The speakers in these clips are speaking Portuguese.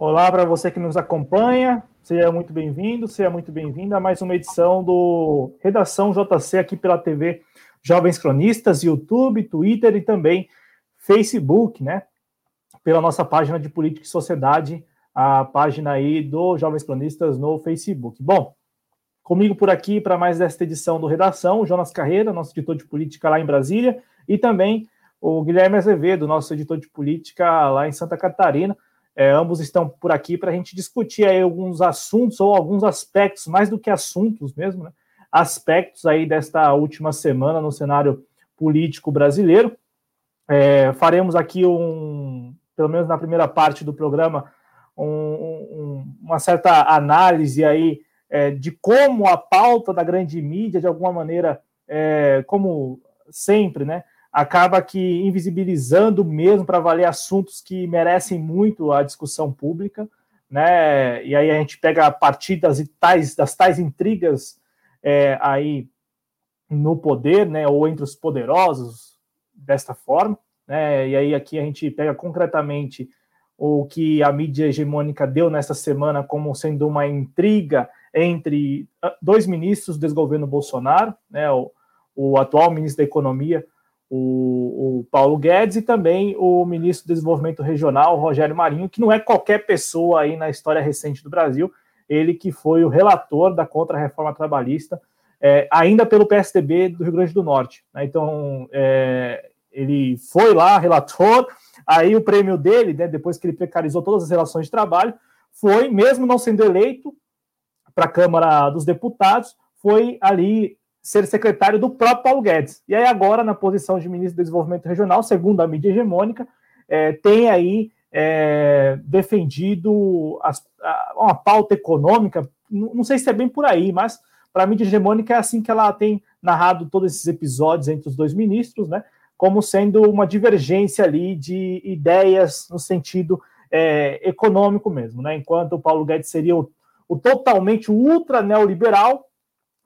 Olá para você que nos acompanha, seja muito bem-vindo, seja muito bem-vinda a mais uma edição do Redação JC aqui pela TV Jovens Cronistas, YouTube, Twitter e também Facebook, né? Pela nossa página de Política e Sociedade, a página aí do Jovens Cronistas no Facebook. Bom, comigo por aqui para mais desta edição do Redação, o Jonas Carreira, nosso editor de política lá em Brasília, e também o Guilherme Azevedo, nosso editor de política lá em Santa Catarina. É, ambos estão por aqui para a gente discutir aí alguns assuntos ou alguns aspectos, mais do que assuntos mesmo, né? aspectos aí desta última semana no cenário político brasileiro. É, faremos aqui um, pelo menos na primeira parte do programa, um, um, uma certa análise aí é, de como a pauta da grande mídia, de alguma maneira, é, como sempre, né, acaba que invisibilizando mesmo para valer assuntos que merecem muito a discussão pública, né? E aí a gente pega a partir das tais, das tais intrigas é, aí no poder, né? Ou entre os poderosos desta forma, né? E aí aqui a gente pega concretamente o que a mídia hegemônica deu nesta semana como sendo uma intriga entre ah, dois ministros do desgoverno Bolsonaro, né? O, o atual ministro da Economia, o, o, Paulo Guedes e também o ministro do Desenvolvimento Regional, Rogério Marinho, que não é qualquer pessoa aí na história recente do Brasil, ele que foi o relator da contra-reforma trabalhista, é, ainda pelo PSDB do Rio Grande do Norte. Né? Então, é, ele foi lá, relator, aí o prêmio dele, né, depois que ele precarizou todas as relações de trabalho, foi, mesmo não sendo eleito para a Câmara dos Deputados, foi ali ser secretário do próprio Paulo Guedes. E aí, agora, na posição de ministro do Desenvolvimento Regional, segundo a mídia hegemônica, é, tem aí é, defendido as, a, uma pauta econômica, não, sei se é bem por aí, mas para a mídia hegemônica é assim que ela tem narrado todos esses episódios entre os dois ministros, né? Como sendo uma divergência ali de ideias no sentido é, econômico mesmo, né? Enquanto o Paulo Guedes seria o, o totalmente ultra neoliberal,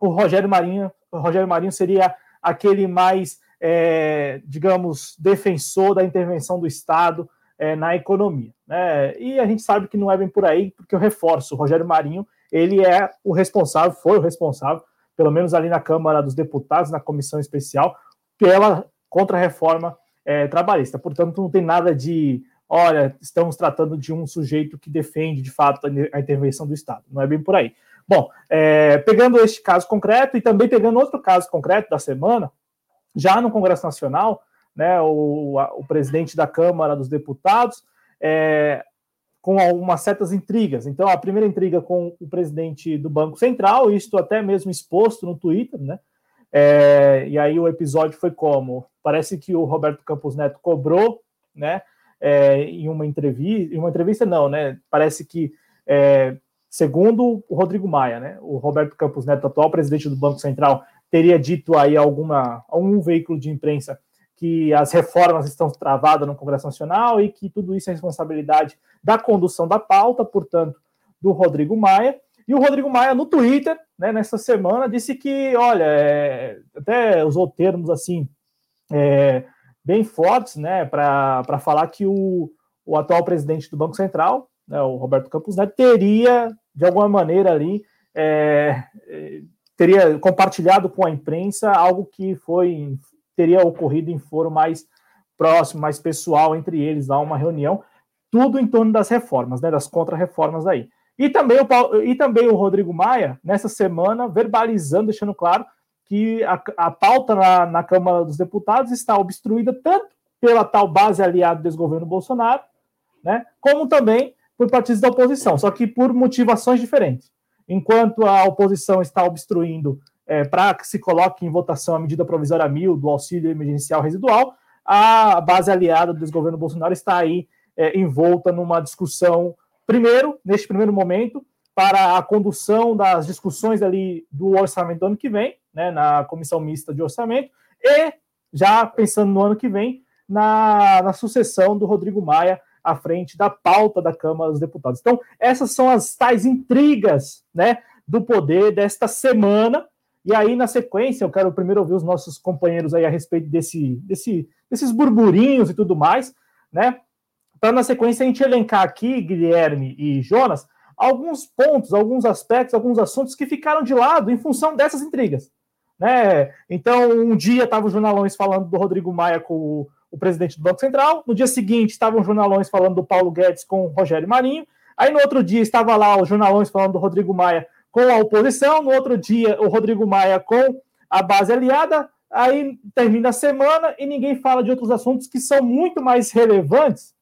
o Rogério Marinho Rogério Marinho seria aquele mais, é, digamos, defensor da intervenção do Estado é, na economia. Né? E a gente sabe que não é bem por aí, porque eu reforço, o Rogério Marinho, ele é o responsável, foi o responsável, pelo menos ali na Câmara dos Deputados, na comissão especial, pela contra-reforma é, trabalhista. Portanto, não tem nada de, olha, estamos tratando de um sujeito que defende, de fato, a intervenção do Estado. Não é bem por aí. Bom, é, pegando este caso concreto e também pegando outro caso concreto da semana, já no Congresso Nacional, né, o, a, o presidente da Câmara dos Deputados, é, com algumas certas intrigas. Então, a primeira intriga com o presidente do Banco Central, isto até mesmo exposto no Twitter, né? É, e aí o episódio foi como? Parece que o Roberto Campos Neto cobrou, né? É, em uma entrevista, em uma entrevista não, né? Parece que é, Segundo o Rodrigo Maia, né, o Roberto Campos Neto, atual presidente do Banco Central, teria dito aí alguma, algum veículo de imprensa que as reformas estão travadas no Congresso Nacional e que tudo isso é responsabilidade da condução da pauta, portanto, do Rodrigo Maia. E o Rodrigo Maia, no Twitter, né, nessa semana, disse que, olha, é, até usou termos assim, é, bem fortes, né, para falar que o, o atual presidente do Banco Central, né, o Roberto Campos Neto, teria de alguma maneira ali é, é, teria compartilhado com a imprensa algo que foi teria ocorrido em foro mais próximo, mais pessoal entre eles, lá uma reunião, tudo em torno das reformas, né, das contra-reformas aí. E também, o Paulo, e também o Rodrigo Maia, nessa semana, verbalizando, deixando claro que a, a pauta na, na Câmara dos Deputados está obstruída tanto pela tal base aliada do desgoverno Bolsonaro, né, como também por partidos da oposição, só que por motivações diferentes. Enquanto a oposição está obstruindo é, para que se coloque em votação a medida provisória mil do auxílio emergencial residual, a base aliada do desgoverno Bolsonaro está aí é, envolta numa discussão, primeiro, neste primeiro momento, para a condução das discussões ali do orçamento do ano que vem, né, na comissão mista de orçamento, e já pensando no ano que vem, na, na sucessão do Rodrigo Maia à frente da pauta da Câmara dos Deputados. Então, essas são as tais intrigas né, do poder desta semana. E aí, na sequência, eu quero primeiro ouvir os nossos companheiros aí a respeito desse, desse, desses burburinhos e tudo mais, né? para na sequência a gente elencar aqui, Guilherme e Jonas, alguns pontos, alguns aspectos, alguns assuntos que ficaram de lado em função dessas intrigas. Né? Então, um dia estavam os jornalões falando do Rodrigo Maia com o, o, presidente do Banco Central, no dia seguinte estavam os jornalões falando do Paulo Guedes com o Rogério Marinho, aí no outro dia estava lá os jornalões falando do Rodrigo Maia com a oposição, no outro dia o Rodrigo Maia com a base aliada, aí termina a semana e ninguém fala de outros assuntos que são muito mais relevantes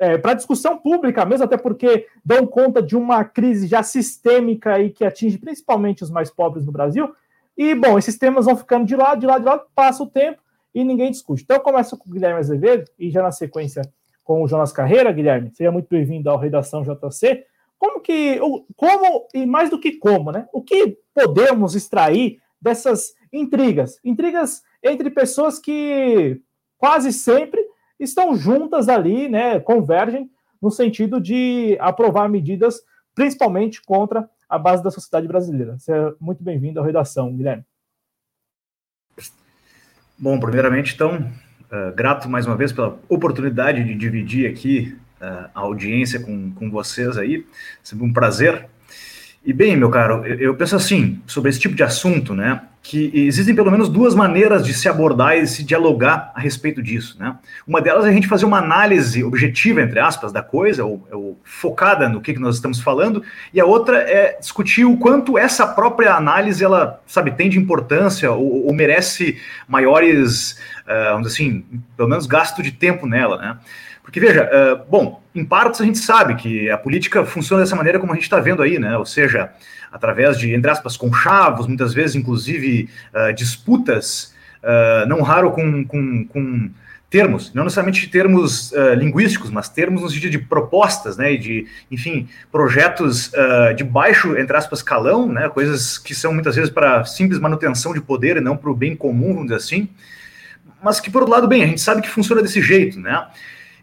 é, para discussão pública mesmo, até porque dão conta de uma crise já sistêmica aí que atinge principalmente os mais pobres no Brasil. E, bom, esses temas vão ficando de lado, de lado, de lado, passa o tempo e ninguém discute. Então, começa com o Guilherme Azevedo e já na sequência com o Jonas Carreira. Guilherme, seja muito bem-vindo ao Redação JC. Como que, como, e mais do que como, né? O que podemos extrair dessas intrigas? Intrigas entre pessoas que quase sempre estão juntas ali, né? Convergem no sentido de aprovar medidas, principalmente contra a base da sociedade brasileira. Seja muito bem-vindo à redação, Guilherme. Bom, primeiramente, então, uh, grato mais uma vez pela oportunidade de dividir aqui a audiência com, com vocês aí. Sempre um prazer. E bem, meu caro, eu, penso assim, sobre esse tipo de assunto, né? Que existem pelo menos duas maneiras de se abordar e se dialogar a respeito disso, né? Uma delas é a gente fazer uma análise objetiva, entre aspas, da coisa, ou, ou focada no que, que nós estamos falando, e a outra é discutir o quanto essa própria análise, ela, sabe, tem de importância ou, ou merece maiores, uh, vamos dizer assim, pelo menos gasto de tempo nela, né? Porque, veja, uh, bom, em partes a gente sabe que a política funciona dessa maneira como a gente está vendo aí, né? Ou seja, através de, entre aspas, conchavos, muitas vezes, inclusive, uh, disputas, uh, não raro com, com, com, termos, não necessariamente termos linguísticos, mas termos no sentido de propostas, né? E de, enfim, projetos de baixo, entre aspas, calão, né? Coisas que são muitas vezes para simples manutenção de poder e não para o bem comum, vamos dizer assim. Mas que, por outro lado, bem, a gente sabe que funciona desse jeito, né?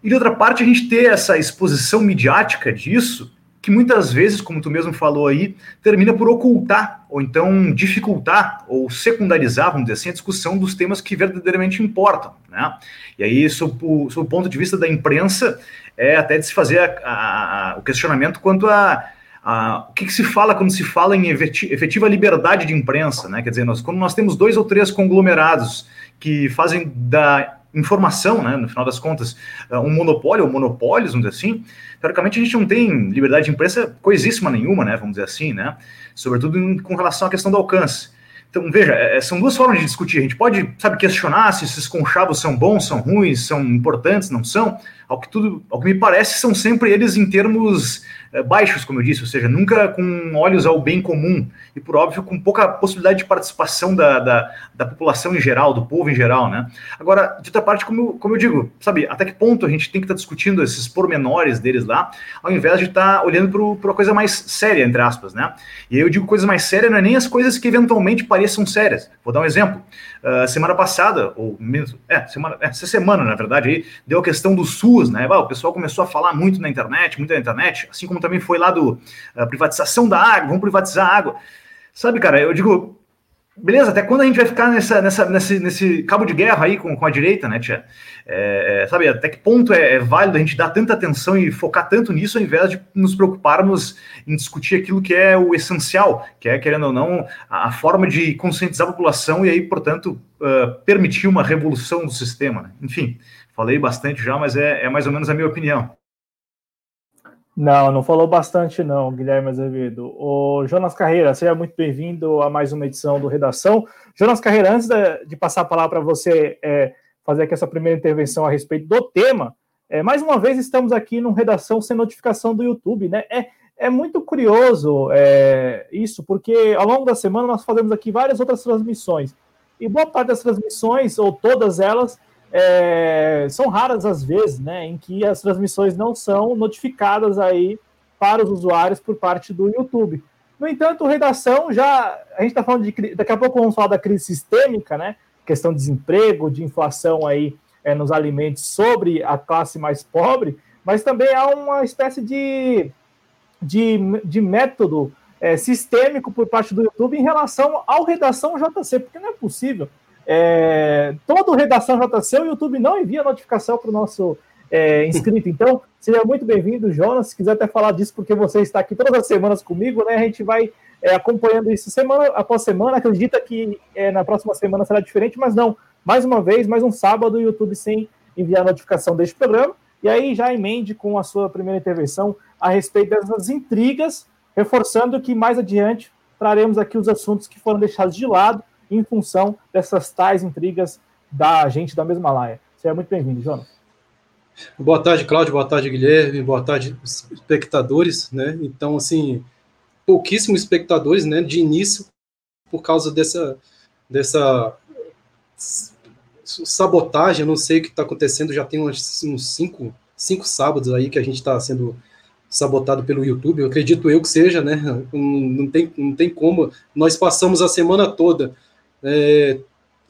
E de outra parte, a gente ter essa exposição midiática disso, que muitas vezes, como tu mesmo falou aí, termina por ocultar, ou então dificultar, ou secundarizar, vamos dizer assim, a discussão dos temas que verdadeiramente importam. Né? E aí, sob o, sob o ponto de vista da imprensa, é até de se fazer a, a, a, o questionamento quanto a, o que, que, se fala quando se fala em efetiva liberdade de imprensa, né? Quer dizer, nós, quando nós temos dois ou três conglomerados que fazem da informação, né, no final das contas, uh, um monopólio ou monopólios, vamos dizer assim, teoricamente a gente não tem liberdade de imprensa coisíssima nenhuma, né, vamos dizer assim, né, sobretudo em, com relação à questão do alcance. Então, veja, é, são duas formas de discutir. A gente pode, sabe, questionar se esses conchavos são bons, são ruins, são importantes, não são. Ao que, tudo, ao que me parece, são sempre eles em termos é, baixos, como eu disse, ou seja, nunca com olhos ao bem comum e, por óbvio, com pouca possibilidade de participação da, da, da população em geral, do povo em geral, né? Agora, de outra parte, como, como eu digo, sabe, até que ponto a gente tem que estar tá discutindo esses pormenores deles lá, ao invés de estar tá olhando para uma coisa mais séria, entre aspas, né? E aí eu digo coisas mais sérias, não é nem as coisas que eventualmente pareçam sérias. Vou dar um exemplo. Uh, semana passada, ou mesmo, é, semana, essa semana, na verdade, aí, deu a questão do Né? o pessoal começou a falar muito na internet, muito na internet, assim como também foi lá do uh, privatização da água, vamos privatizar a água. Sabe, cara, eu digo, beleza, até quando a gente vai ficar nessa, nessa, nesse, nesse cabo de guerra aí com, com a direita, né, Tia? É, é, sabe, até que ponto é, é, válido a gente dar tanta atenção e focar tanto nisso ao invés de nos preocuparmos em discutir aquilo que é o essencial, que é, querendo ou não, a, a forma de conscientizar a população e aí, portanto, uh, permitir uma revolução do sistema, né? Enfim, falei bastante já, mas é, é mais ou menos a minha opinião. Não, não falou bastante não, Guilherme Azevedo. O Jonas Carreira, seja muito bem-vindo a mais uma edição do Redação. Jonas Carreira, antes de, passar a palavra para você é, fazer aqui essa primeira intervenção a respeito do tema, é, mais uma vez estamos aqui no Redação sem notificação do YouTube, né? É, é muito curioso é, isso, porque ao longo da semana nós fazemos aqui várias outras transmissões. E boa parte das transmissões, ou todas elas, é, são raras as vezes, né, em que as transmissões não são notificadas aí para os usuários por parte do YouTube. No entanto, redação já a gente está falando de daqui a pouco vamos falar da crise sistêmica, né, questão de desemprego, de inflação aí é, nos alimentos sobre a classe mais pobre, mas também há uma espécie de, de, de método é, sistêmico por parte do YouTube em relação ao redação JC, porque não é possível é, todo redação JC, o YouTube não envia notificação para o nosso é, inscrito. Então, seja muito bem-vindo, Jonas. Se quiser até falar disso, porque você está aqui todas as semanas comigo, né? A gente vai é, acompanhando isso semana após semana. Acredita que é, na próxima semana será diferente, mas não. Mais uma vez, mais um sábado, o YouTube sem enviar notificação deste programa. E aí já emende com a sua primeira intervenção a respeito dessas intrigas, reforçando que mais adiante traremos aqui os assuntos que foram deixados de lado em função dessas tais intrigas da gente da mesma laia. Seja muito bem-vindo, Jonas. Boa tarde, Cláudio. Boa tarde, Guilherme. Boa tarde, espectadores. Né? Então, assim, pouquíssimos espectadores né, de início por causa dessa, dessa sabotagem. Não sei o que está acontecendo. Já tem uns, uns cinco, cinco sábados aí que a gente está sendo sabotado pelo YouTube. Eu acredito eu que seja, né? Não, tem, não tem como. Nós passamos a semana toda é,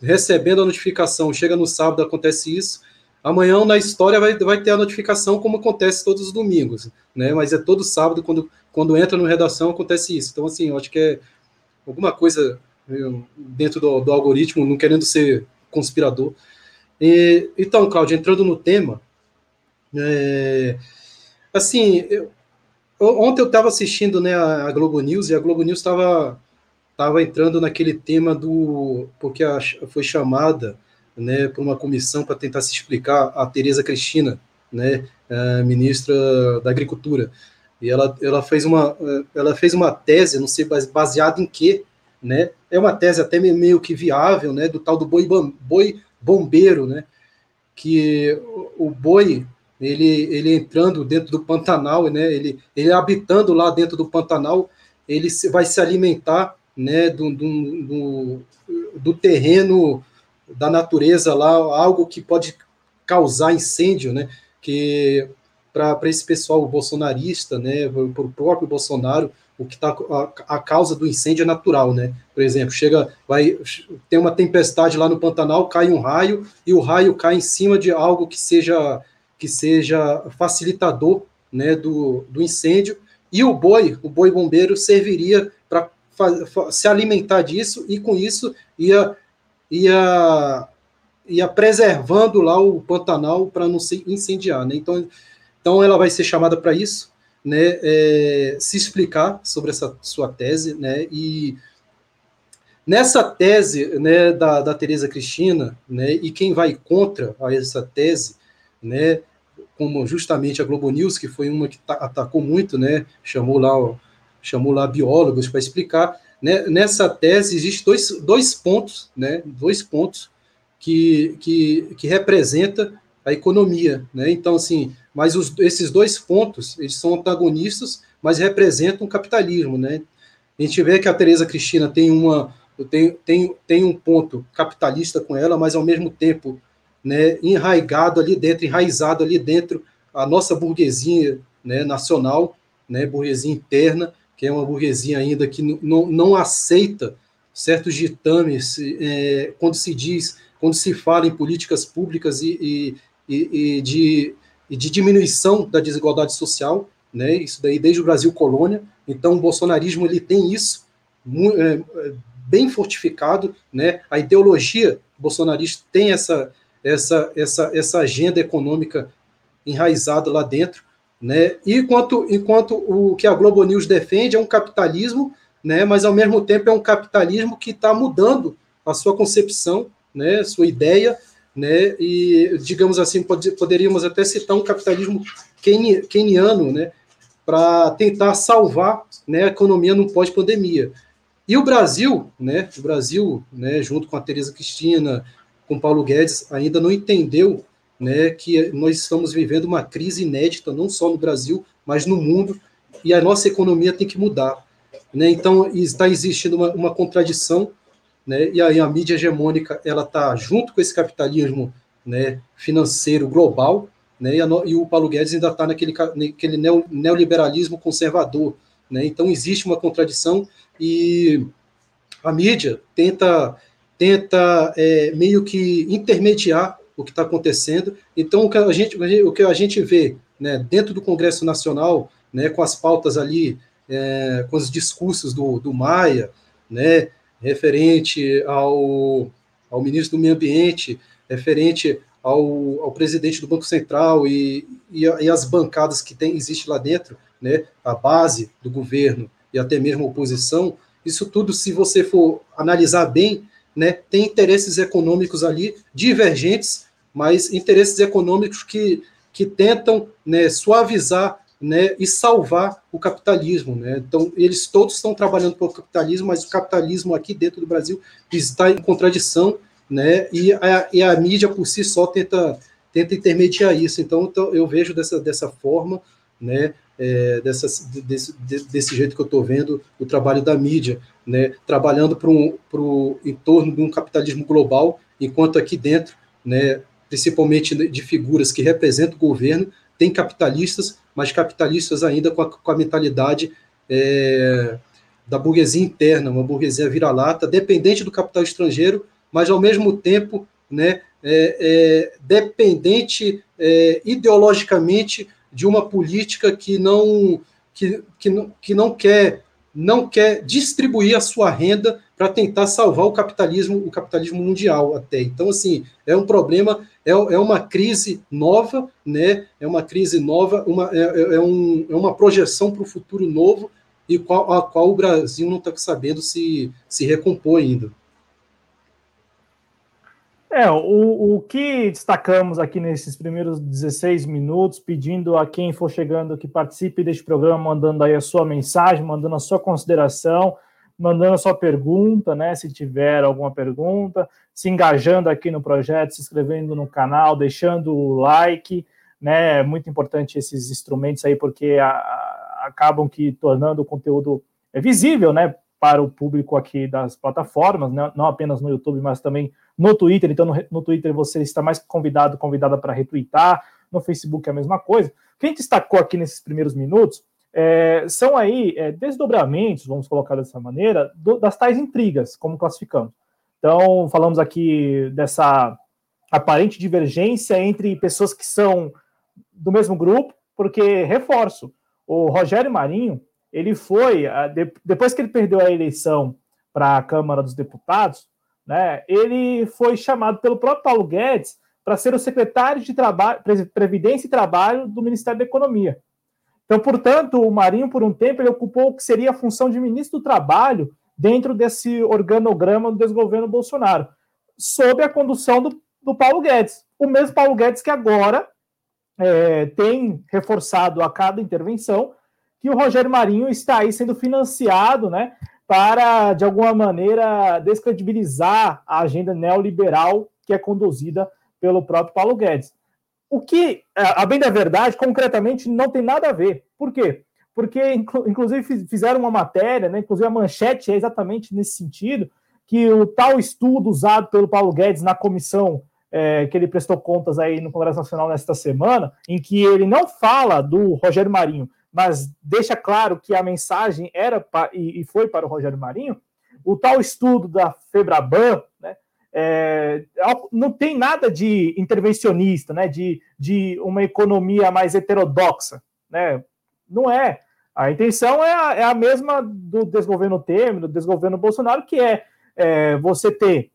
recebendo a notificação. Chega no sábado, acontece isso. Amanhã na história vai, vai ter a notificação, como acontece todos os domingos, né? Mas é todo sábado, quando, quando entra no redação, acontece isso. Então, assim, eu acho que é alguma coisa dentro do, do algoritmo, não querendo ser conspirador. E, então, Cláudio, entrando no tema, é, assim, eu, ontem eu estava assistindo né, a, Globo News e a Globo News estava estava entrando naquele tema do porque a, foi chamada né, para uma comissão para tentar se explicar a Tereza Cristina, né, ministra da Agricultura. E ela, ela, fez uma, ela fez uma tese, não sei baseada em quê, né? É uma tese até meio que viável, né, do tal do boi, boi bombeiro, né? Que o boi ele, ele entrando dentro do Pantanal, né? Ele, ele habitando lá dentro do Pantanal, ele vai se alimentar, né? Do, do, do, do terreno da natureza lá, algo que pode causar incêndio, né? Que para esse pessoal bolsonarista, né? Para o próprio Bolsonaro, o que está a, a, causa do incêndio é natural, né? Por exemplo, chega, vai tem uma tempestade lá no Pantanal, cai um raio e o raio cai em cima de algo que seja que seja facilitador, né, do, do incêndio e o boi, o boi bombeiro serviria se alimentar disso e com isso ia ia, ia preservando lá o Pantanal para não se incendiar, né? Então, então ela vai ser chamada para isso, né? É, se explicar sobre essa sua tese, né? E nessa tese, né, da, da Tereza Cristina, né? E quem vai contra a essa tese, né? Como justamente a Globo News, que foi uma que atacou muito, né? Chamou lá chamou lá biólogos para explicar né, nessa tese existem dois, dois pontos, né, dois pontos que, que, que representa a economia, né? Então, assim, mas os, esses dois pontos, eles são antagonistas, mas representam o capitalismo, né? A gente vê que a Tereza Cristina tem uma tem, tem, tem um ponto capitalista com ela, mas ao mesmo tempo, né, enraigado ali dentro, enraizado ali dentro a nossa burguesia, né, nacional, né, burguesia interna, que é uma burguesia ainda que não, não aceita certos ditames é, quando se diz, quando se fala em políticas públicas e, e, e, de, e de diminuição da desigualdade social, né? Isso daí desde o Brasil colônia. Então, o bolsonarismo ele tem isso é, bem fortificado, né? A ideologia bolsonarista tem essa essa essa essa agenda econômica enraizada lá dentro né? E enquanto, enquanto o que a Globo News defende é um capitalismo, né? mas ao mesmo tempo é um capitalismo que está mudando a sua concepção, né? sua ideia, né? e digamos assim, pode, poderíamos até citar um capitalismo keynesiano, né? para tentar salvar né, a economia no pós-pandemia. E o Brasil, né, o Brasil, né, junto com a Tereza Cristina, com Paulo Guedes, ainda não entendeu né, que nós estamos vivendo uma crise inédita, não só no Brasil, mas no mundo, e a nossa economia tem que mudar. Né? Então, está existindo uma, uma contradição, né? e aí a mídia hegemônica ela está junto com esse capitalismo né, financeiro global, né? e, a, e o Paulo Guedes ainda está naquele, naquele neoliberalismo conservador. Né? Então, existe uma contradição, e a mídia tenta, tenta é, meio que intermediar o que está acontecendo. Então, o que a gente, o que a gente vê né, dentro do Congresso Nacional, né, com as pautas ali, é, com os discursos do, do Maia, né, referente ao, ao ministro do Meio Ambiente, referente ao, ao presidente do Banco Central e, e, e as bancadas que tem, existe lá dentro, né, a base do governo e até mesmo a oposição, isso tudo, se você for analisar bem, né, tem interesses econômicos ali divergentes, mas interesses econômicos que, que tentam né, suavizar né, e salvar o capitalismo. Né? Então, eles todos estão trabalhando para o capitalismo, mas o capitalismo aqui dentro do Brasil está em contradição né? E a, e a mídia por si só tenta, tenta intermediar isso. Então, então eu vejo dessa, dessa forma, né? É, desse, desse jeito que eu estou vendo o trabalho da mídia, né? Trabalhando para um, pro, em torno de um capitalismo global, enquanto aqui dentro, né? Principalmente de figuras que representam o governo, tem capitalistas, mas capitalistas ainda com a, com a mentalidade é, da burguesia interna, uma burguesia vira-lata, dependente do capital estrangeiro, mas ao mesmo tempo né, é, é, dependente é, ideologicamente de uma política que não, que, que, não, que não quer não quer distribuir a sua renda para tentar salvar o capitalismo, o capitalismo mundial até. Então, assim, é um problema, é, é uma crise nova, né? É uma crise nova, uma, é, é, é um, é uma projeção para o futuro novo e qual, a qual o Brasil não está sabendo se, se recompor ainda. É, o, o que destacamos aqui nesses primeiros 16 minutos, pedindo a quem for chegando que participe deste programa, mandando aí a sua mensagem, mandando a sua consideração, mandando a sua pergunta, né? Se tiver alguma pergunta, se engajando aqui no projeto, se inscrevendo no canal, deixando o like, né? É muito importante esses instrumentos aí, porque a, a, acabam que tornando o conteúdo é visível, né? Para o público aqui das plataformas, né? não apenas no YouTube, mas também no Twitter, então no, no Twitter você está mais convidado, convidada para retweetar, no Facebook é a mesma coisa. O que a gente destacou aqui nesses primeiros minutos é, são aí é, desdobramentos, vamos colocar dessa maneira, do, das tais intrigas, como classificamos. Então, falamos aqui dessa aparente divergência entre pessoas que são do mesmo grupo, porque, reforço, o Rogério Marinho, ele foi, depois que ele perdeu a eleição para a Câmara dos Deputados, né, ele foi chamado pelo próprio Paulo Guedes para ser o secretário de Trabalho, Previdência e Trabalho do Ministério da Economia. Então, portanto, o Marinho, por um tempo, ele ocupou o que seria a função de ministro do Trabalho dentro desse organograma do desgoverno Bolsonaro, sob a condução do, do Paulo Guedes. O mesmo Paulo Guedes que agora é, tem reforçado a cada intervenção que o Rogério Marinho está aí sendo financiado, né, para, de alguma maneira, descredibilizar a agenda neoliberal que é conduzida pelo próprio Paulo Guedes. O que, é, a bem da verdade, concretamente, não tem nada a ver. Por quê? Porque, inclusive, fizeram uma matéria, né, inclusive a manchete é exatamente nesse sentido, que o tal estudo usado pelo Paulo Guedes na comissão é, que ele prestou contas aí no Congresso Nacional nesta semana, em que ele não fala do Rogério Marinho, mas deixa claro que a mensagem era pra, e, e, foi para o Rogério Marinho, o tal estudo da Febraban, é, não tem nada de intervencionista, né, de, de uma economia mais heterodoxa, né, não é. A intenção é a, é a mesma do desgoverno Temer, do desgoverno Bolsonaro, que é, é você ter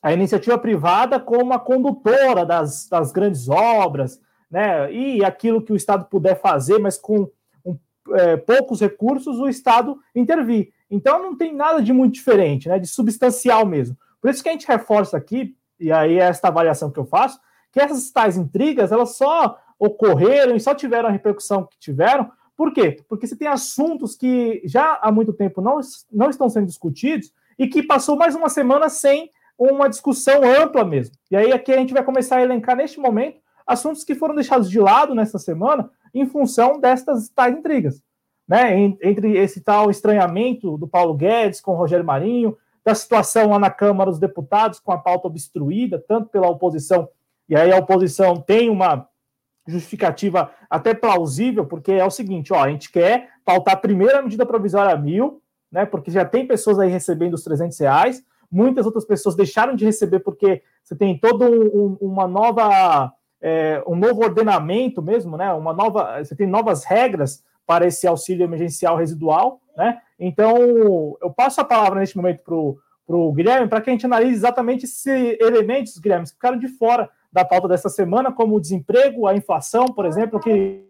a iniciativa privada como a condutora das, das grandes obras, né, e aquilo que o Estado puder fazer, mas com é, poucos recursos, o Estado intervir. Então não tem nada de muito diferente, né, de substancial mesmo. Por isso que a gente reforça aqui, e aí é esta avaliação que eu faço, que essas tais intrigas, elas só ocorreram e só tiveram a repercussão que tiveram. Por quê? Porque você tem assuntos que já há muito tempo não, não estão sendo discutidos e que passou mais uma semana sem uma discussão ampla mesmo. E aí aqui a gente vai começar a elencar neste momento assuntos que foram deixados de lado nesta semana em função destas tais intrigas. Né? Entre esse tal estranhamento do Paulo Guedes com o Rogério Marinho, da situação lá na Câmara dos Deputados com a pauta obstruída, tanto pela oposição, e aí a oposição tem uma justificativa até plausível, porque é o seguinte, ó, a gente quer pautar a primeira medida provisória mil, né, porque já tem pessoas aí recebendo os 300 reais, muitas outras pessoas deixaram de receber porque você tem toda um, uma nova é, um novo ordenamento mesmo, né? Uma nova, você tem novas regras para esse auxílio emergencial residual, né? Então, eu passo a palavra neste momento para o Guilherme para que a gente analise exatamente esses elementos, Guilherme, que ficaram de fora da pauta dessa semana, como o desemprego, a inflação, por exemplo, que,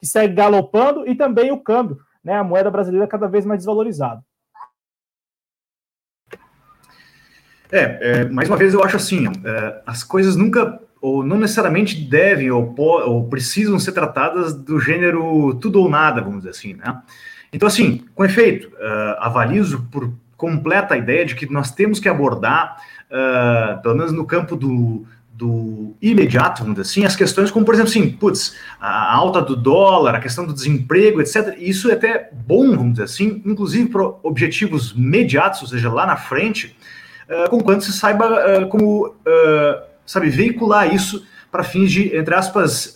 que segue galopando, e também o câmbio, né, a moeda brasileira cada vez mais desvalorizada. É, é, mais uma vez eu acho assim, é, as coisas nunca ou não necessariamente devem ou, ou, precisam ser tratadas do gênero tudo ou nada, vamos dizer assim, né? Então, assim, com efeito, uh, avalizo por completa a ideia de que nós temos que abordar, uh, pelo menos no campo do, do imediato, vamos dizer assim, as questões como, por exemplo, assim, putz, a alta do dólar, a questão do desemprego, etc. Isso é até bom, vamos dizer assim, inclusive para objetivos imediatos, ou seja, lá na frente, uh, com quanto se saiba uh, como, uh, sabe, veicular isso para fins de, entre aspas,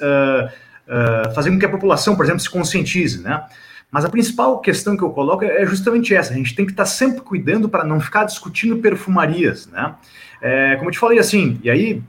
fazer com que a população, por exemplo, se conscientize, né? Mas a principal questão que eu coloco é justamente essa: a gente tem que estar tá sempre cuidando para não ficar discutindo perfumarias, né? É, como eu te falei, assim, e aí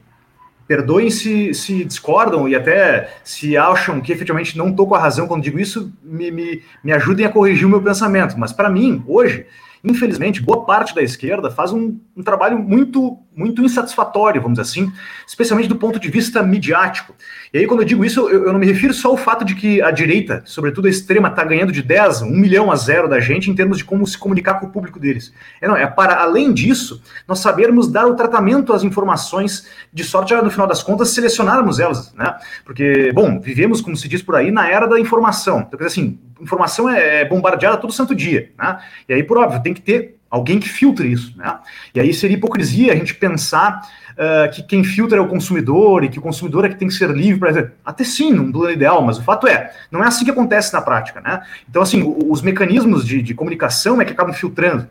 perdoem se, se discordam e até se acham que efetivamente não estou com a razão quando digo isso, me, me, me ajudem a corrigir o meu pensamento. Mas para mim, hoje, infelizmente, boa parte da esquerda faz um, um, trabalho muito, muito insatisfatório, vamos dizer assim, especialmente do ponto de vista midiático. E aí, quando eu digo isso, eu, eu não me refiro só ao fato de que a direita, sobretudo a extrema, está ganhando de 10, 1 milhão a zero da gente em termos de como se comunicar com o público deles. É, não, é para, além disso, nós sabermos dar o tratamento às informações, de sorte, no final das contas, selecionarmos elas, né? Porque, bom, vivemos, como se diz por aí, na era da informação. Então, assim, informação é, é bombardeada todo santo dia, né? E aí, por óbvio, tem que ter alguém que filtre isso, né? E aí seria hipocrisia a gente pensar uh, que quem filtra é o consumidor e que o consumidor é que tem que ser livre para até sim, num plano ideal, mas o fato é, não é assim que acontece na prática, né? Então, assim, os mecanismos de, de comunicação é que acabam filtrando.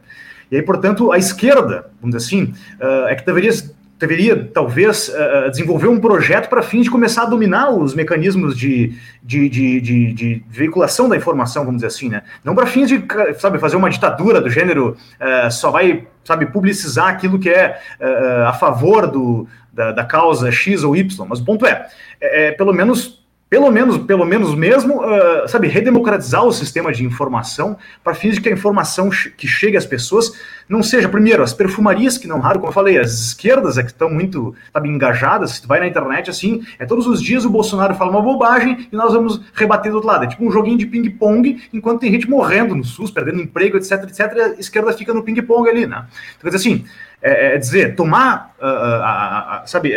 E aí, portanto, a esquerda, vamos dizer assim, uh, é que deveria deveria talvez uh, desenvolver um projeto para fim de começar a dominar os mecanismos de, de, de, de, de veiculação da informação, vamos dizer assim, né? Não para fins de, sabe, fazer uma ditadura do gênero uh, só vai, sabe, publicizar aquilo que é uh, a favor do, da, da, causa X ou Y. Mas o ponto é, é, é pelo menos pelo menos, pelo menos mesmo, uh, sabe, redemocratizar o sistema de informação para fins de que a informação que chegue às pessoas não seja, primeiro, as perfumarias, que não raro, como eu falei, as esquerdas é que estão muito, sabe, engajadas, se tu vai na internet, assim, é todos os dias o Bolsonaro fala uma bobagem e nós vamos rebater do outro lado. É tipo um joguinho de ping-pong, enquanto tem gente morrendo no SUS, perdendo emprego, etc, etc, a esquerda fica no ping-pong ali, né? Então, quer dizer assim, é, é dizer, tomar, uh, uh, sabe,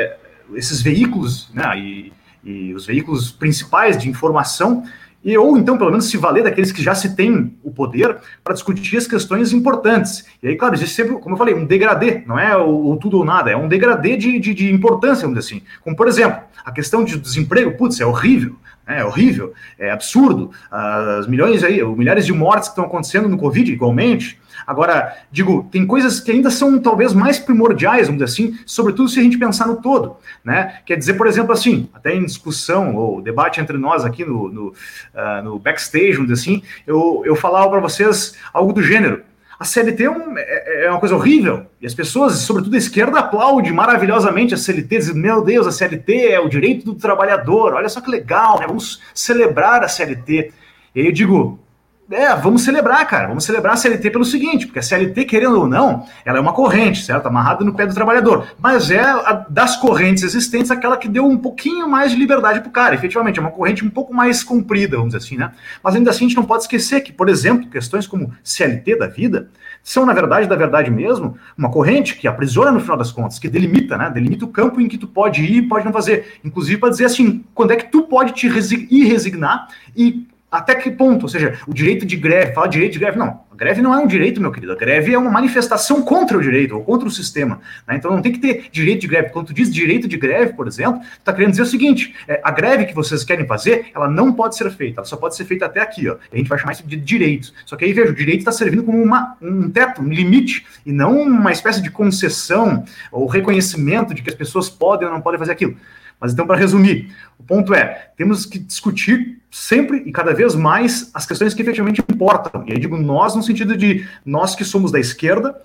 esses veículos, né, e e os veículos principais de informação, e ou então, pelo menos, se valer daqueles que já se tem o poder para discutir as questões importantes. E aí, claro, existe sempre, como eu falei, um degradê, não é o, tudo ou nada, é um degradê de, de, de, importância, vamos dizer assim. Como, por exemplo, a questão de desemprego, putz, é horrível, é horrível, é absurdo. As milhões aí, milhares de mortes que estão acontecendo no Covid, igualmente, Agora, digo, tem coisas que ainda são talvez mais primordiais, vamos dizer assim, sobretudo se a gente pensar no todo, né? Quer dizer, por exemplo, assim, até em discussão ou debate entre nós aqui no, no, uh, no backstage, vamos dizer assim, eu, eu falava para vocês algo do gênero. A CLT é, um, é, é, uma coisa horrível. E as pessoas, sobretudo a esquerda, aplaude maravilhosamente a CLT, dizendo: Meu Deus, a CLT é o direito do trabalhador, olha só que legal, né? Vamos celebrar a CLT. E aí eu digo: é, vamos celebrar, cara. Vamos celebrar a CLT pelo seguinte, porque a CLT, querendo ou não, ela é uma corrente, certo? Amarrada no pé do trabalhador. Mas é a, das correntes existentes aquela que deu um pouquinho mais de liberdade para o cara. Efetivamente, é uma corrente um pouco mais comprida, vamos dizer assim, né? Mas ainda assim, a gente não pode esquecer que, por exemplo, questões como CLT da vida são, na verdade, da verdade mesmo, uma corrente que aprisiona no final das contas, que delimita, né? Delimita o campo em que tu pode ir e pode não fazer. Inclusive para dizer assim, quando é que tu pode te ir resignar e até que ponto? Ou seja, o direito de greve, fala direito de greve, não. A greve não é um direito, meu querido. A greve é uma manifestação contra o direito, ou contra o sistema. Né? Então não tem que ter direito de greve. Quando tu diz direito de greve, por exemplo, tu está querendo dizer o seguinte: é, a greve que vocês querem fazer, ela não pode ser feita, ela só pode ser feita até aqui. Ó. A gente vai chamar isso de direitos. Só que aí, veja, o direito está servindo como uma, um teto, um limite, e não uma espécie de concessão ou reconhecimento de que as pessoas podem ou não podem fazer aquilo. Mas então, para resumir, o ponto é: temos que discutir sempre e cada vez mais as questões que efetivamente importam. E aí digo nós no sentido de nós que somos da esquerda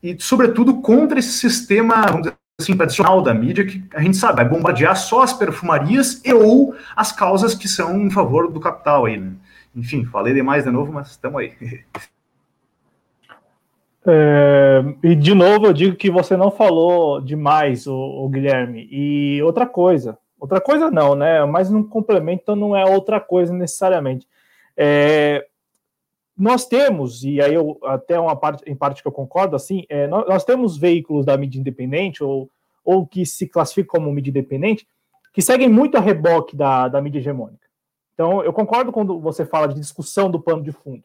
e, sobretudo, contra esse sistema, vamos dizer assim, tradicional da mídia, que a gente sabe, vai bombardear só as perfumarias e ou as causas que são em favor do capital aí, né? Enfim, falei demais de novo, mas estamos aí. É, e de novo eu digo que você não falou demais, o, o, Guilherme. E outra coisa, outra coisa não, né? Mas não complemento, não é outra coisa necessariamente. É, nós temos, e aí eu até uma parte em parte que eu concordo, assim, é, nós, nós, temos veículos da mídia independente ou, ou que se classificam como mídia independente que seguem muito a reboque da, da mídia hegemônica. Então, eu concordo quando você fala de discussão do pano de fundo,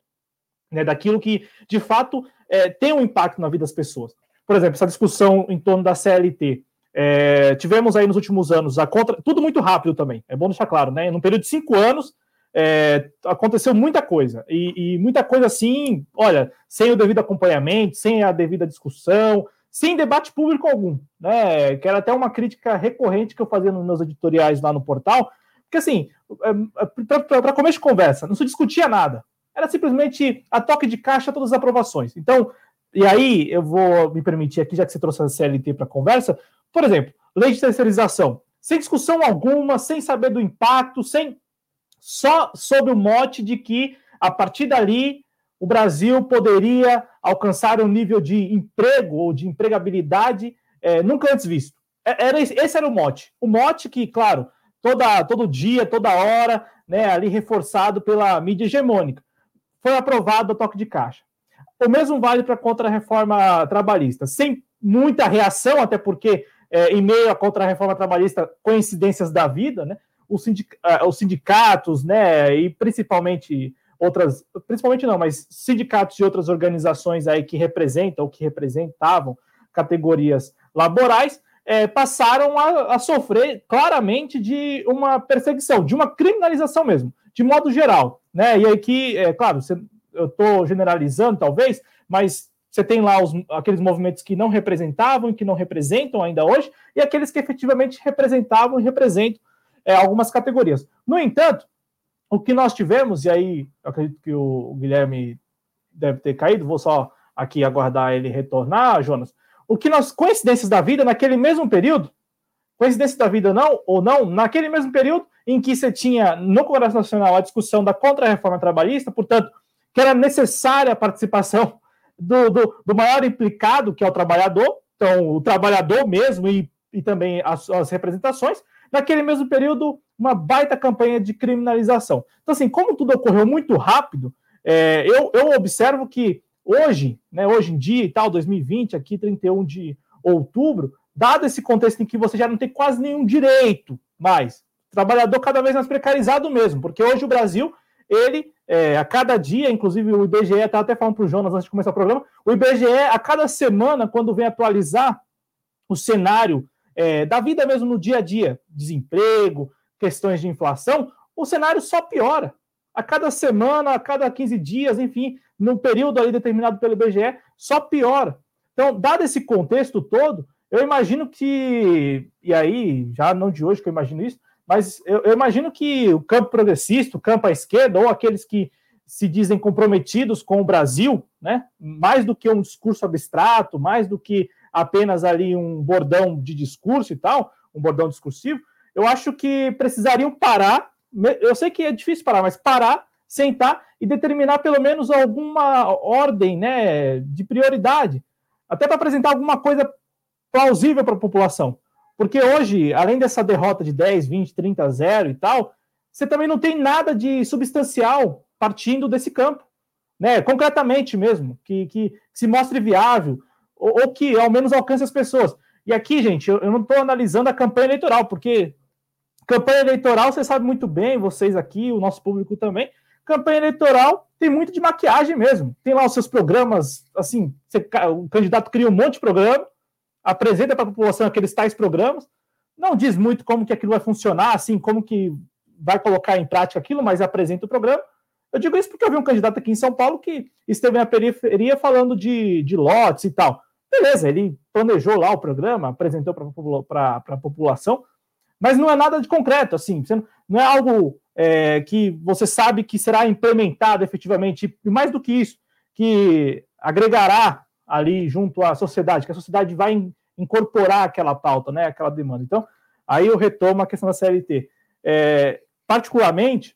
né, daquilo que, de fato, é, tem um impacto na vida das pessoas. Por exemplo, essa discussão em torno da CLT. É, tivemos aí nos últimos anos a contra. Tudo muito rápido também, é bom deixar claro, né? Num período de cinco anos, é, aconteceu muita coisa. E, e, muita coisa assim, olha, sem o devido acompanhamento, sem a devida discussão, sem debate público algum, né? Que era até uma crítica recorrente que eu fazia nos meus editoriais lá no portal, porque assim, é, é, para começo de conversa, não se discutia nada. Era simplesmente a toque de caixa todas as aprovações. Então, e aí eu vou me permitir aqui, já que você trouxe a CLT para conversa, por exemplo, lei de terceirização, sem discussão alguma, sem saber do impacto, sem só sob o mote de que a partir dali o Brasil poderia alcançar um nível de emprego ou de empregabilidade é, nunca antes visto. É, era, esse era o mote. O mote que, claro, toda, todo dia, toda hora, né, ali reforçado pela mídia hegemônica. Foi aprovado o toque de caixa. O mesmo vale para a contra-reforma trabalhista, sem muita reação, até porque, é, em meio à contra-reforma trabalhista, coincidências da vida, né, os, sindic os sindicatos, né, e principalmente outras, principalmente não, mas sindicatos de outras organizações aí que representam ou que representavam categorias laborais, é, passaram a, a, sofrer claramente de uma perseguição, de uma criminalização mesmo, de modo geral. Né? E aqui, é claro, você, eu estou generalizando talvez, mas você tem lá os, aqueles movimentos que não representavam e que não representam ainda hoje, e aqueles que efetivamente representavam e representam é, algumas categorias. No entanto, o que nós tivemos, e aí eu acredito que o Guilherme deve ter caído, vou só aqui aguardar ele retornar, Jonas o que nós, coincidências da vida, naquele mesmo período, coincidência da vida não, ou não, naquele mesmo período em que você tinha no Congresso Nacional a discussão da contra-reforma trabalhista, portanto, que era necessária a participação do, do, do, maior implicado, que é o trabalhador, então o trabalhador mesmo e, e também as, as representações, naquele mesmo período, uma baita campanha de criminalização. Então, assim, como tudo ocorreu muito rápido, é, eu, eu observo que Hoje, né, hoje em dia e tal, 2020, aqui 31 de outubro, dado esse contexto em que você já não tem quase nenhum direito mais, trabalhador cada vez mais precarizado mesmo, porque hoje o Brasil, ele, é, a cada dia, inclusive o IBGE, estava até falando para o Jonas antes de começar o programa, o IBGE, a cada semana, quando vem atualizar o cenário é, da vida mesmo no dia a dia, desemprego, questões de inflação, o cenário só piora. A cada semana, a cada 15 dias, enfim, num período ali determinado pelo IBGE, só piora. Então, dado esse contexto todo, eu imagino que, e aí, já não de hoje que eu imagino isso, mas eu, eu imagino que o campo progressista, o campo à esquerda, ou aqueles que se dizem comprometidos com o Brasil, né, mais do que um discurso abstrato, mais do que apenas ali um bordão de discurso e tal, um bordão discursivo, eu acho que precisariam parar. Eu sei que é difícil parar, mas parar sentar e determinar pelo menos alguma ordem né, de prioridade, até para apresentar alguma coisa plausível para a população. Porque hoje, além dessa derrota de 10, 20, 30 a 0 e tal, você também não tem nada de substancial partindo desse campo, né? Concretamente mesmo, que, que, que se mostre viável, ou, ou, que ao menos alcance as pessoas. E aqui, gente, eu, eu não estou analisando a campanha eleitoral, porque campanha eleitoral, você sabe muito bem, vocês aqui, o nosso público também, campanha eleitoral tem muito de maquiagem mesmo. Tem lá os seus programas, assim, você, o candidato cria um monte de programa, apresenta para a população aqueles tais programas, não diz muito como que aquilo vai funcionar, assim, como que vai colocar em prática aquilo, mas apresenta o programa. Eu digo isso porque eu vi um candidato aqui em São Paulo que esteve na periferia falando de, de lotes e tal. Beleza, ele planejou lá o programa, apresentou para a população, mas não é nada de concreto, assim, não é algo é, que você sabe que será implementado efetivamente, e mais do que isso, que agregará ali junto à sociedade, que a sociedade vai incorporar aquela pauta, né, aquela demanda. Então, aí eu retomo a questão da CLT. É, particularmente,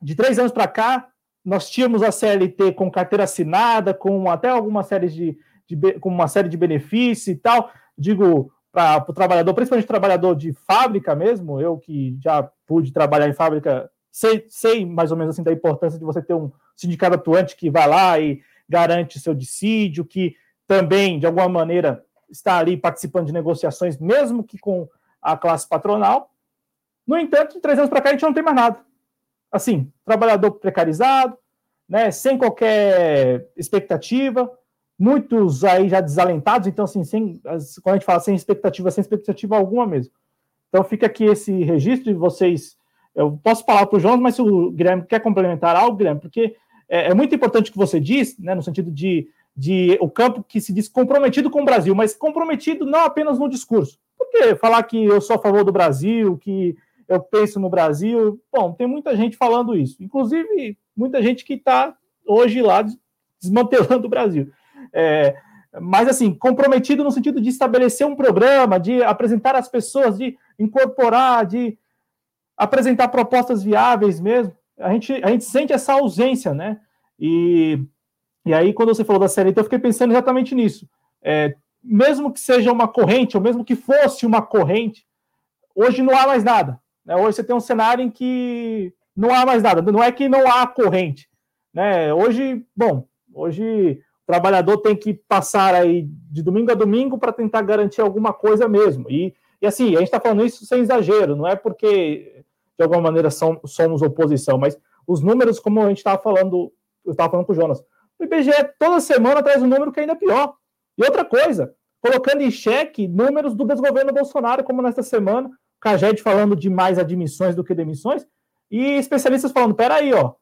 de três anos para cá, nós tínhamos a CLT com carteira assinada, com até alguma série de, de com uma série de benefícios e tal. Digo para o trabalhador, principalmente trabalhador de fábrica mesmo, eu que já pude trabalhar em fábrica, sei, sei mais ou menos assim da importância de você ter um sindicato atuante que vai lá e garante seu dissídio, que também, de alguma maneira, está ali participando de negociações, mesmo que com a classe patronal. No entanto, de três anos para cá, a gente não tem mais nada. Assim, trabalhador precarizado, né, sem qualquer expectativa, muitos aí já desalentados, então, assim, sem, quando a gente fala sem expectativa, sem expectativa alguma mesmo. Então, fica aqui esse registro de vocês. Eu posso falar para o João, mas se o Guilherme quer complementar algo, Guilherme, porque é, é muito importante o que você diz, né, no sentido de, de o campo que se diz comprometido com o Brasil, mas comprometido não apenas no discurso. Porque falar que eu sou a favor do Brasil, que eu penso no Brasil, bom, tem muita gente falando isso, inclusive muita gente que está hoje lá desmantelando o Brasil. É, mas assim, comprometido no sentido de estabelecer um programa, de apresentar as pessoas, de incorporar, de apresentar propostas viáveis mesmo a gente, a gente sente essa ausência, né? E, e aí, quando você falou da série, então eu fiquei pensando exatamente nisso. É, mesmo que seja uma corrente, ou mesmo que fosse uma corrente, hoje não há mais nada. Né? Hoje você tem um cenário em que não há mais nada. Não é que não há corrente. Né? Hoje, bom, hoje o trabalhador tem que passar aí de domingo a domingo para tentar garantir alguma coisa mesmo. E, e assim, a gente está falando isso sem exagero, não é porque de alguma maneira são, somos oposição, mas os números, como a gente estava falando, eu estava falando com o Jonas, o IBGE toda semana traz um número que é ainda pior. E outra coisa, colocando em xeque números do desgoverno Bolsonaro, como nesta semana, Caged falando de mais admissões do que demissões, e especialistas falando, peraí, ó,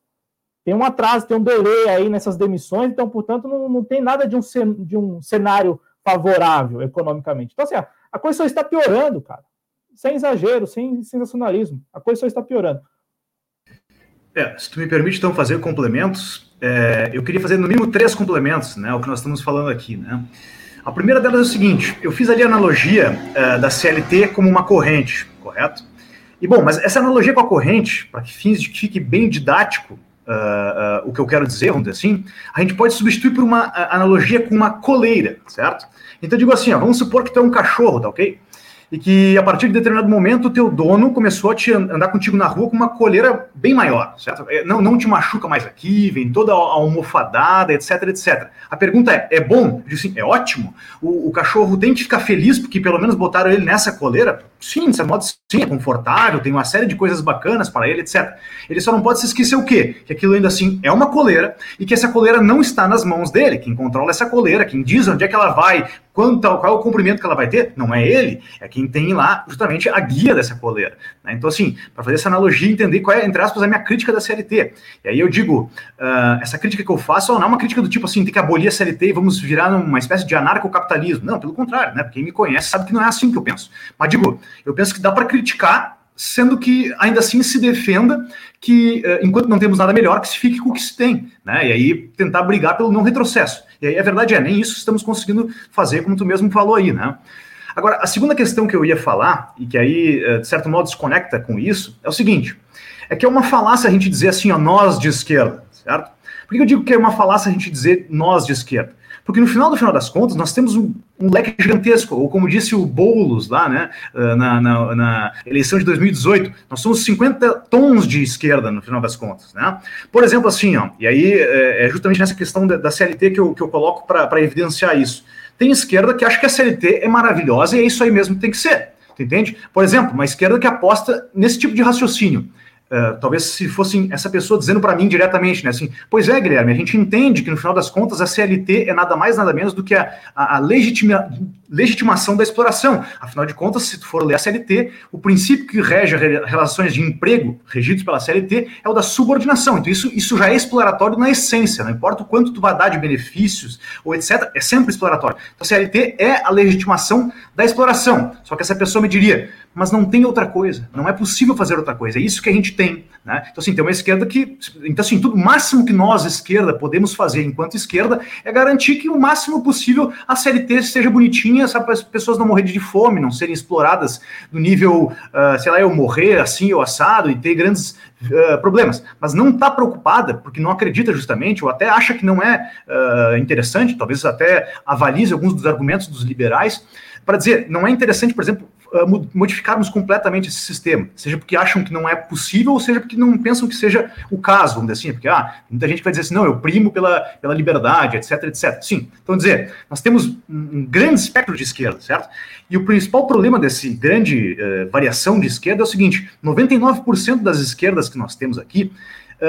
tem um atraso, tem um delay aí nessas demissões, então, portanto, não, não tem nada de um, de um cenário favorável economicamente. Então, assim, a coisa só está piorando, cara sem exagero, sem sensacionalismo. A coisa só está piorando. É, se tu me permite, então, fazer complementos, é, eu queria fazer no mínimo três complementos, né, o que nós estamos falando aqui, né. A primeira delas é o seguinte, eu fiz ali a analogia é, da CLT como uma corrente, correto? E, bom, mas essa analogia com a corrente, para que fins de que fique bem didático uh, uh, o que eu quero dizer, vamos dizer assim, a gente pode substituir por uma uh, analogia com uma coleira, certo? Então, eu digo assim, ó, vamos supor que tu é um cachorro, tá ok? E que a partir de determinado momento o teu dono começou a te andar contigo na rua com uma coleira bem maior, certo? É, não, não te machuca mais aqui, vem toda almofadada, etc, etc. A pergunta é, é bom? Eu disse, assim, é ótimo. O, o, cachorro tem que ficar feliz porque pelo menos botaram ele nessa coleira? Sim, de certo modo, sim, é confortável, tem uma série de coisas bacanas para ele, etc. Ele só não pode se esquecer o quê? Que aquilo ainda assim é uma coleira e que essa coleira não está nas mãos dele. Quem controla essa coleira, quem diz onde é que ela vai, quanto, qual é o comprimento que ela vai ter, não é ele, é quem tem lá justamente a guia dessa coleira. Né? Então, assim, para fazer essa analogia, entender qual é, entre aspas, a minha crítica da CLT. E aí eu digo, uh, essa crítica que eu faço não é uma crítica do tipo assim, tem que abolir a CLT e vamos virar uma espécie de anarcocapitalismo. Não, pelo contrário, né? Quem me conhece sabe que não é assim que eu penso. Mas digo, eu penso que dá para criticar sendo que ainda assim se defenda que, uh, enquanto não temos nada melhor, que se fique com o que se tem, né? E aí tentar brigar pelo não retrocesso. E aí a verdade é, nem isso estamos conseguindo fazer, como tu mesmo falou aí, né? Agora, a segunda questão que eu ia falar, e que aí, eh, de certo modo, desconecta com isso, é o seguinte: é que é uma falácia a gente dizer assim, ó, nós de esquerda, certo? Por que eu digo que é uma falácia a gente dizer nós de esquerda? Porque no final do final das contas, nós temos um, um leque gigantesco, ou como disse o Boulos lá, né, eh, na, na, na, eleição de 2018, nós somos 50 tons de esquerda no final das contas, né? Por exemplo, assim, ó, e aí é, é justamente nessa questão da, da CLT que eu, que eu coloco para evidenciar isso. Tem esquerda que acha que a CLT é maravilhosa e é isso aí mesmo que tem que ser. Entende? Por exemplo, uma esquerda que aposta nesse tipo de raciocínio. Uh, talvez se fosse essa pessoa dizendo para mim diretamente, né, assim, pois é, Guilherme, a gente entende que no final das contas a CLT é nada mais, nada menos do que a, a, a legitima, legitimação da exploração. Afinal de contas, se tu for ler a CLT, o princípio que rege relações de emprego regidos pela CLT é o da subordinação. Então isso, isso já é exploratório na essência, não importa o quanto tu vai dar de benefícios ou etc, é sempre exploratório. Então a CLT é a legitimação da exploração. Só que essa pessoa me diria, mas não tem outra coisa. Não é possível fazer outra coisa. É isso que a gente tem. Né? Então, assim, tem uma esquerda que. Então, assim, tudo o máximo que nós, esquerda, podemos fazer enquanto esquerda é garantir que o máximo possível a CLT seja bonitinha, sabe, para as pessoas não morrerem de fome, não serem exploradas no nível, uh, sei lá, eu morrer assim ou assado e ter grandes uh, problemas. Mas não está preocupada, porque não acredita justamente, ou até acha que não é uh, interessante, talvez até avalize alguns dos argumentos dos liberais, para dizer, não é interessante, por exemplo, ah, modificarmos completamente esse sistema, seja porque acham que não é possível, ou seja porque não pensam que seja o caso, vamos dizer assim, porque ah, muita gente vai dizer assim, não, eu primo pela, pela liberdade, etc, etc. Sim, então dizer, nós temos um grande espectro de esquerda, certo? E o principal problema desse grande uh, variação de esquerda é o seguinte, 99% das esquerdas que nós temos aqui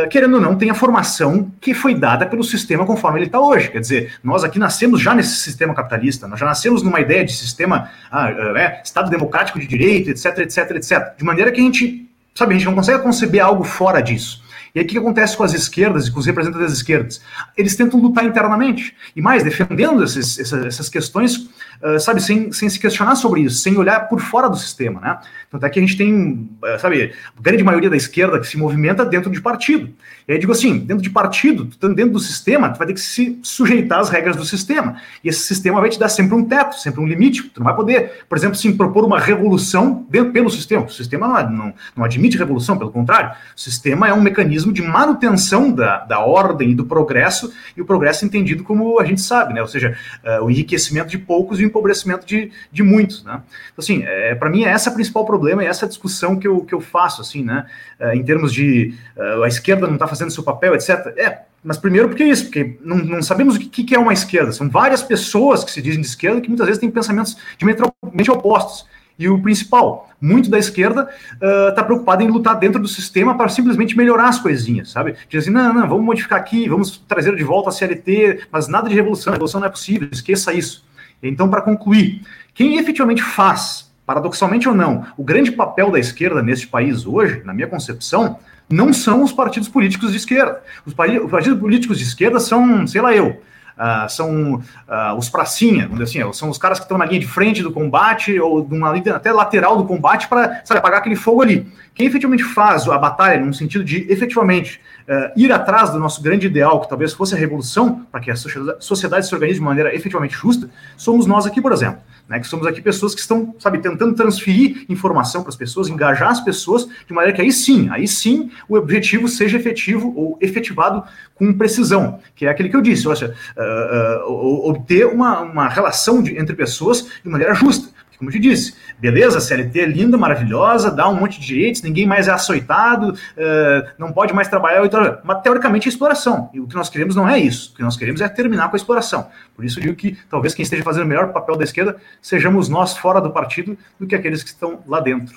querendo ou não, tem a formação que foi dada pelo sistema conforme ele está hoje. Quer dizer, nós aqui nascemos já nesse sistema capitalista, nós já nascemos numa ideia de sistema, ah, é, Estado democrático de direito, etc, etc, etc. De maneira que a gente, sabe, a gente não consegue conceber algo fora disso. E aí o que acontece com as esquerdas e com os representantes das esquerdas? Eles tentam lutar internamente. E mais, defendendo esses, essas, essas questões, uh, sabe, sem, sem se questionar sobre isso, sem olhar por fora do sistema, né? Tanto é que a gente tem, uh, sabe, a grande maioria da esquerda que se movimenta dentro de partido. E aí digo assim, dentro de partido, dentro do sistema, tu vai ter que se sujeitar às regras do sistema. E esse sistema vai te dar sempre um teto, sempre um limite. Tu não vai poder, por exemplo, sim, propor uma revolução dentro, pelo sistema. O sistema não, não, não admite revolução, pelo contrário. O sistema é um mecanismo de manutenção da, da ordem e do progresso, e o progresso entendido como a gente sabe, né? Ou seja, uh, o enriquecimento de poucos e empobrecimento de, de muitos, né? Então, assim, é, para mim, é esse o principal problema, é essa discussão que eu, que eu faço, assim, né? Uh, em termos de uh, a esquerda não está fazendo seu papel, etc. É, mas primeiro porque é isso, porque não, não sabemos o que, que, é uma esquerda. São várias pessoas que se dizem de esquerda que muitas vezes têm pensamentos diametralmente opostos. E o principal, muito da esquerda está uh, preocupado em lutar dentro do sistema para simplesmente melhorar as coisinhas, sabe? Diz assim, não, não, vamos modificar aqui, vamos trazer de volta a CLT, mas nada de revolução, revolução não é possível, esqueça isso. Então, para concluir, quem efetivamente faz, paradoxalmente ou não, o grande papel da esquerda neste país hoje, na minha concepção, não são os partidos políticos de esquerda. Os, partidos políticos de esquerda são, sei lá eu, Uh, são uh, os pracinha, assim, são os caras que estão na linha de frente do combate ou numa linha até lateral do combate para apagar aquele fogo ali. Quem efetivamente faz a batalha no sentido de efetivamente uh, ir atrás do nosso grande ideal, que talvez fosse a revolução, para que a sociedade se organize de maneira efetivamente justa, somos nós aqui, por exemplo né, que somos aqui pessoas que estão, sabe, tentando transferir informação para as pessoas, engajar as pessoas, de maneira que aí sim, aí sim o objetivo seja efetivo ou efetivado com precisão, que é aquele que eu disse, ou seja, uh, uh, obter uma, uma relação de, entre pessoas de maneira justa como eu te disse, beleza, CLT é linda, maravilhosa, dá um monte de direitos, ninguém mais é açoitado, uh, não pode mais trabalhar, mas teoricamente é exploração. E o que nós queremos não é isso. O que nós queremos é terminar com a exploração. Por isso digo que talvez quem esteja fazendo o melhor papel da esquerda sejamos nós fora do partido do que aqueles que estão lá dentro.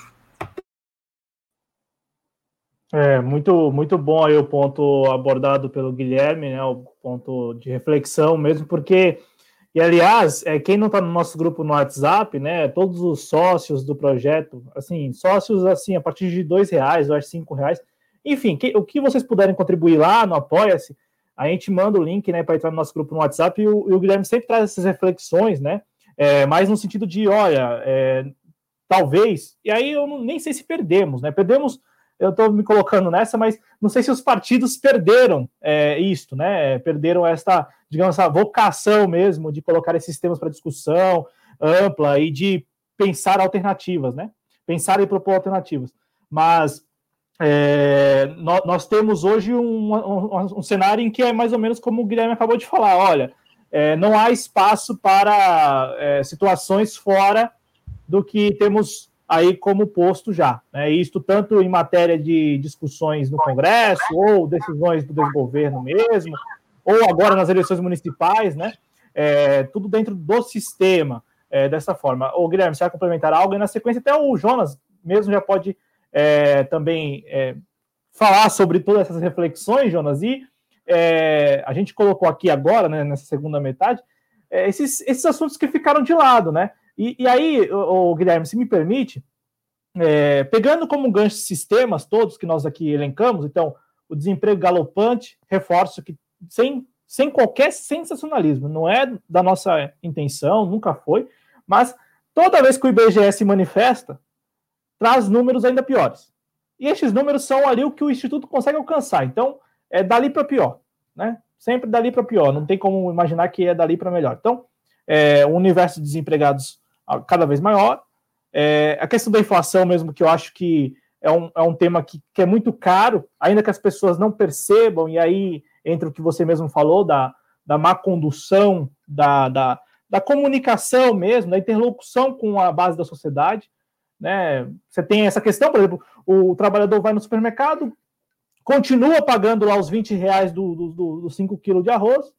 É, muito, muito bom aí o ponto abordado pelo Guilherme, né, o ponto de reflexão mesmo, porque e, aliás, é, quem não está no nosso grupo no WhatsApp, né? Todos os sócios do projeto, assim, sócios assim, a partir de dois reais, ou cinco reais. Enfim, que, o que vocês puderem contribuir lá no Apoia-se, a gente manda o link né, para entrar no nosso grupo no WhatsApp e o, e o, Guilherme sempre traz essas reflexões, né? É, mais no sentido de, olha, é, talvez, e aí eu não, nem sei se perdemos, né? Perdemos eu estou me colocando nessa, mas não sei se os partidos perderam é, isto, né? Perderam esta, digamos, essa vocação mesmo de colocar esses temas para discussão ampla e de pensar alternativas, né? Pensar e propor alternativas. Mas é, nós, nós, temos hoje um, um, um, cenário em que é mais ou menos como o Guilherme acabou de falar: olha, é, não há espaço para é, situações fora do que temos aí como posto já. Né? Isto tanto em matéria de discussões no Congresso, ou decisões do desgoverno mesmo, ou agora nas eleições municipais, né? É, tudo dentro do sistema, é, dessa forma. O Guilherme, você vai complementar algo? E na sequência, até o Jonas mesmo já pode é, também é, falar sobre todas essas reflexões, Jonas, e é, a gente colocou aqui agora, né, nessa segunda metade, é, esses, esses assuntos que ficaram de lado, né? E, e aí, o, o, Guilherme, se me permite, pegando como gancho sistemas todos que nós aqui elencamos, então, o desemprego galopante, reforço que sem, sem qualquer sensacionalismo, não é da nossa intenção, nunca foi, mas toda vez que o IBGE se manifesta, traz números ainda piores. E esses números são ali o que o Instituto consegue alcançar. Então, é dali para pior, né? Sempre dali para pior. Não tem como imaginar que é dali para melhor. Então, é, um universo de desempregados cada vez maior. É, a questão da inflação mesmo, que eu acho que é um, é um tema que, que é muito caro, ainda que as pessoas não percebam, e aí entra o que você mesmo falou, da, da má condução, da, da, da comunicação mesmo, da interlocução com a base da sociedade. Né? Você tem essa questão, por exemplo, o trabalhador vai no supermercado, continua pagando lá os 20 reais do, do, do, do 5 quilos de arroz,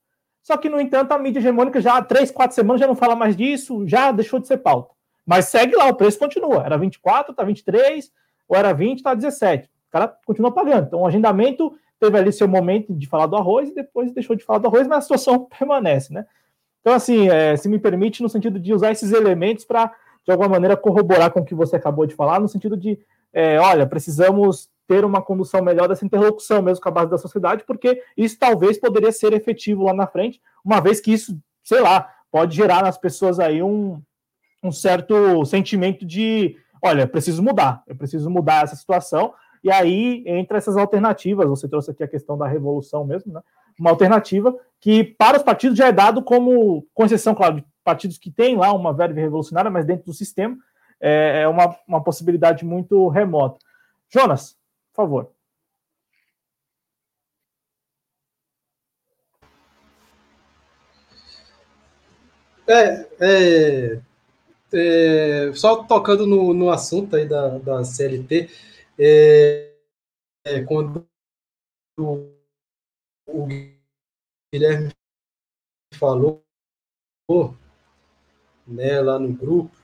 só que, no entanto, a mídia hegemônica já há 3, 4 semanas já não fala mais disso, já deixou de ser pauta. Mas segue lá, o preço continua. Era 24, tá 23, ou era 20, tá 17. O cara continua pagando. Então, o agendamento teve ali seu momento de falar do arroz e depois deixou de falar do arroz, mas a situação permanece, né? Então, assim, é, se me permite, no sentido de usar esses elementos para, de alguma maneira, corroborar com o que você acabou de falar, no sentido de, é, olha, precisamos ter uma condução melhor dessa interlocução mesmo com a base da sociedade, porque isso talvez poderia ser efetivo lá na frente, uma vez que isso, sei lá, pode gerar nas pessoas aí um, um certo sentimento de, olha, preciso mudar, eu preciso mudar essa situação, e aí entra essas alternativas, você trouxe aqui a questão da revolução mesmo, né? uma alternativa que para os partidos já é dado como, com exceção, claro, de partidos que têm lá uma verve revolucionária, mas dentro do sistema é, é uma, uma possibilidade muito remota. Jonas, por favor. É, é, é, só tocando no, no assunto aí da, da CLT, é, é, quando o, o Guilherme falou né, lá no grupo,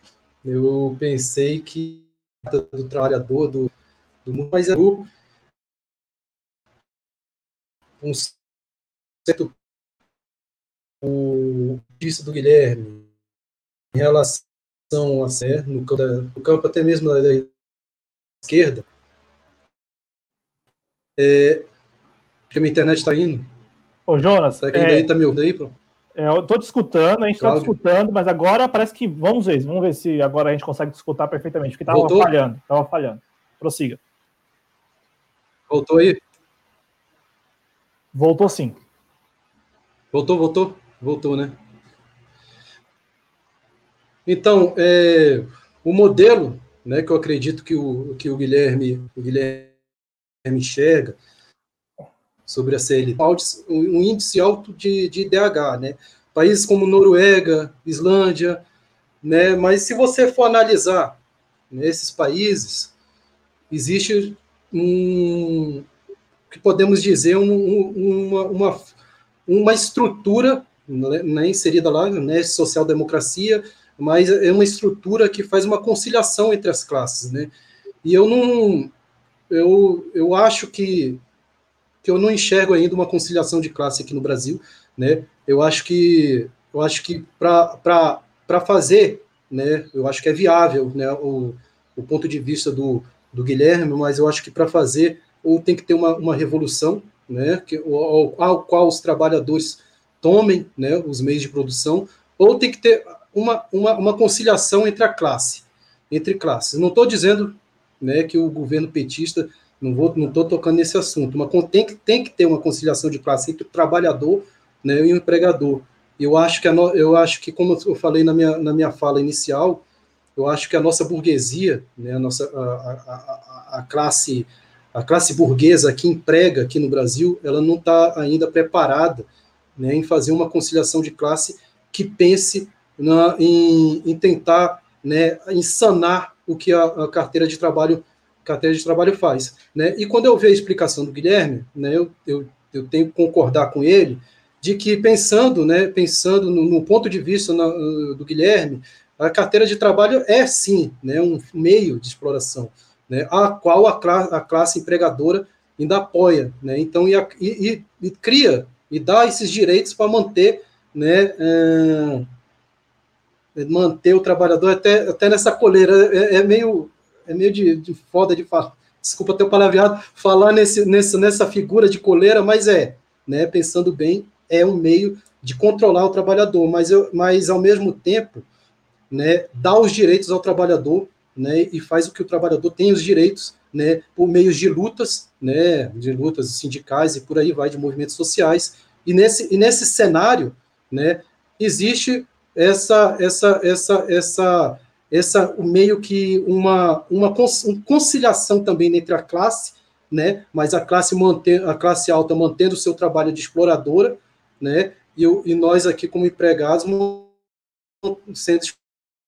eu pensei que do trabalhador, do, do mundo, mas é um certo o disso do Guilherme em relação a ser no campo, no campo até mesmo da, da esquerda é, que a minha internet está indo. Ô, Jonas. Será que é, ainda tá me ouvindo aí, pô? É, eu tô te escutando, a gente está escutando, mas agora parece que. Vamos ver, vamos ver se agora a gente consegue escutar perfeitamente, porque estava falhando, estava falhando. Prossiga. Voltou aí? Voltou sim. Voltou, voltou? Voltou, né? Então, é, o modelo né, que eu acredito que o, que o Guilherme, o Guilherme enxerga sobre a CL, um índice alto de, de IDH, né? Países como Noruega, Islândia, né? Mas se você for analisar nesses países, existe um que podemos dizer um, uma, uma, uma estrutura né, inserida lá, né, social-democracia, mas é uma estrutura que faz uma conciliação entre as classes, né? E eu não, eu, eu acho que, que eu não enxergo ainda uma conciliação de classe aqui no Brasil, né? Eu acho que eu acho que para fazer, né? Eu acho que é viável, né? O, o ponto de vista do, do Guilherme, mas eu acho que para fazer ou tem que ter uma, uma revolução, né? Que, ao, ao qual os trabalhadores tomem, né? Os meios de produção, ou tem que ter uma, uma, uma conciliação entre a classe, entre classes. Não estou dizendo né, que o governo petista, não vou, não estou tocando nesse assunto, mas tem que, tem que ter uma conciliação de classe entre o trabalhador né, e o empregador. Eu acho que, a no, eu acho que como eu falei na minha, na minha fala inicial, eu acho que a nossa burguesia, né, a nossa a, a, a classe a classe burguesa que emprega aqui no Brasil, ela não está ainda preparada né, em fazer uma conciliação de classe que pense na, em, em tentar né, sanar o que a, a carteira de trabalho carteira de trabalho faz. Né? E quando eu vi a explicação do Guilherme, né, eu, eu, eu tenho que concordar com ele, de que pensando, né, pensando no, no ponto de vista na, do Guilherme, a carteira de trabalho é sim né, um meio de exploração, né, a qual a, a classe empregadora ainda apoia. Né, então, e, e, e, cria e dá esses direitos para manter né, é, manter o trabalhador até, até nessa coleira. É, é meio, é meio de, de foda de falar. Desculpa ter o palavreado, falar nesse, nesse, nessa figura de coleira, mas é, né, pensando bem, é um meio de controlar o trabalhador, mas, eu, mas ao mesmo tempo, né, dar os direitos ao trabalhador né, e faz o que o trabalhador tem os direitos, né, por meio de lutas, né, de lutas sindicais e por aí vai de movimentos sociais. E nesse, e nesse cenário, né, existe essa essa essa essa essa meio que uma uma conciliação também entre a classe, né, mas a classe mantém a classe alta mantendo o seu trabalho de exploradora, né, e, e nós aqui como empregados sendo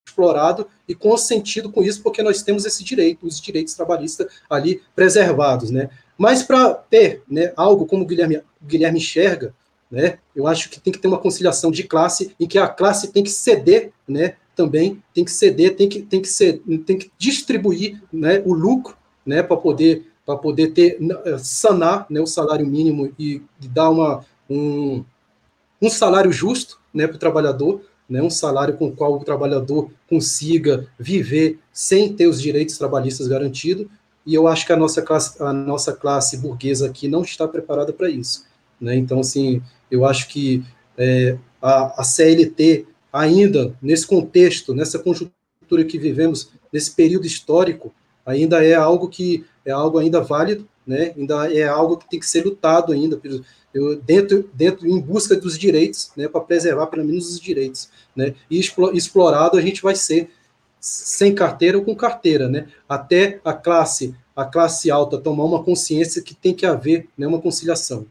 explorado e consentido com isso, porque nós temos esse direito, os direitos trabalhistas ali preservados, né? Mas para ter né, algo como o Guilherme, Guilherme enxerga, né, eu acho que tem que ter uma conciliação de classe em que a classe tem que ceder, né, também tem que ceder, tem que, tem que, ser, tem que distribuir né, o lucro né, para poder, poder ter, sanar né, o salário mínimo e, e dar uma, um, um salário justo né, para o trabalhador, né, um salário com o qual o trabalhador consiga viver sem ter os direitos trabalhistas garantidos, e eu acho que a nossa classe, a nossa classe burguesa aqui não está preparada para isso. Né? Então, assim, eu acho que é, a, a CLT, ainda nesse contexto, nessa conjuntura que vivemos, nesse período histórico, ainda é algo que é algo ainda válido, né? ainda é algo que tem que ser lutado ainda eu, dentro, dentro, em busca dos direitos, né, para preservar pelo menos os direitos, né, e explorado a gente vai ser sem carteira ou com carteira, né, até a classe, a classe alta tomar uma consciência que tem que haver, né, uma conciliação.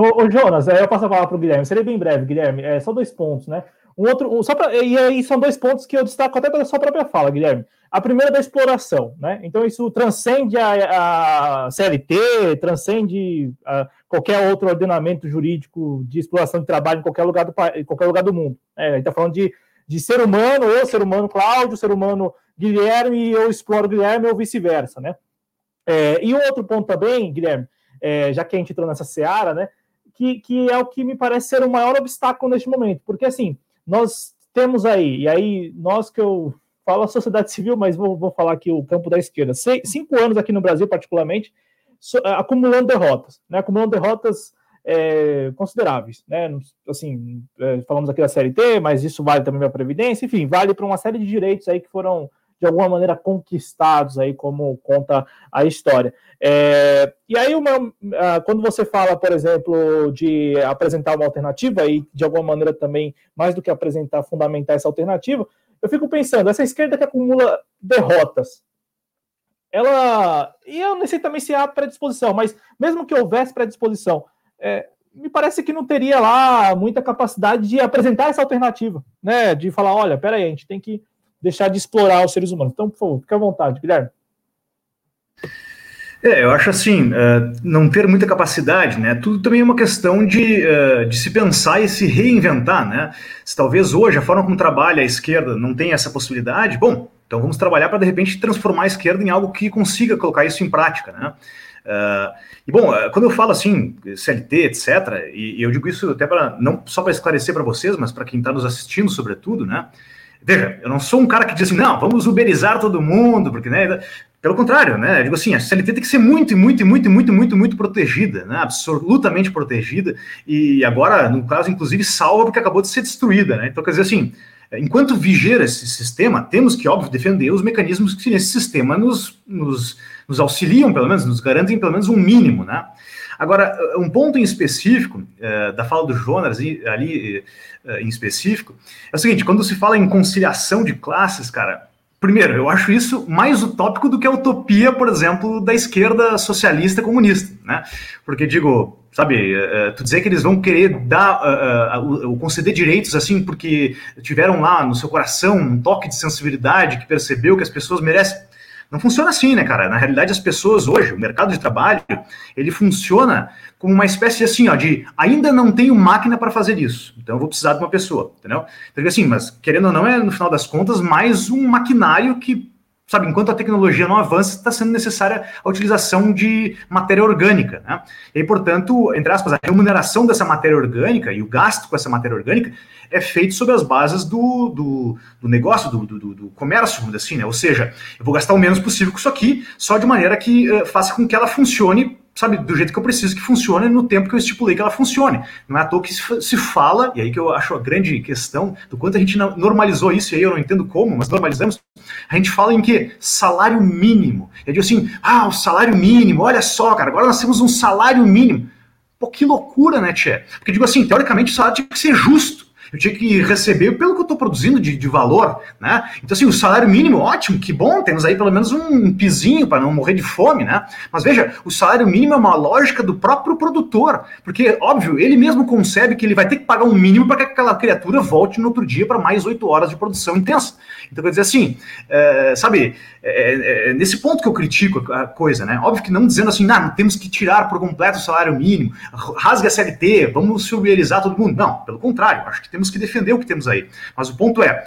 Ô, ô Jonas, eu passo a palavra para o Guilherme, seria bem breve, Guilherme, é só dois pontos, né, um outro, um, só pra, e aí são dois pontos que eu destaco até pela sua própria fala, Guilherme. A primeira é da exploração, né? Então isso transcende a, a CLT, transcende a, qualquer outro ordenamento jurídico de exploração de trabalho em qualquer lugar do, em qualquer lugar do mundo. É, está falando de, de ser humano, ou ser humano Cláudio, ser humano Guilherme, e eu exploro Guilherme, ou vice-versa, né? É, e um outro ponto também, Guilherme, é, já que a gente entrou nessa seara, né? Que, que é o que me parece ser o maior obstáculo neste momento, porque assim nós temos aí, e aí nós que eu falo a sociedade civil, mas vou, vou falar aqui o campo da esquerda, cinco anos aqui no Brasil, particularmente, so, é, acumulando derrotas, né? Acumulando derrotas é, consideráveis, né? Assim, é, falamos aqui da CLT, mas isso vale também para a Previdência, enfim, vale para uma série de direitos aí que foram de alguma maneira conquistados aí, como conta a história. É, e aí, uma, quando você fala, por exemplo, de apresentar uma alternativa, e de alguma maneira também, mais do que apresentar, fundamentar essa alternativa, eu fico pensando, essa esquerda que acumula derrotas, ela. E eu não sei também se há predisposição, mas mesmo que houvesse predisposição, é, me parece que não teria lá muita capacidade de apresentar essa alternativa, né? De falar, olha, peraí, a gente tem que deixar de explorar os seres humanos. Então, por favor, fique à vontade, Guilherme. É, eu acho assim, uh, não ter muita capacidade, né? Tudo também é uma questão de, uh, de se pensar e se reinventar, né? Se talvez hoje a forma como trabalha a esquerda não tem essa possibilidade, bom, então vamos trabalhar para de repente transformar a esquerda em algo que consiga colocar isso em prática, né? Uh, e bom, quando eu falo assim, CLT, etc., e, e eu digo isso até para não só para esclarecer para vocês, mas para quem está nos assistindo, sobretudo, né? Veja, eu não sou um cara que diz assim, não, vamos uberizar todo mundo, porque, né? Pelo contrário, né? Eu digo assim, a CLT tem que ser muito, muito, muito, muito, muito, muito protegida, né? Absolutamente protegida. E agora, no caso, inclusive, salva porque acabou de ser destruída, né? Então, quer dizer assim, enquanto viger esse sistema, temos que, óbvio, defender os mecanismos que nesse sistema nos, nos, nos auxiliam, pelo menos, nos garantem pelo menos um mínimo, né? Agora, um ponto em específico, é, da fala do Jonas ali é, em específico, é o seguinte: quando se fala em conciliação de classes, cara, primeiro, eu acho isso mais utópico do que a utopia, por exemplo, da esquerda socialista comunista, né? Porque, digo, sabe, uh, tu dizer que eles vão querer dar, uh, conceder direitos assim, porque tiveram lá no seu coração um toque de sensibilidade que percebeu que as pessoas merecem. Não funciona assim, né, cara? Na realidade, as pessoas hoje, o mercado de trabalho, ele funciona como uma espécie assim, ó, de ainda não tenho máquina para fazer isso, então eu vou precisar de uma pessoa, entendeu? Porque assim, mas querendo ou não, é no final das contas mais um maquinário que sabe, enquanto a tecnologia não avança, está sendo necessária a utilização de matéria orgânica, né? E, portanto, entre aspas, a remuneração dessa matéria orgânica e o gasto com essa matéria orgânica é feito sobre as bases do, do, do negócio, do, do, do, comércio, assim, né? Ou seja, eu vou gastar o menos possível com isso aqui, só de maneira que uh, faça com que ela funcione sabe, do jeito que eu preciso que funcione no tempo que eu estipulei que ela funcione. Não é à toa que se fala, e aí que eu acho a grande questão do quanto a gente normalizou isso, e aí eu não entendo como, mas normalizamos. A gente fala em que? Salário mínimo. Eu digo assim, ah, o salário mínimo, olha só, cara, agora nós temos um salário mínimo. Pô, que loucura, né, Tchê? Porque digo assim, teoricamente o salário tinha que ser justo eu tinha que receber pelo que eu estou produzindo de, de, valor, né? Então, assim, o salário mínimo, ótimo, que bom, temos aí pelo menos um pizinho para não morrer de fome, né? Mas veja, o salário mínimo é uma lógica do próprio produtor, porque, óbvio, ele mesmo concebe que ele vai ter que pagar um mínimo para que aquela criatura volte no outro dia para mais oito horas de produção intensa. Então, quer dizer assim, é, sabe, é, é, é, nesse ponto que eu critico a coisa, né? Óbvio que não dizendo assim, não, temos que tirar por completo o salário mínimo, rasgue a CLT, vamos subsidiarizar todo mundo. Não, pelo contrário, acho que temos que defender o que temos aí. Mas o ponto é,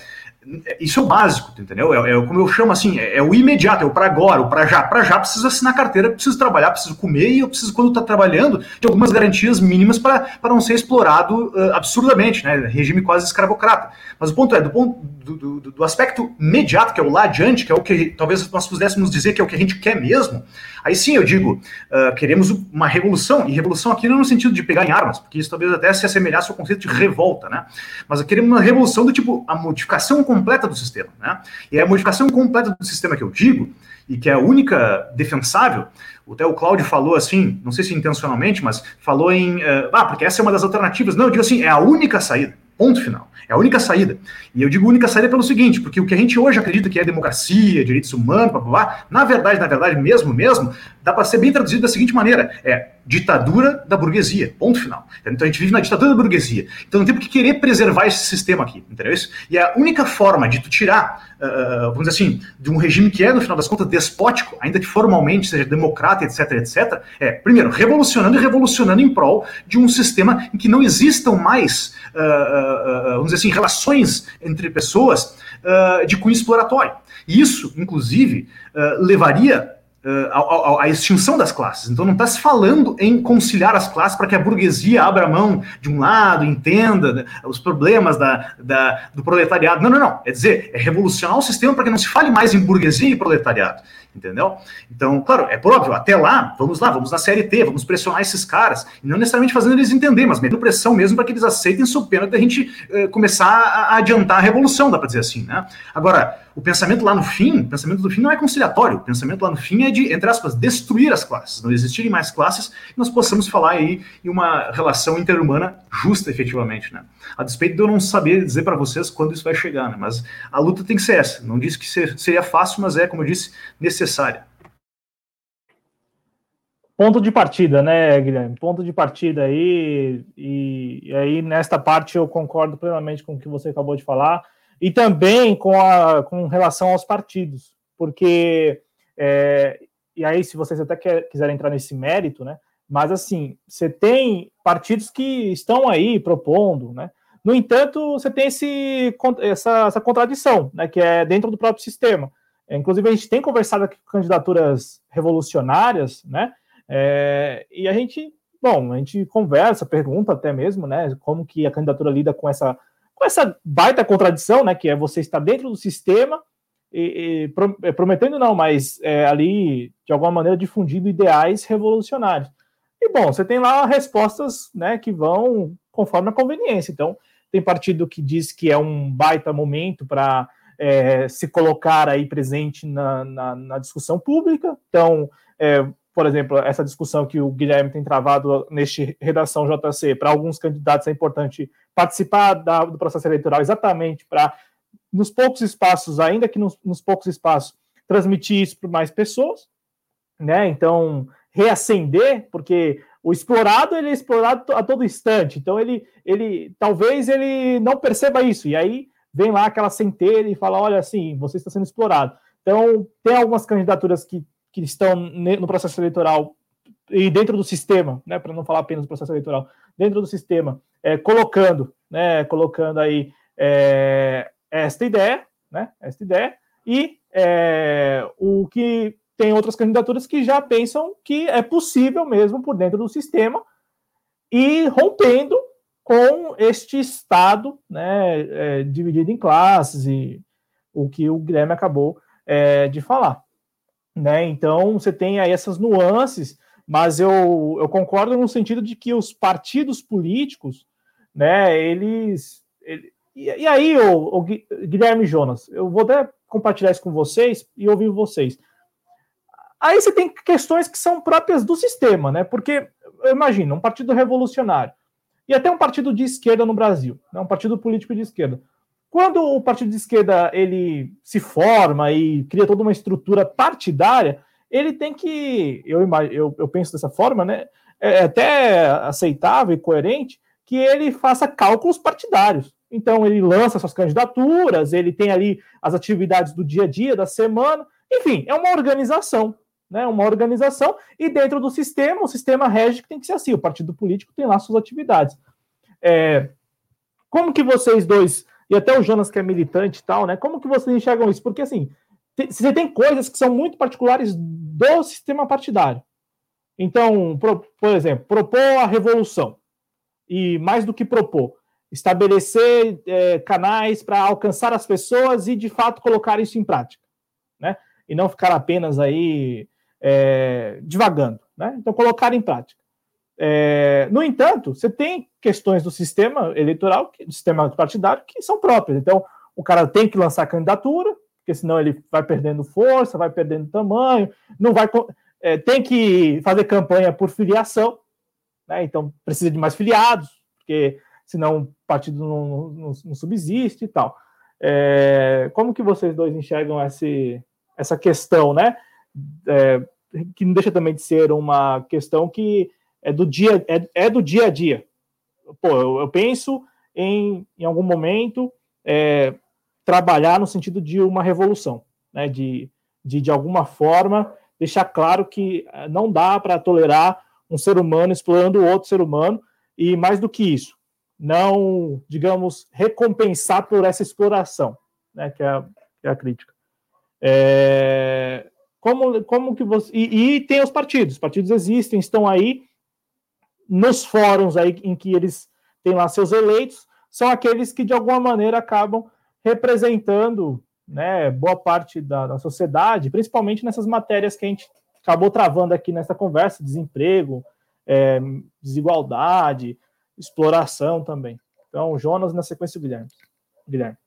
isso é o básico, entendeu? É, é como eu chamo assim, é, é o imediato, é o para agora, o para já. Para já preciso assinar carteira, preciso trabalhar, preciso comer e eu preciso, quando está trabalhando, ter algumas garantias mínimas para não ser explorado uh, absurdamente, né? Regime quase escravocrata. Mas o ponto é, do, ponto, do, do, do, aspecto imediato, que é o lá adiante, que é o que talvez nós pudéssemos dizer que é o que a gente quer mesmo, aí sim eu digo, uh, queremos uma revolução, e revolução aqui não no sentido de pegar em armas, porque isso talvez até se assemelhasse ao conceito de revolta, né? Mas queremos uma revolução do tipo, a modificação completa do sistema. Né? E a modificação completa do sistema que eu digo, e que é a única defensável, até o Cláudio falou assim, não sei se intencionalmente, mas falou em. Uh, ah, porque essa é uma das alternativas. Não, eu digo assim, é a única saída. Ponto final. É a única saída. E eu digo única saída pelo seguinte, porque o que a gente hoje acredita que é democracia, direitos humanos, blá, blá, blá na verdade, na verdade, mesmo, mesmo, dá para ser bem traduzido da seguinte maneira: é ditadura da burguesia. Ponto final. Então a gente vive na ditadura da burguesia. Então não tem que querer preservar esse sistema aqui, entendeu? E a única forma de tu tirar, uh, vamos dizer assim, de um regime que é, no final das contas, despótico, ainda que formalmente seja democrata, etc, etc, é, primeiro, revolucionando e revolucionando em prol de um sistema em que não existam mais, uh, uh, vamos dizer assim, relações entre pessoas de cunho exploratório. E isso, inclusive, levaria uh, a, a, a, extinção das classes. Então não está se falando em conciliar as classes para que a burguesia abra mão de um lado, entenda né, os problemas da, da, do proletariado. Não, não, não. É dizer, é revolucionar o sistema para que não se fale mais em burguesia e proletariado entendeu? Então, claro, é por óbvio, até lá, vamos lá, vamos na série T, vamos pressionar esses caras, não necessariamente fazendo eles entender, mas metendo pressão mesmo para que eles aceitem sob pena da gente eh, começar a, adiantar a revolução, dá para dizer assim, né? Agora, o pensamento lá no fim, o pensamento do fim não é conciliatório, o pensamento lá no fim é de, entre aspas, destruir as classes, não existirem mais classes, e nós possamos falar aí em uma relação interhumana justa, efetivamente, né? A despeito de eu não saber dizer para vocês quando isso vai chegar, né? Mas a luta tem que ser essa, não disse que seria fácil, mas é, como eu disse, necessário necessária. Ponto de partida, né, Guilherme? Ponto de partida aí, e, e, aí nesta parte eu concordo plenamente com o que você acabou de falar, e também com, a, com relação aos partidos, porque, é, e aí se vocês até quer, quiserem entrar nesse mérito, né, mas assim, você tem partidos que estão aí propondo, né, no entanto, você tem esse, essa, essa contradição, né, que é dentro do próprio sistema. É, inclusive, a gente tem conversado aqui com candidaturas revolucionárias, né? É, e a gente, bom, a gente conversa, pergunta até mesmo, né? Como que a candidatura lida com essa, com essa baita contradição, né? Que é você estar dentro do sistema e, e é, prometendo não, mas é, ali de alguma maneira difundindo ideais revolucionários. E bom, você tem lá respostas, né? Que vão conforme a conveniência. Então, tem partido que diz que é um baita momento para é, se colocar aí presente na, na, na discussão pública. Então, é, por exemplo, essa discussão que o Guilherme tem travado neste redação JC, para alguns candidatos é importante participar da, do processo eleitoral exatamente para, nos poucos espaços, ainda que nos, nos poucos espaços, transmitir isso para mais pessoas, né? Então, reacender, porque o explorado ele é explorado a todo instante, então ele, ele talvez ele não perceba isso, e aí vem lá aquela centelha e fala: olha, assim, você está sendo explorado. Então, tem algumas candidaturas que, que estão no processo eleitoral e dentro do sistema, né, para não falar apenas do processo eleitoral, dentro do sistema, é, colocando, né, colocando aí é, esta ideia, né, esta ideia, e é, o que tem outras candidaturas que já pensam que é possível mesmo por dentro do sistema e rompendo com este Estado né, é, dividido em classes, e o que o Guilherme acabou é, de falar. Né? Então, você tem aí essas nuances, mas eu, eu concordo no sentido de que os partidos políticos, né, eles. Ele, e, e, aí, o, o Guilherme Jonas, eu vou até compartilhar isso com vocês e ouvir vocês. Aí você tem questões que são próprias do sistema, né? Porque, imagina, um partido revolucionário e até um partido de esquerda no Brasil, né? um partido político de esquerda. Quando o partido de esquerda ele se forma e cria toda uma estrutura partidária, ele tem que, eu, eu, eu penso dessa forma, né? É, é até aceitável e coerente que ele faça cálculos partidários. Então, ele lança suas candidaturas, ele tem ali as atividades do dia a dia, da semana, enfim, é uma organização, né? Uma organização, e dentro do sistema, o sistema rege que tem que ser assim, o partido político tem lá suas atividades. É, como que vocês dois, e até o Jonas que é militante e tal, né? Como que vocês enxergam isso? Porque assim, você tem coisas que são muito particulares do sistema partidário. Então, por, por exemplo, propor a revolução. E mais do que propor, estabelecer é, canais para alcançar as pessoas e, de fato, colocar isso em prática. Né? E não ficar apenas aí é, divagando. Né? Então, colocar em prática. É, no entanto, você tem questões do sistema eleitoral, do sistema partidário, que são próprias. Então, o cara tem que lançar candidatura, porque senão ele vai perdendo força, vai perdendo tamanho, não vai é, tem que fazer campanha por filiação, né? Então precisa de mais filiados, porque senão o partido não, não, não subsiste e tal. É, como que vocês dois enxergam esse, essa questão, né? É, que não deixa também de ser uma questão que é do dia, é, é do dia a dia. Pô, eu, eu penso em, em algum momento é, trabalhar no sentido de uma revolução, né? de, de, de alguma forma, deixar claro que eh, não dá para tolerar um ser humano explorando outro ser humano, e mais do que isso, não, digamos, recompensar por essa exploração, né? que, é a, que é a crítica. É, como, como que você. E, e, tem os partidos, os partidos existem, estão aí nos fóruns aí em que eles têm lá seus eleitos, são aqueles que de alguma maneira acabam representando né, boa parte da, da, sociedade, principalmente nessas matérias que a gente acabou travando aqui nessa conversa: desemprego, é, desigualdade, exploração também. Então, Jonas, na sequência, Guilherme. Guilherme.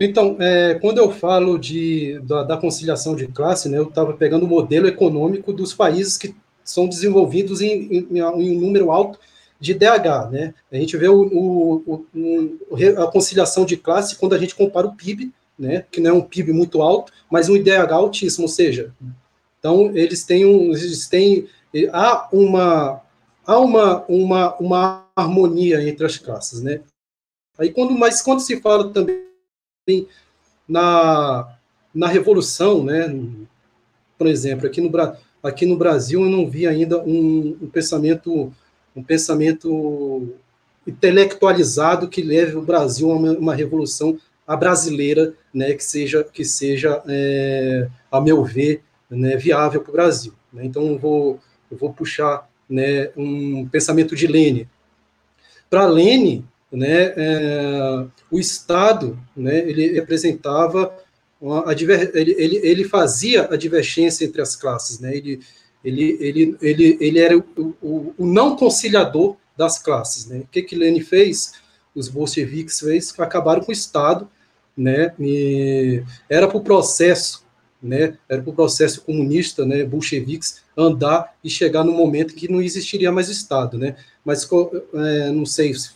Então, é, quando eu falo de, da, da, conciliação de classe, né, eu estava pegando o modelo econômico dos países que são desenvolvidos em, em, em um número alto de DH, né? A gente vê o, o, o, a conciliação de classe quando a gente compara o PIB, né? Que não é um PIB muito alto, mas um IDH altíssimo, ou seja, então eles têm um, eles têm há uma há uma, uma, uma harmonia entre as classes, né? Aí quando mas quando se fala também na na revolução, né? Por exemplo, aqui no, aqui no Brasil eu não vi ainda um, um pensamento um pensamento intelectualizado que leve o Brasil a uma, uma revolução a brasileira, né, que seja, que seja é, a meu ver, né, viável para o Brasil. Né? Então, eu vou, eu vou puxar né, um pensamento de Lênin. Para Lênin, né, é, o Estado, né, ele representava, uma, ele, ele, ele fazia a divergência entre as classes, né, ele, ele, ele, ele, ele era o, o, o não conciliador das classes. Né? O que, que Lenin fez? Os bolcheviques fez, acabaram com o Estado, né? E era para o processo, né? Era para o processo comunista, né? Bolcheviques andar e chegar no momento que não existiria mais Estado, né? Mas é, não sei se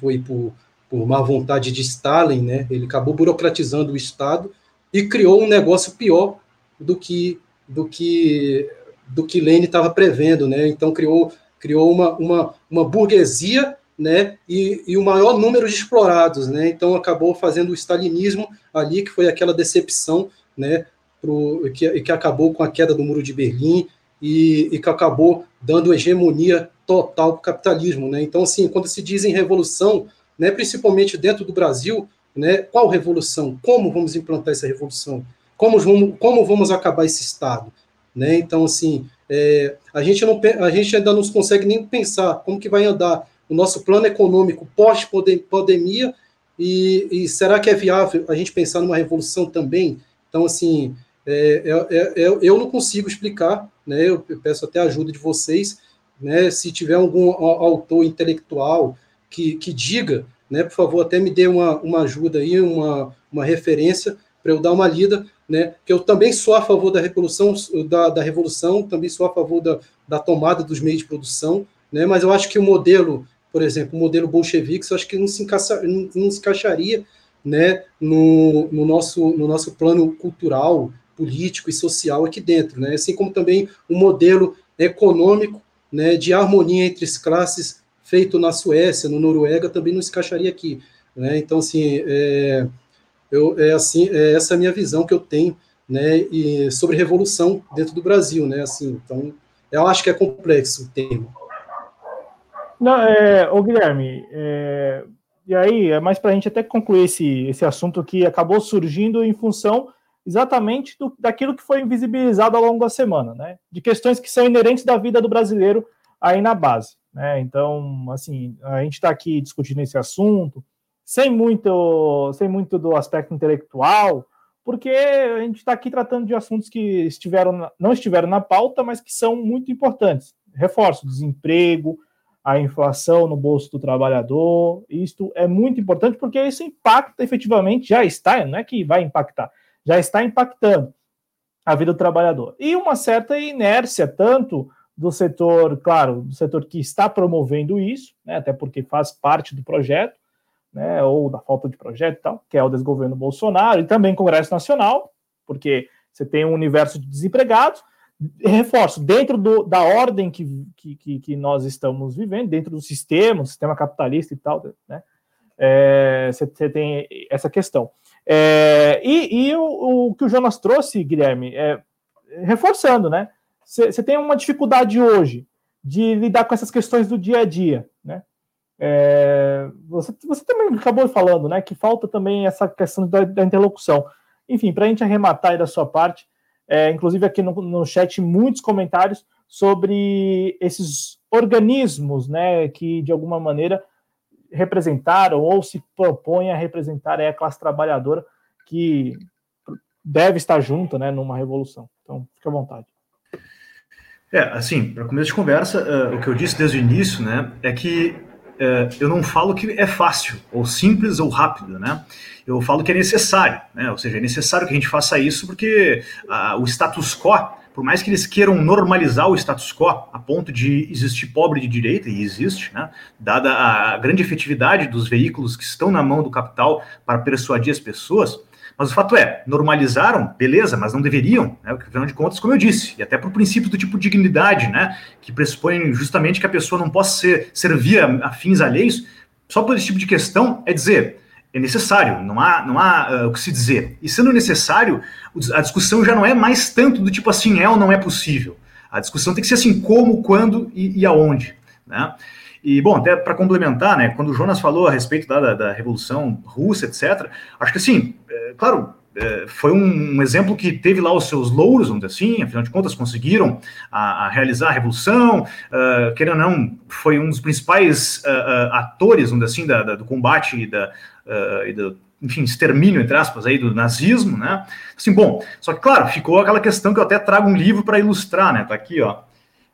foi por, por má vontade de Stalin, né? Ele acabou burocratizando o Estado e criou um negócio pior do que do que do que Lênin estava prevendo, né? Então criou, criou uma, uma, uma burguesia, né? E, e o maior número de explorados, né? Então acabou fazendo o stalinismo ali, que foi aquela decepção, né? Pro, que, que acabou com a queda do muro de Berlim e, e que acabou dando hegemonia total para o capitalismo, né? Então assim, quando se diz em revolução, né? Principalmente dentro do Brasil, né? Qual revolução? Como vamos implantar essa revolução? Como vamos, como vamos acabar esse Estado? Né? Então, assim, é, a, gente não, a gente ainda não consegue nem pensar como que vai andar o nosso plano econômico pós-pandemia e, e, será que é viável a gente pensar numa revolução também? Então, assim, é, é, é, eu não consigo explicar, né? Eu peço até a ajuda de vocês, né? Se tiver algum autor intelectual que, que diga, né? Por favor, até me dê uma, uma ajuda aí, uma, uma referência para eu dar uma lida, né? Que eu também sou a favor da revolução, da, da revolução, também sou a favor da, da tomada dos meios de produção, né? Mas eu acho que o modelo, por exemplo, o modelo bolchevique, eu acho que não se, encaixa, não, não se encaixaria, né? No, no nosso no nosso plano cultural, político e social aqui dentro, né? Assim como também um modelo econômico, né? De harmonia entre as classes feito na Suécia, no Noruega, também não se encaixaria aqui, né? Então assim, é, eu, é assim, é essa é a minha visão que eu tenho, né, e sobre revolução dentro do Brasil, né, assim, então, eu acho que é complexo o tema. Não, é, ô Guilherme, é, e aí, é mais para a gente até concluir esse, esse assunto que acabou surgindo em função exatamente do, daquilo que foi invisibilizado ao longo da semana, né, de questões que são inerentes da vida do brasileiro aí na base, né, então, assim, a gente está aqui discutindo esse assunto, sem muito, sem muito do aspecto intelectual, porque a gente está aqui tratando de assuntos que estiveram, não estiveram na pauta, mas que são muito importantes. Reforço, desemprego, a inflação no bolso do trabalhador, isto é muito importante porque isso impacta efetivamente, já está, não é que vai impactar, já está impactando a vida do trabalhador. E uma certa inércia, tanto do setor, claro, do setor que está promovendo isso, né, até porque faz parte do projeto, né, ou da falta de projeto e tal, que é o desgoverno Bolsonaro, e também Congresso Nacional, porque você tem um universo de desempregados, reforço, dentro do, da ordem que, que, que, nós estamos vivendo, dentro do sistema, sistema capitalista e tal, né, é, você, você tem essa questão. É, e, e o, o, que o Jonas trouxe, Guilherme, é, reforçando, né, você tem uma dificuldade hoje de lidar com essas questões do dia a dia, né, é, você, você também acabou falando, né, que falta também essa questão da, da interlocução. Enfim, para a gente arrematar aí da sua parte, é, inclusive aqui no, no chat, muitos comentários sobre esses organismos, né, que de alguma maneira representaram ou se propõem a representar a classe trabalhadora que deve estar junto, né, numa revolução. Então, fique à vontade. É, assim, para começo de conversa, uh, o que eu disse desde o início, né, é que é, eu não falo que é fácil, ou simples, ou rápido, né? Eu falo que é necessário, né? Ou seja, é necessário que a gente faça isso porque ah, o status quo, por mais que eles queiram normalizar o status quo a ponto de existir pobre de direita, e existe, né? Dada a grande efetividade dos veículos que estão na mão do capital para persuadir as pessoas, mas o fato é, normalizaram, beleza, mas não deveriam, né? Afinal de contas, como eu disse, e até por princípio do tipo de dignidade, né? Que pressupõe justamente que a pessoa não possa ser, servir a, a fins alheios, só por esse tipo de questão, é dizer, é necessário, não há, não há uh, o que se dizer. E sendo necessário, a discussão já não é mais tanto do tipo assim, é ou não é possível. A discussão tem que ser assim, como, quando e, e aonde, né? E, bom, até para complementar, né, quando o Jonas falou a respeito da, da, da Revolução Russa, etc., acho que, assim, é, claro, é, foi um, um, exemplo que teve lá os seus louros, vamos dizer assim, afinal de contas conseguiram a, a realizar a revolução, uh, querendo ou não, foi um dos principais uh, uh, atores, vamos dizer assim, da, da, do combate e da, e do, enfim, extermínio, entre aspas, aí do nazismo, né? Assim, bom, só que, claro, ficou aquela questão que eu até trago um livro para ilustrar, né? Tá aqui, ó,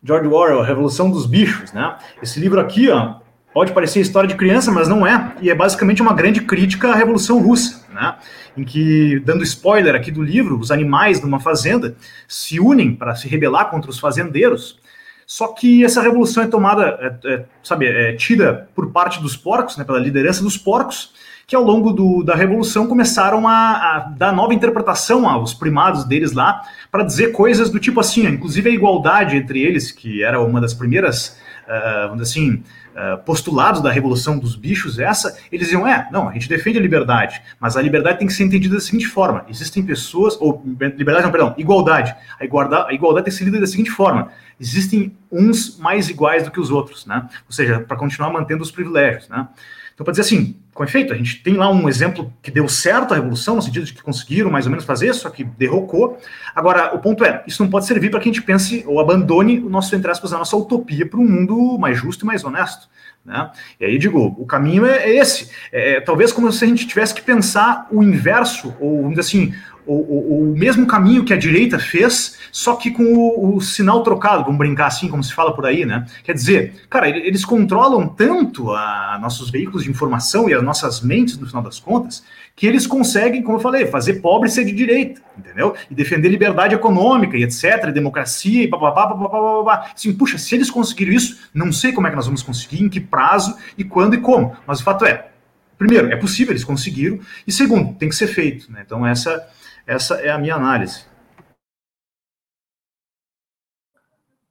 George Orwell, Revolução dos Bichos, né? Esse livro aqui, ó, pode parecer história de criança, mas não é, e é basicamente uma grande crítica à Revolução Russa, né? Em que, dando spoiler aqui do livro, os animais numa fazenda se unem para se rebelar contra os fazendeiros. Só que essa revolução é tomada, é, é, sabe, é tida por parte dos porcos, né, pela liderança dos porcos, que ao longo do, da Revolução começaram a, a, dar nova interpretação aos primados deles lá, para dizer coisas do tipo assim, inclusive a igualdade entre eles, que era uma das primeiras, uh, vamos dizer assim, uh, postulados da Revolução dos Bichos, essa, eles diziam, é, não, a gente defende a liberdade, mas a liberdade tem que ser entendida da seguinte forma, existem pessoas, ou, liberdade não, perdão, igualdade, a igualdade, a igualdade tem que ser lida da seguinte forma, existem uns mais iguais do que os outros, né, ou seja, para continuar mantendo os privilégios, né, então, para dizer assim, com efeito, a gente tem lá um exemplo que deu certo a revolução, no sentido de que conseguiram mais ou menos fazer, só que derrocou. Agora, o ponto é, isso não pode servir para que a gente pense ou abandone o nosso, entre aspas, a nossa utopia para um mundo mais justo e mais honesto. Né? E aí digo, o caminho é, é esse. É, é, talvez como se a gente tivesse que pensar o inverso, ou assim, o, o, o, mesmo caminho que a direita fez, só que com o, o, sinal trocado, vamos brincar assim, como se fala por aí, né? Quer dizer, cara, eles controlam tanto a nossos veículos de informação e as nossas mentes, no final das contas, que eles conseguem, como eu falei, fazer pobre ser de direita, entendeu? E defender liberdade econômica e etc, e democracia e papapá, papapá, papapá. Assim, puxa, se eles conseguiram isso, não sei como é que nós vamos conseguir, em que prazo e quando e como. Mas o fato é, primeiro, é possível, eles conseguiram, e segundo, tem que ser feito, né? Então essa, essa é a minha análise.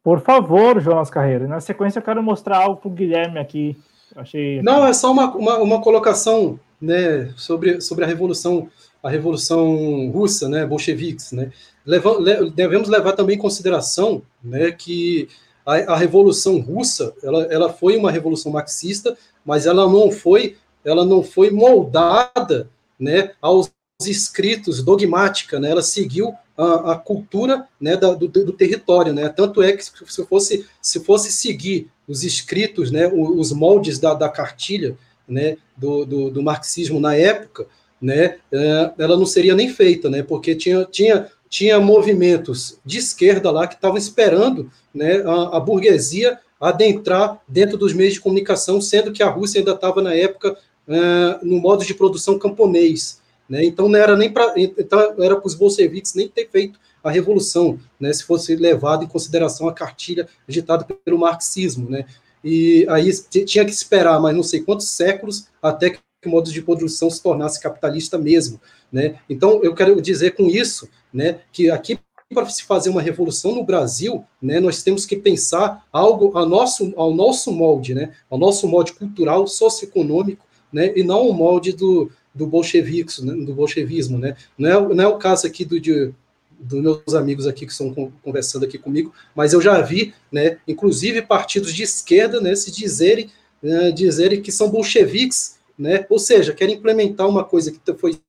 Por favor, Jonas Carreiro. Na sequência, eu quero mostrar algo para o Guilherme aqui. Achei... Não, é só uma, uma, uma colocação né, sobre, sobre a revolução a revolução russa, né, bolcheviques, né, Leva, le, devemos levar também em consideração, né, que a, a, revolução russa, ela, ela foi uma revolução marxista, mas ela não foi, ela não foi moldada, né, aos escritos dogmática, né, ela seguiu a, a cultura, né, da, do, do, território, né, tanto é que se fosse se fosse seguir os escritos, né, os moldes da, da cartilha né, do, do, do, marxismo na época, né, é, ela não seria nem feita, né, porque tinha, tinha, tinha movimentos de esquerda lá que estavam esperando né, a, a, burguesia adentrar dentro dos meios de comunicação, sendo que a Rússia ainda estava na época é, no modo de produção camponês. Né, então não era nem para então era para os bolcheviques nem ter feito a revolução, né, se fosse levado em consideração a cartilha agitada pelo marxismo, né? e aí tinha que esperar mais não sei quantos séculos até que o modo de produção se tornasse capitalista mesmo, né? Então eu quero dizer com isso, né, que aqui para se fazer uma revolução no Brasil, né, nós temos que pensar algo ao nosso, ao nosso molde, né, ao nosso molde cultural, socioeconômico, né, e não o molde do, do bolchevismo, né, do bolchevismo, né, não é, não é o caso aqui do, de, dos meus amigos aqui que estão conversando aqui comigo, mas eu já vi, né, inclusive partidos de esquerda, né, se dizerem, né, dizerem que são bolcheviques, né, ou seja, querem implementar uma coisa que foi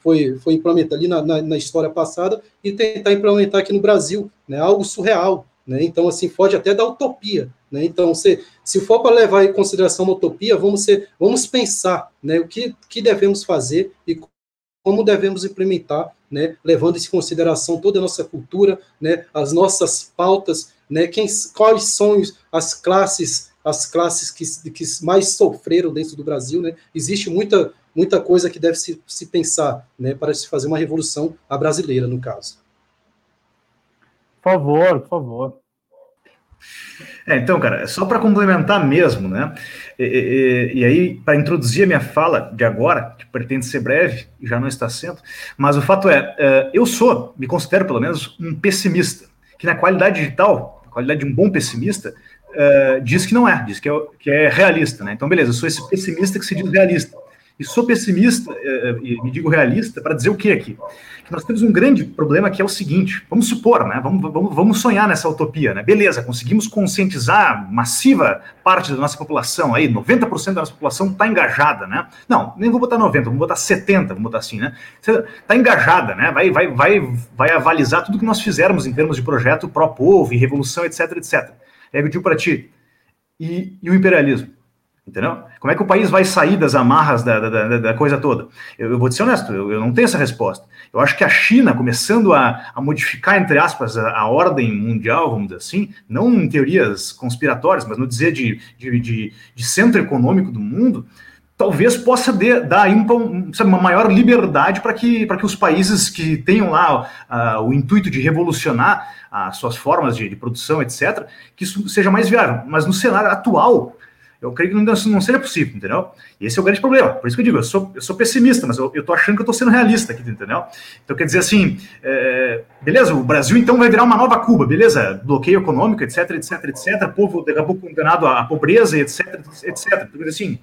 foi, foi implementada ali na, na, na, história passada e tentar implementar aqui no Brasil, né, algo surreal, né, então assim, foge até da utopia, né, então se, se for para levar em consideração uma utopia, vamos, ser, vamos pensar, né, o que, que devemos fazer e como devemos implementar, né, levando em consideração toda a nossa cultura, né, as nossas pautas, né, quem, quais são as classes, as classes que, que mais sofreram dentro do Brasil, né, existe muita, muita coisa que deve se, se pensar, né, para se fazer uma revolução a brasileira, no caso. Por favor, por favor. É, então, cara, só para complementar mesmo, né? E, e, e aí, para introduzir a minha fala de agora, que pretende ser breve, já não está sendo, mas o fato é, é, eu sou, me considero pelo menos, um pessimista, que na qualidade digital, a qualidade de um bom pessimista, é, diz que não é, diz que é, que é realista, né? Então, beleza, eu sou esse pessimista que se diz realista. E sou pessimista, é, e me digo realista, para dizer o que aqui? que nós temos um grande problema que é o seguinte: vamos supor, né? Vamos, vamos, vamos sonhar nessa utopia, né? Beleza, conseguimos conscientizar massiva parte da nossa população aí, 90% da nossa população está engajada, né? Não, nem vou botar 90, vamos botar 70, vamos botar assim, né? Está engajada, né? Vai, vai, vai, vai avalizar tudo que nós fizermos em termos de projeto pró-povo e revolução, etc, etc. Aí eu digo para ti, e, e o imperialismo? Entendeu? Como é que o país vai sair das amarras da, da, da coisa toda? Eu, eu, vou te ser honesto, eu, eu, não tenho essa resposta. Eu acho que a China, começando a, a modificar, entre aspas, a, a, ordem mundial, vamos dizer assim, não em teorias conspiratórias, mas no dizer de, de, de, de centro econômico do mundo, talvez possa de, dar uma, uma, maior liberdade para que, que os países que tenham lá uh, o intuito de revolucionar as suas formas de, de produção, etc., que isso seja mais viável. Mas no cenário atual, eu creio que não, não seria possível, entendeu? E esse é o grande problema. Por isso que eu digo, eu sou, eu sou pessimista, mas eu, eu tô achando que eu tô sendo realista aqui, entendeu? Então, quer dizer assim, é, beleza, o Brasil então vai virar uma nova Cuba, beleza? Bloqueio econômico, etc, etc, etc, povo daqui a pouco condenado à pobreza, etc, etc. Então, assim,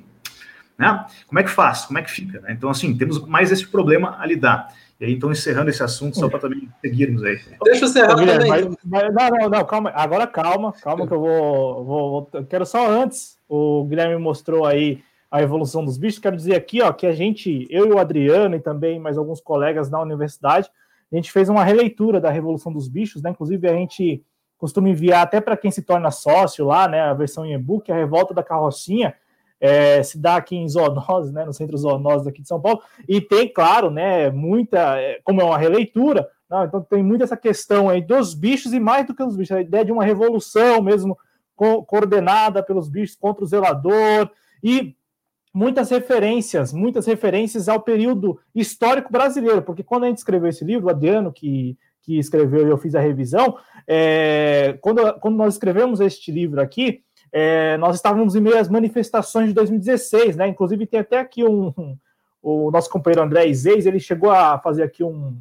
né? Como é que faz? Como é que fica? Né? Então, assim, temos mais esse problema a lidar. E aí, então, encerrando esse assunto, só para também seguirmos aí. Deixa eu encerrar também. Mas, mas, não, não, não, calma. Agora calma, calma que eu vou, vou, vou, Quero só antes, o Guilherme mostrou aí a evolução dos bichos. Quero dizer aqui, ó, que a gente, eu e o Adriano e também mais alguns colegas na universidade, a gente fez uma releitura da Revolução dos Bichos, né? Inclusive, a gente costuma enviar até para quem se torna sócio lá, né? A versão em e-book, a Revolta da Carrocinha. É, se dá aqui em zoonose, né, no centro zoonose aqui de São Paulo, e tem, claro, né, muita, é, como é uma releitura, não, então tem muito essa questão aí dos bichos e mais do que os bichos, a ideia de uma revolução mesmo co coordenada pelos bichos contra o zelador e muitas referências, muitas referências ao período histórico brasileiro, porque quando a gente escreveu esse livro, o Adriano que, que escreveu e eu fiz a revisão, é, quando, quando nós escrevemos este livro aqui, é, nós estávamos em meio às manifestações de 2016, né? Inclusive tem até aqui um, o nosso companheiro André Iseis, ele chegou a fazer aqui um,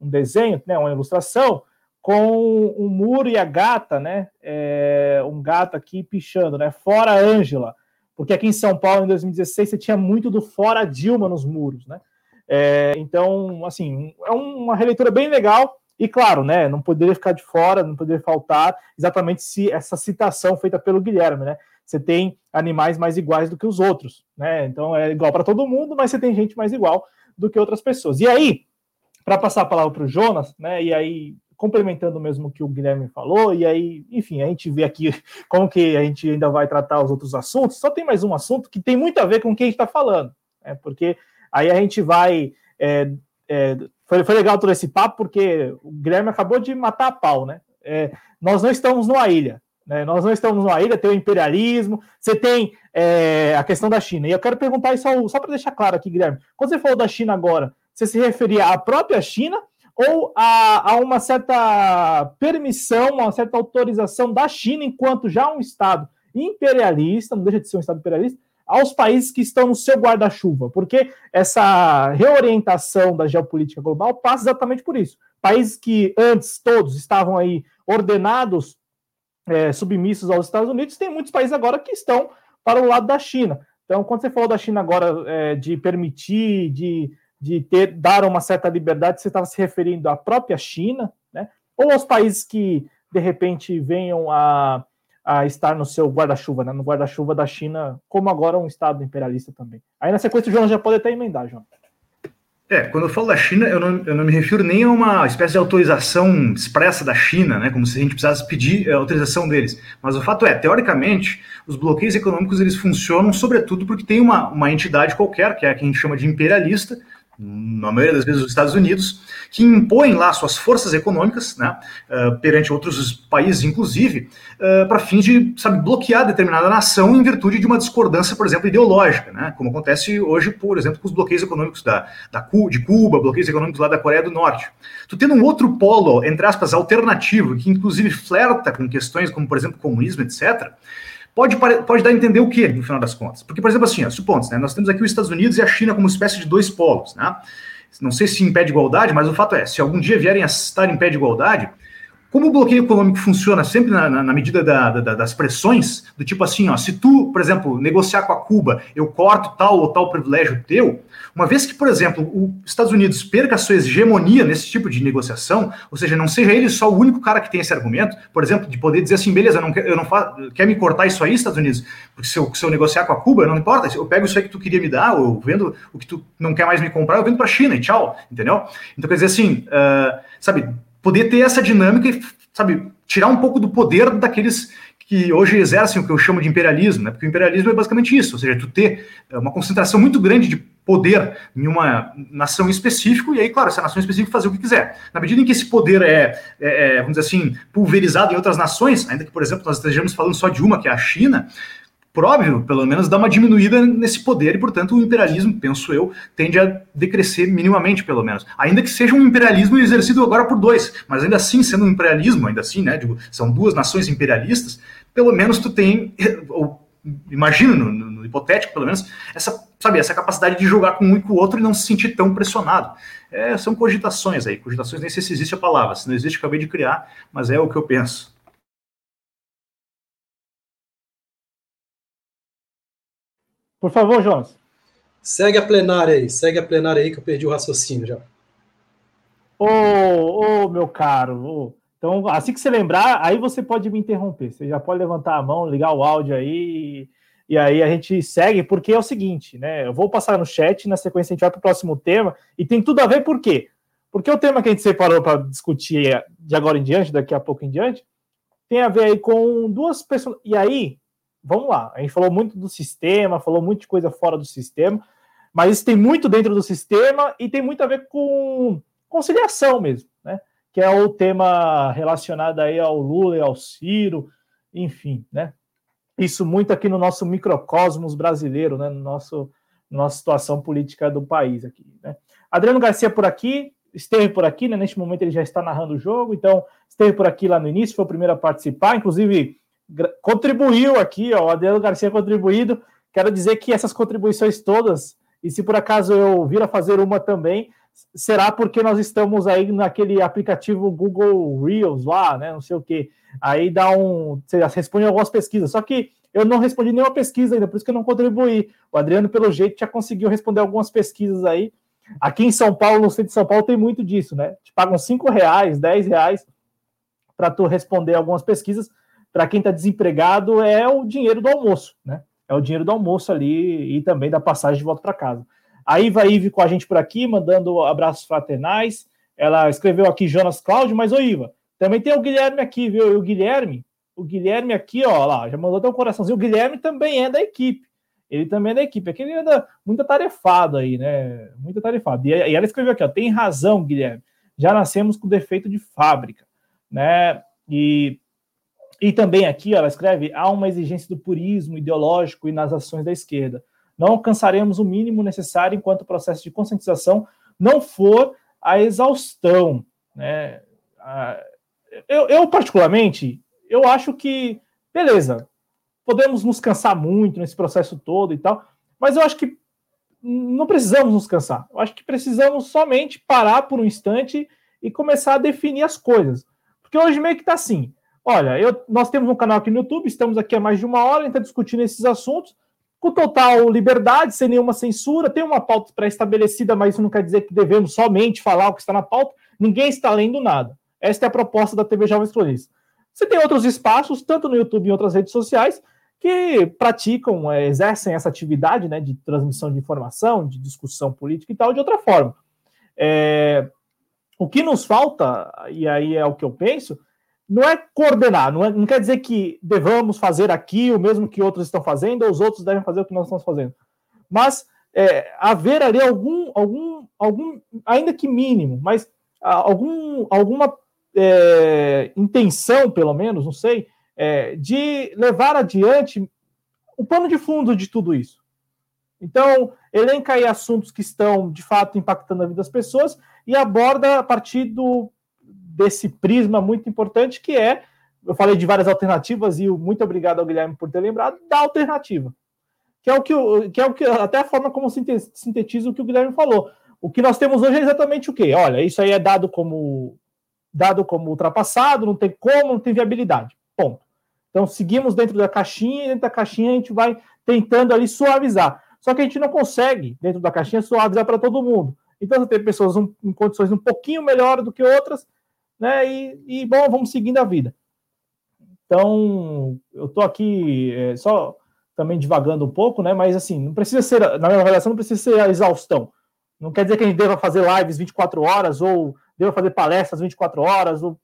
um desenho, né, uma ilustração com um muro e a gata, né? É, um gato aqui pichando, né? Fora Ângela, porque aqui em São Paulo em 2016 você tinha muito do fora Dilma nos muros, né? É, então, assim, é uma releitura bem legal. E claro, né, não poderia ficar de fora, não poderia faltar exatamente se essa citação feita pelo Guilherme, né? Você tem animais mais iguais do que os outros, né? Então é igual para todo mundo, mas você tem gente mais igual do que outras pessoas. E aí, para passar a palavra para o Jonas, né? E aí complementando mesmo o que o Guilherme falou, e aí, enfim, a gente vê aqui como que a gente ainda vai tratar os outros assuntos. Só tem mais um assunto que tem muito a ver com o que a gente está falando, né? Porque aí a gente vai é, é, foi, foi legal todo esse papo, porque o Guilherme acabou de matar a pau, né? É, nós não estamos numa ilha, né? Nós não estamos numa ilha, tem o imperialismo, você tem é, a questão da China. E eu quero perguntar isso ao, só para deixar claro aqui, Guilherme. Quando você falou da China agora, você se referia à própria China ou a, a uma certa permissão, uma certa autorização da China enquanto já um Estado imperialista, não deixa de ser um Estado imperialista, aos países que estão no seu guarda-chuva, porque essa reorientação da geopolítica global passa exatamente por isso. Países que antes todos estavam aí ordenados, é, submissos aos Estados Unidos, tem muitos países agora que estão para o lado da China. Então, quando você falou da China agora é, de permitir, de, de ter, dar uma certa liberdade, você estava se referindo à própria China, né? ou aos países que de repente venham a a estar no seu guarda-chuva, né? no guarda-chuva da China, como agora um Estado imperialista também. Aí na sequência o João já pode até emendar, João. É, quando eu falo da China, eu não, eu não me refiro nem a uma espécie de autorização expressa da China, né, como se a gente precisasse pedir a eh, autorização deles. Mas o fato é, teoricamente, os bloqueios econômicos eles funcionam sobretudo porque tem uma, uma entidade qualquer, que é a que a gente chama de imperialista, na maioria das vezes os Estados Unidos, que impõem lá suas forças econômicas, né, uh, perante outros países, inclusive, uh, para fins de, sabe, bloquear determinada nação em virtude de uma discordância, por exemplo, ideológica, né, como acontece hoje, por exemplo, com os bloqueios econômicos da, da, de Cuba, bloqueios econômicos lá da Coreia do Norte. Tu tendo um outro polo, entre aspas, alternativo, que inclusive flerta com questões como, por exemplo, comunismo, etc., pode, pode dar a entender o quê, no final das contas? Porque, por exemplo, assim, ó, né, nós temos aqui os Estados Unidos e a China como espécie de dois polos, né? Não sei se em pé de igualdade, mas o fato é, se algum dia vierem a estar em pé de igualdade, como o bloqueio econômico funciona sempre na, na, na medida da, da, das pressões, do tipo assim, ó, se tu, por exemplo, negociar com a Cuba, eu corto tal ou tal privilégio teu, uma vez que, por exemplo, os Estados Unidos perca a sua hegemonia nesse tipo de negociação, ou seja, não seja ele só o único cara que tem esse argumento, por exemplo, de poder dizer assim, beleza, eu não, eu não faço, quer me cortar isso aí, Estados Unidos, porque se eu, se eu negociar com a Cuba, não importa, eu pego isso aí que tu queria me dar, ou vendo o que tu não quer mais me comprar, eu vendo para a China e tchau, entendeu? Então, quer dizer assim, uh, sabe, poder ter essa dinâmica e, sabe, tirar um pouco do poder daqueles que hoje exercem o que eu chamo de imperialismo, né? Porque o imperialismo é basicamente isso, ou seja, tu ter uma concentração muito grande de poder em uma nação específica, e aí, claro, essa nação específica fazer o que quiser. Na medida em que esse poder é, é, é vamos dizer assim, pulverizado em outras nações, ainda que, por exemplo, nós estejamos falando só de uma, que é a China, por óbvio, pelo menos dá uma diminuída nesse poder e, portanto, o imperialismo, penso eu, tende a decrescer minimamente, pelo menos. Ainda que seja um imperialismo exercido agora por dois, mas ainda assim, sendo um imperialismo, ainda assim, né, digo, são duas nações imperialistas, pelo menos tu tem, imagino, no, no, hipotético, pelo menos, essa, sabe, essa capacidade de jogar com um e com o outro e não se sentir tão pressionado. É, são cogitações aí, cogitações, nem sei se existe a palavra, se não existe, acabei de criar, mas é o que eu penso. Por favor, Jonas. Segue a plenária aí, segue a plenária aí que eu perdi o raciocínio já. Ô, ô meu caro, ô. Então assim que você lembrar, aí você pode me interromper. Você já pode levantar a mão, ligar o áudio aí, e aí a gente segue, porque é o seguinte, né? Eu vou passar no chat, na sequência a gente vai para o próximo tema, e tem tudo a ver por quê? Porque o tema que a gente separou para discutir de agora em diante, daqui a pouco em diante, tem a ver aí com duas pessoas. E aí, vamos lá. A gente falou muito do sistema, falou muito de coisa fora do sistema, mas isso tem muito dentro do sistema e tem muito a ver com conciliação mesmo? Que é o tema relacionado aí ao Lula e ao Ciro, enfim, né? Isso muito aqui no nosso microcosmos brasileiro, né? No nosso nossa situação política do país aqui, né? Adriano Garcia por aqui, esteve por aqui, né? Neste momento ele já está narrando o jogo, então esteve por aqui lá no início, foi o primeiro a participar, inclusive contribuiu aqui, ó, o Adriano Garcia contribuído. Quero dizer que essas contribuições todas, e se por acaso eu vir a fazer uma também, será porque nós estamos aí naquele aplicativo Google Reels lá, né? Não sei o que. Aí dá um. Você responde algumas pesquisas. Só que eu não respondi nenhuma pesquisa ainda, por isso que eu não contribuí. O Adriano, pelo jeito, já conseguiu responder algumas pesquisas aí. Aqui em São Paulo, no centro de São Paulo, tem muito disso, né? Te pagam 5 reais, 10 reais para tu responder algumas pesquisas para quem está desempregado é o dinheiro do almoço, né? É o dinheiro do almoço ali e também da passagem de volta para casa. A Iva Ive com a gente por aqui, mandando abraços fraternais. Ela escreveu aqui Jonas Cláudio, mas ô Iva, também tem o Guilherme aqui, viu? E o Guilherme, o Guilherme aqui, ó, lá, já mandou até um coraçãozinho. O Guilherme também é da equipe. Ele também é da equipe. Aquele anda muito atarefado aí, né? Muito atarefado. E, e ela escreveu aqui, ó, tem razão, Guilherme. Já nascemos com defeito de fábrica, né? E e também aqui ela escreve: há uma exigência do purismo ideológico e nas ações da esquerda. Não alcançaremos o mínimo necessário enquanto o processo de conscientização não for a exaustão. Né? Eu, eu, particularmente, eu acho que, beleza, podemos nos cansar muito nesse processo todo e tal, mas eu acho que não precisamos nos cansar. Eu acho que precisamos somente parar por um instante e começar a definir as coisas. Porque hoje meio que está assim: Olha, eu, nós temos um canal aqui no YouTube, estamos aqui há mais de uma hora, a gente está discutindo esses assuntos com total liberdade, sem nenhuma censura. Tem uma pauta pré-estabelecida, mas isso não quer dizer que devemos somente falar o que está na pauta. Ninguém está lendo nada. Esta é a proposta da TV Jovens Cronistas. Você tem outros espaços, tanto no YouTube e em outras redes sociais, que praticam, é, exercem essa atividade né, de transmissão de informação, de discussão política e tal, de outra forma. É, o que nos falta, e aí é o que eu penso, não é coordenar, não, é, não quer dizer que devamos fazer aqui o mesmo que outros estão fazendo, ou os outros devem fazer o que nós estamos fazendo. Mas é, haver ali algum, algum, algum, ainda que mínimo, mas algum, alguma é, intenção, pelo menos, não sei, é, de levar adiante o pano de fundo de tudo isso. Então, elenca aí assuntos que estão, de fato, impactando a vida das pessoas e aborda a partir do desse prisma muito importante que é, eu falei de várias alternativas e muito obrigado ao Guilherme por ter lembrado da alternativa. Que é o que, que é o que até a forma como sintetiza o que o Guilherme falou. O que nós temos hoje é exatamente o quê? Olha, isso aí é dado como dado como ultrapassado, não tem como, não tem viabilidade. Ponto. Então seguimos dentro da caixinha e dentro da caixinha a gente vai tentando ali suavizar. Só que a gente não consegue, dentro da caixinha, suavizar para todo mundo. Então você tem pessoas um, em condições um pouquinho melhores do que outras, né? E, e bom, vamos seguindo a vida. Então, eu estou aqui é, só também divagando um pouco, né? Mas assim, não precisa ser, na minha avaliação, não precisa ser a exaustão. Não quer dizer que a gente deva fazer lives 24 horas ou deva fazer palestras 24 horas. Ou...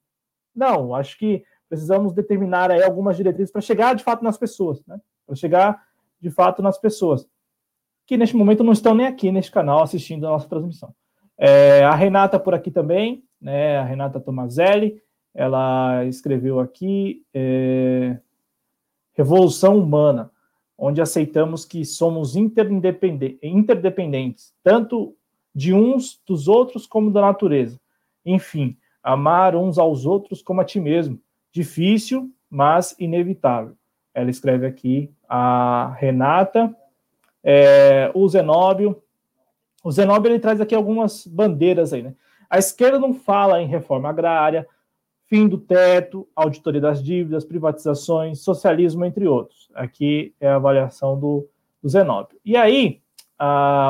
Não, acho que precisamos determinar aí algumas diretrizes para chegar de fato nas pessoas, né? Para chegar de fato nas pessoas que neste momento não estão nem aqui neste canal assistindo a nossa transmissão. É, a Renata por aqui também, né, a Renata Tomazelli, ela escreveu aqui é, Revolução Humana, onde aceitamos que somos interdependentes, tanto de uns dos outros como da natureza. Enfim, amar uns aos outros como a ti mesmo. Difícil, mas inevitável. Ela escreve aqui a Renata, é, o Zenóbio. O Zenóbio ele traz aqui algumas bandeiras aí, né? A esquerda não fala em reforma agrária, fim do teto, auditoria das dívidas, privatizações, socialismo, entre outros. Aqui é a avaliação do, do Zenóbio. E aí,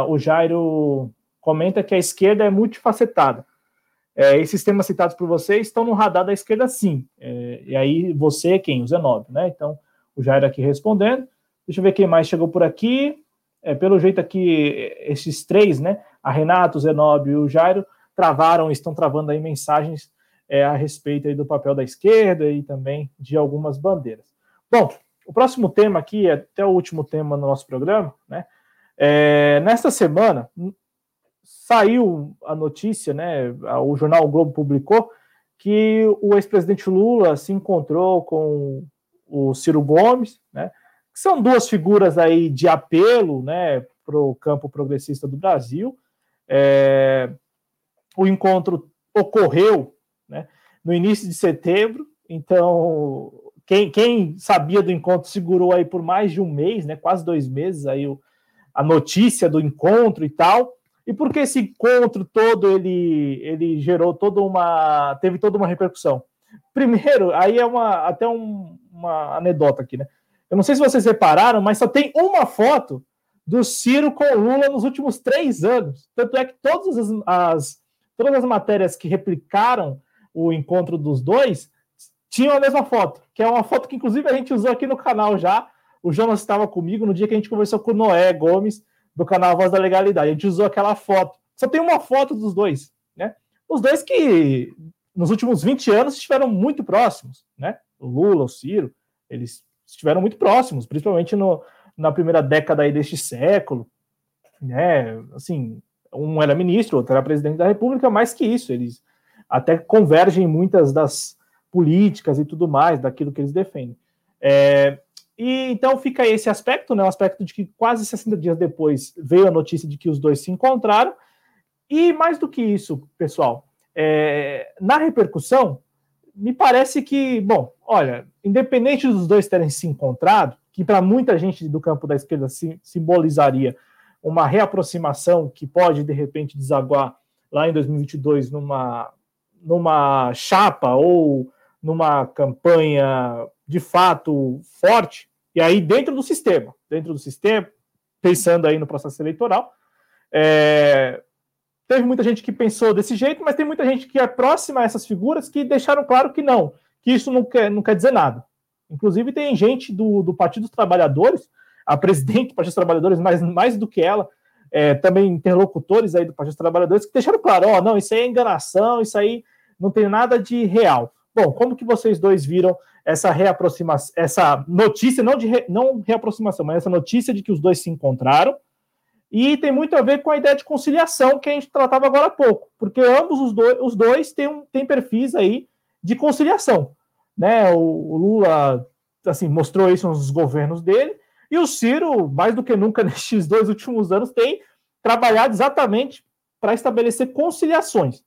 o Jairo comenta que a esquerda é multifacetada. É, esses temas citados por vocês estão no radar da esquerda, sim. É, e aí, você é quem? O Zenóbio, né? Então, o Jairo aqui respondendo. Deixa eu ver quem mais chegou por aqui. É, pelo jeito aqui, esses três, né? A Renato, o Zenóbio e o Jairo travaram, estão travando aí mensagens é, a respeito aí do papel da esquerda e também de algumas bandeiras. Bom, o próximo tema aqui, é até o último tema no nosso programa, né? É, nesta semana saiu a notícia, né? O jornal o Globo publicou que o ex-presidente Lula se encontrou com o Ciro Gomes, né? Que são duas figuras aí de apelo, né? Para o campo progressista do Brasil. É, o encontro ocorreu, né? No início de setembro, então quem, quem, sabia do encontro segurou aí por mais de um mês, né, quase dois meses, aí o, a notícia do encontro e tal. E por que esse encontro todo ele, ele gerou toda uma. teve toda uma repercussão? Primeiro, aí é uma até um, uma anedota aqui, né? Eu não sei se vocês repararam, mas só tem uma foto do Ciro com Lula nos últimos três anos. Tanto é que todas as, as, todas as matérias que replicaram o encontro dos dois tinham a mesma foto, que é uma foto que inclusive a gente usou aqui no canal já. O Jonas estava comigo no dia que a gente conversou com o Noé Gomes, do canal Voz da Legalidade. A gente usou aquela foto. Só tem uma foto dos dois, né? Os dois que nos últimos 20 anos estiveram muito próximos, né? O Lula, o Ciro, eles estiveram muito próximos, principalmente no, na primeira década aí deste século, né? Assim, um era ministro, outro era presidente da República, mais que isso, eles até convergem em muitas das políticas e tudo mais, daquilo que eles defendem. É, e então fica esse aspecto, né, o aspecto de que quase 60 dias depois veio a notícia de que os dois se encontraram. E mais do que isso, pessoal, é, na repercussão, me parece que, bom, olha, independente dos dois terem se encontrado, que para muita gente do campo da esquerda simbolizaria uma reaproximação que pode, de repente, desaguar lá em 2022 numa, numa chapa ou numa campanha de fato forte, e aí dentro do sistema, dentro do sistema, pensando aí no processo eleitoral, é, teve muita gente que pensou desse jeito, mas tem muita gente que é próxima a essas figuras que deixaram claro que não, que isso não quer, não quer dizer nada. Inclusive tem gente do, do Partido dos Trabalhadores, a presidente do Partido dos Trabalhadores, mais, mais do que ela, é, também interlocutores aí do Partido dos Trabalhadores, que deixaram claro, ó, oh, não, isso aí é enganação, isso aí não tem nada de real. Bom, como que vocês dois viram essa reaproximação, essa notícia, não de re, não reaproximação, mas essa notícia de que os dois se encontraram, e tem muito a ver com a ideia de conciliação que a gente tratava agora há pouco, porque ambos os dois, os dois têm, têm perfis aí de conciliação. Né? O, o Lula assim, mostrou isso nos governos dele, e o Ciro, mais do que nunca nestes dois últimos anos, tem trabalhado exatamente para estabelecer conciliações.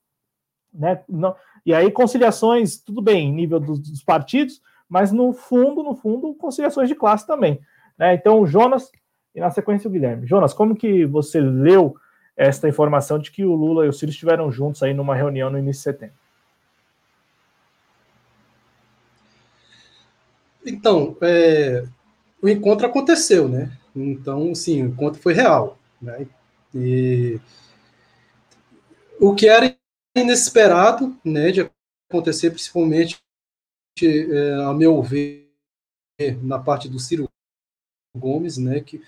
Né? Não, e aí, conciliações, tudo bem, nível dos, dos partidos, mas no fundo, no fundo, conciliações de classe também. Né? Então, o Jonas, e na sequência o Guilherme. Jonas, como que você leu esta informação de que o Lula e o Ciro estiveram juntos aí numa reunião no início de setembro? Então, é, o encontro aconteceu, né? Então, sim, o encontro foi real. Né? E o que era inesperado né, de acontecer, principalmente, é, a meu ver, na parte do Ciro Gomes, né, que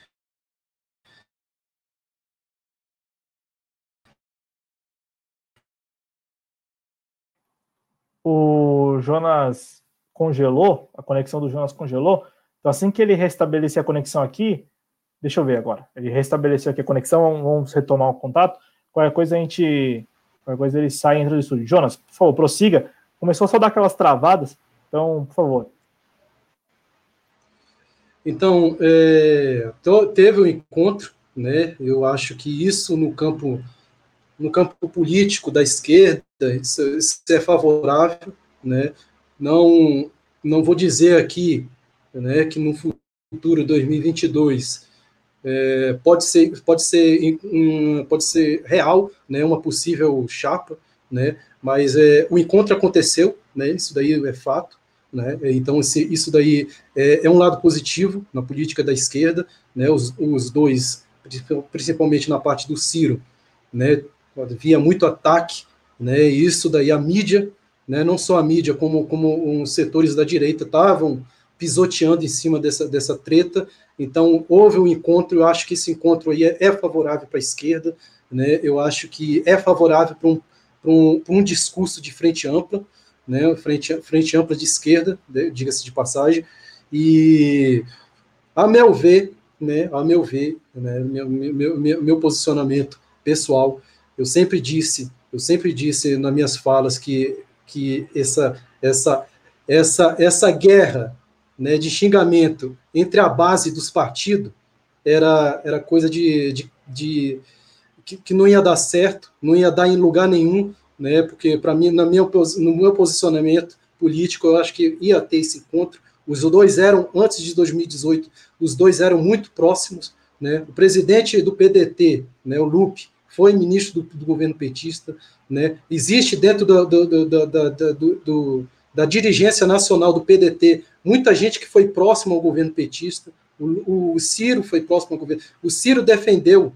o Jonas congelou, a conexão do Jonas congelou. Então, assim que ele restabelecer a conexão aqui, deixa eu ver agora. Ele restabeleceu aqui a conexão, vamos retomar o contato. Qualquer coisa a gente Qualquer coisa ele sai e entra do estúdio. Jonas, por favor, prossiga. Começou só a dar aquelas travadas, então, por favor. Então, é, teve um encontro, né? Eu acho que isso no campo no campo político da esquerda isso, isso é favorável, né? Não não vou dizer aqui, né, que no futuro 2022 é, pode ser pode ser um, pode ser real né uma possível chapa né mas é, o encontro aconteceu né isso daí é fato né então esse, isso daí é, é, um lado positivo na política da esquerda né os, os dois principalmente na parte do Ciro né havia muito ataque né isso daí a mídia né não só a mídia como como os setores da direita estavam pisoteando em cima dessa, dessa treta. Então, houve um encontro, eu acho que esse encontro aí é, é favorável para a esquerda, né? eu acho que é favorável para um, um, um discurso de frente ampla, né? frente, frente ampla de esquerda, né? diga-se de passagem, E, a meu ver, né, a meu ver, né, meu, meu, meu, meu posicionamento pessoal, eu sempre disse, eu sempre disse nas minhas falas que, que essa, essa, essa, essa guerra né, de xingamento entre a base dos partidos era, era coisa de, de, de que, que, não ia dar certo, não ia dar em lugar nenhum, né, porque para mim, na minha, no meu posicionamento político, eu acho que ia ter esse encontro. Os dois eram, antes de 2018, os dois eram muito próximos. Né? O presidente do PDT, né, o Lupe, foi ministro do, do governo petista. Né? Existe dentro do, do, do da dirigência nacional do PDT, muita gente que foi próximo ao governo petista. O, o Ciro foi próximo ao governo. O Ciro defendeu,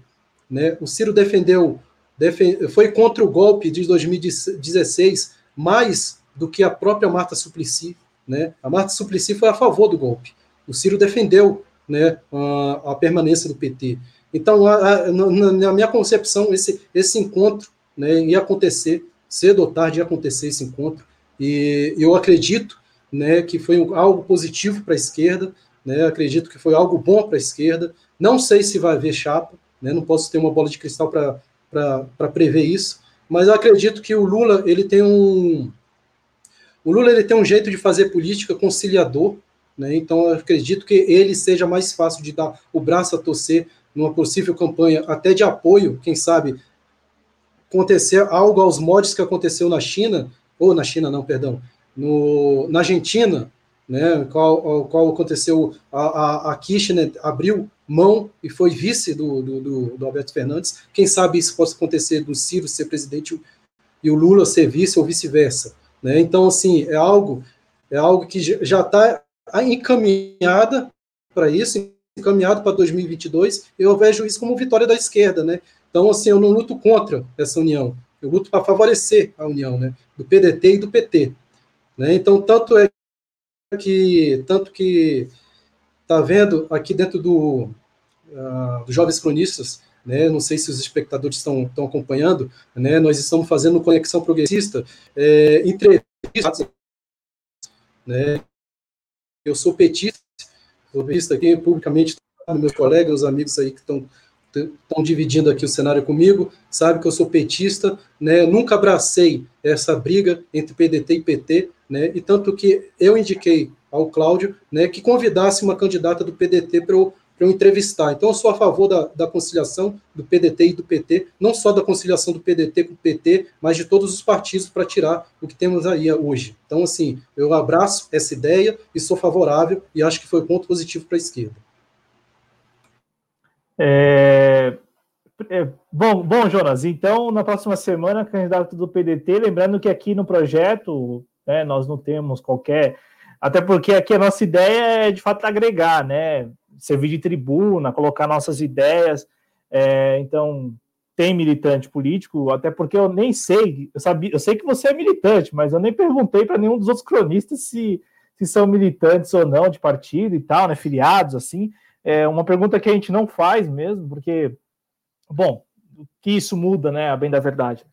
né? O Ciro defendeu, defend, foi contra o golpe de 2016 mais do que a própria Marta Suplicy, né? A Marta Suplicy foi a favor do golpe. O Ciro defendeu, né, a, a permanência do PT. Então, a, a, na, minha concepção, esse, esse encontro né, ia acontecer, cedo ou tarde ia acontecer esse encontro. E eu acredito né, que foi algo positivo para a esquerda, né, acredito que foi algo bom para a esquerda. Não sei se vai haver chapa, né, não posso ter uma bola de cristal para prever isso, mas eu acredito que o Lula ele tem um o Lula ele tem um jeito de fazer política conciliador, né, então eu acredito que ele seja mais fácil de dar o braço a torcer numa possível campanha até de apoio, quem sabe acontecer algo aos mods que aconteceu na China, ou na China não, perdão, no, na Argentina, né, qual, qual aconteceu, a, a, a Kirchner abriu mão e foi vice do, do, do, do, Alberto Fernandes. Quem sabe isso possa acontecer do Ciro ser presidente e o Lula ser vice ou vice-versa. Né? Então, assim, é algo, é algo que já está encaminhada para isso, encaminhado para 2022. Eu vejo isso como vitória da esquerda, né? Então, assim, eu não luto contra essa união. Eu luto para favorecer a união, né? Do PDT e do PT. Né? Então, tanto é que tanto que está vendo aqui dentro do, uh, do Jovens Cronistas, né? Não sei se os espectadores estão, estão acompanhando, né? Nós estamos fazendo conexão progressista, é, entrevistas, né? Eu sou petista, sou petista aqui publicamente, meus colegas, os amigos aí que estão estão dividindo aqui o cenário comigo, sabe que eu sou petista, né? Nunca abracei essa briga entre PDT e PT, né? E tanto que eu indiquei ao Cláudio, né, que convidasse uma candidata do PDT para eu, eu entrevistar. Então, eu sou a favor da, da conciliação do PDT e do PT, não só da conciliação do PDT com o PT, mas de todos os partidos para tirar o que temos aí hoje. Então, assim, eu abraço essa ideia e sou favorável e acho que foi ponto positivo para a esquerda. É, é, bom, bom, Jonas, então na próxima semana, candidato do PDT, lembrando que aqui no projeto né, nós não temos qualquer. Até porque aqui a nossa ideia é de fato agregar, né? Servir de tribuna, colocar nossas ideias. É, então, tem militante político, até porque eu nem sei, eu, sabia, eu sei que você é militante, mas eu nem perguntei para nenhum dos outros cronistas se, se são militantes ou não de partido e tal, né? Filiados, assim. É uma pergunta que a gente não faz mesmo, porque, bom, que isso muda, né, a bem da verdade.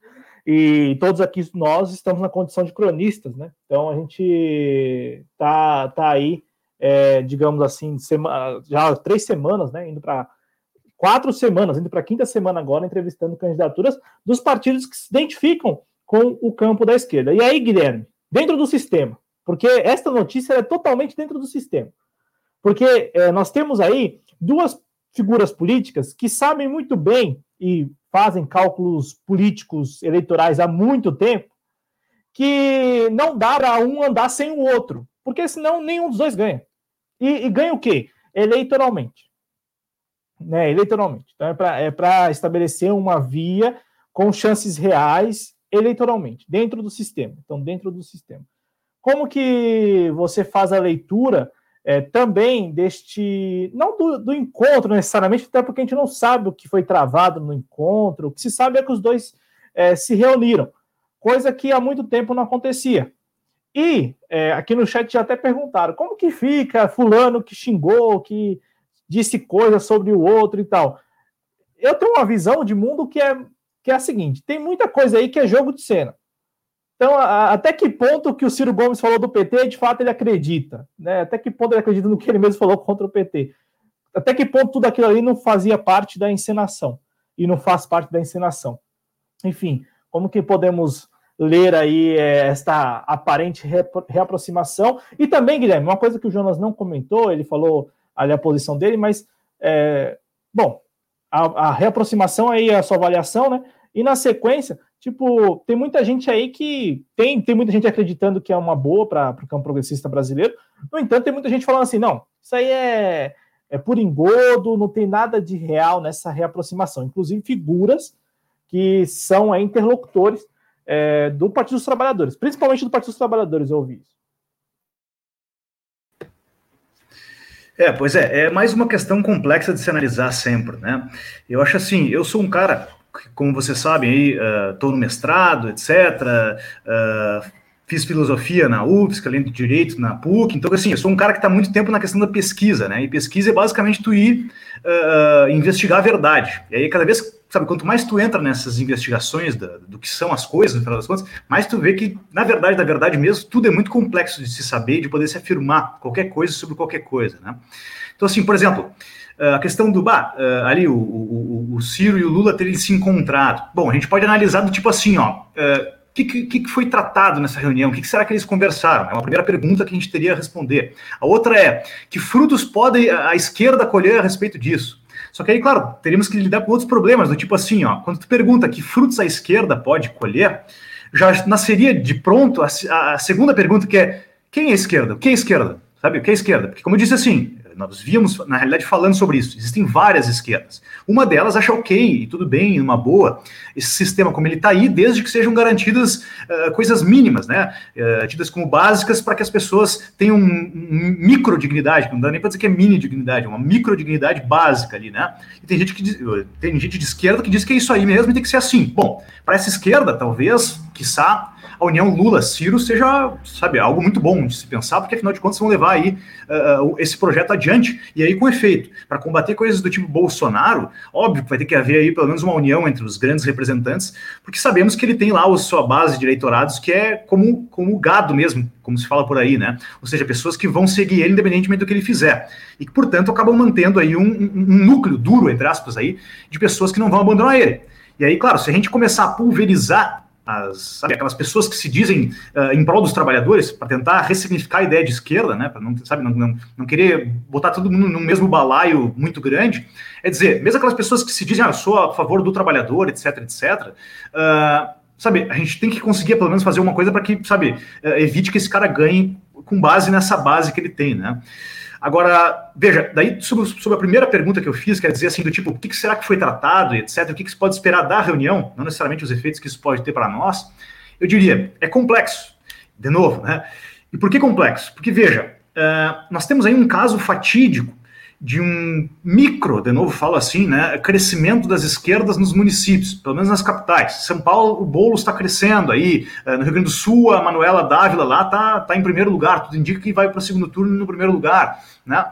E todos aqui nós estamos na condição de cronistas, né? Então a gente tá, tá aí, é, digamos assim, semana, já três semanas, né? Indo para quatro semanas, indo para quinta semana agora, entrevistando candidaturas dos partidos que se identificam com o campo da esquerda. E aí, Guilherme, dentro do sistema, porque esta notícia é totalmente dentro do sistema. Porque é, nós temos aí duas figuras políticas que sabem muito bem e fazem cálculos políticos eleitorais há muito tempo que não dá para um andar sem o outro, porque senão nenhum dos dois ganha. E, e ganha o quê? Eleitoralmente. Né, eleitoralmente. Então é para é estabelecer uma via com chances reais eleitoralmente, dentro do sistema. Então, dentro do sistema. Como que você faz a leitura é, também deste, não do, do, encontro necessariamente, até porque a gente não sabe o que foi travado no encontro, o que se sabe é que os dois é, se reuniram, coisa que há muito tempo não acontecia. E é, aqui no chat já até perguntaram como que fica fulano que xingou, que disse coisas sobre o outro e tal. Eu tenho uma visão de mundo que é, que é a seguinte: tem muita coisa aí que é jogo de cena. Então, a, até que ponto que o Ciro Gomes falou do PT, de fato ele acredita? Né? Até que ponto ele acredita no que ele mesmo falou contra o PT? Até que ponto tudo aquilo ali não fazia parte da encenação? E não faz parte da encenação? Enfim, como que podemos ler aí é, esta aparente reaproximação? E também, Guilherme, uma coisa que o Jonas não comentou, ele falou ali a posição dele, mas, é, bom, a, a reaproximação aí, a sua avaliação, né? E na sequência, Tipo, tem muita gente aí que tem, tem muita gente acreditando que é uma boa para o campo progressista brasileiro. No entanto, tem muita gente falando assim: não, isso aí é, é por engodo, não tem nada de real nessa reaproximação. Inclusive, figuras que são é, interlocutores é, do Partido dos Trabalhadores, principalmente do Partido dos Trabalhadores, eu ouvi isso. É, pois é, é mais uma questão complexa de se analisar sempre, né? Eu acho assim, eu sou um cara como vocês sabem, aí estou uh, no mestrado, etc. Uh, fiz filosofia na UFSC, além de direito na PUC. Então, assim, eu sou um cara que está muito tempo na questão da pesquisa, né? E pesquisa é basicamente tu ir uh, investigar a verdade. E aí, cada vez, sabe, quanto mais tu entra nessas investigações da, do que são as coisas, no final das contas, mais tu vê que, na verdade, da verdade mesmo, tudo é muito complexo de se saber e de poder se afirmar qualquer coisa sobre qualquer coisa, né? Então, assim, por exemplo, a questão do bah, ali o, o, o, Ciro e o Lula terem se encontrado. Bom, a gente pode analisar do tipo assim, ó. O uh, que, que, que, foi tratado nessa reunião? O que, que, será que eles conversaram? É uma primeira pergunta que a gente teria a responder. A outra é: que frutos pode a, esquerda colher a respeito disso? Só que aí, claro, teríamos que lidar com outros problemas, do tipo assim, ó, quando tu pergunta que frutos a esquerda pode colher, já nasceria de pronto a, a segunda pergunta, que é quem é a esquerda? O que é a esquerda? Sabe, o que é a esquerda? Porque, como eu disse assim, nós víamos, na realidade, falando sobre isso. Existem várias esquerdas. Uma delas acha ok, tudo bem, uma boa, esse sistema como ele está aí, desde que sejam garantidas uh, coisas mínimas, né? Uh, tidas como básicas para que as pessoas tenham um, um micro dignidade, não dá nem para dizer que é mini dignidade, uma micro dignidade básica ali, né? E tem gente que diz, tem gente de esquerda que diz que é isso aí mesmo e tem que ser assim. Bom, para essa esquerda, talvez, quiçá, a união Lula-Ciro seja, sabe, algo muito bom de se pensar, porque afinal de contas vão levar aí uh, esse projeto adiante, e aí com efeito. Para combater coisas do tipo Bolsonaro, óbvio que vai ter que haver aí pelo menos uma união entre os grandes representantes, porque sabemos que ele tem lá a sua base de eleitorados que é como, como gado mesmo, como se fala por aí, né? Ou seja, pessoas que vão seguir ele independentemente do que ele fizer. E que, portanto, acabam mantendo aí um, um, um núcleo duro, entre aspas, aí, de pessoas que não vão abandonar ele. E aí, claro, se a gente começar a pulverizar as, sabe, aquelas pessoas que se dizem uh, em prol dos trabalhadores, para tentar ressignificar a ideia de esquerda, né, para não, sabe, não, não, não, querer botar todo mundo no mesmo balaio muito grande, é dizer, mesmo aquelas pessoas que se dizem, ah, sou a favor do trabalhador, etc, etc, uh, sabe, a gente tem que conseguir pelo menos fazer uma coisa para que, sabe, uh, evite que esse cara ganhe com base nessa base que ele tem, né. Agora, veja, daí sobre, sobre, a primeira pergunta que eu fiz, quer dizer assim, do tipo, o que, será que foi tratado, etc., o que, que se pode esperar da reunião, não necessariamente os efeitos que isso pode ter para nós, eu diria, é complexo, de novo, né? E por que complexo? Porque, veja, uh, nós temos aí um caso fatídico de um micro, de novo falo assim, né, crescimento das esquerdas nos municípios, pelo menos nas capitais. São Paulo, o Boulos está crescendo aí, eh, no Rio Grande do Sul, a Manuela Dávila lá está tá em primeiro lugar, tudo indica que vai para o segundo turno no primeiro lugar, né?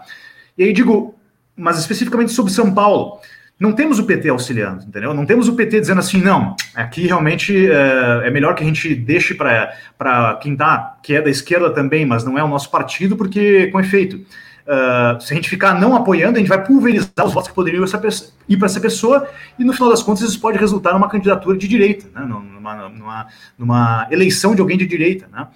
E aí digo, mas especificamente sobre São Paulo, não temos o PT auxiliando, entendeu? Não temos o PT dizendo assim, não, aqui realmente é, é melhor que a gente deixe para quem tá, que é da esquerda também, mas não é o nosso partido, porque com efeito Uh, se a gente ficar não apoiando, a gente vai pulverizar os votos que poderiam ir para essa pessoa, e no final das contas isso pode resultar numa candidatura de direita, né? numa, numa, numa, eleição de alguém de direita. Né?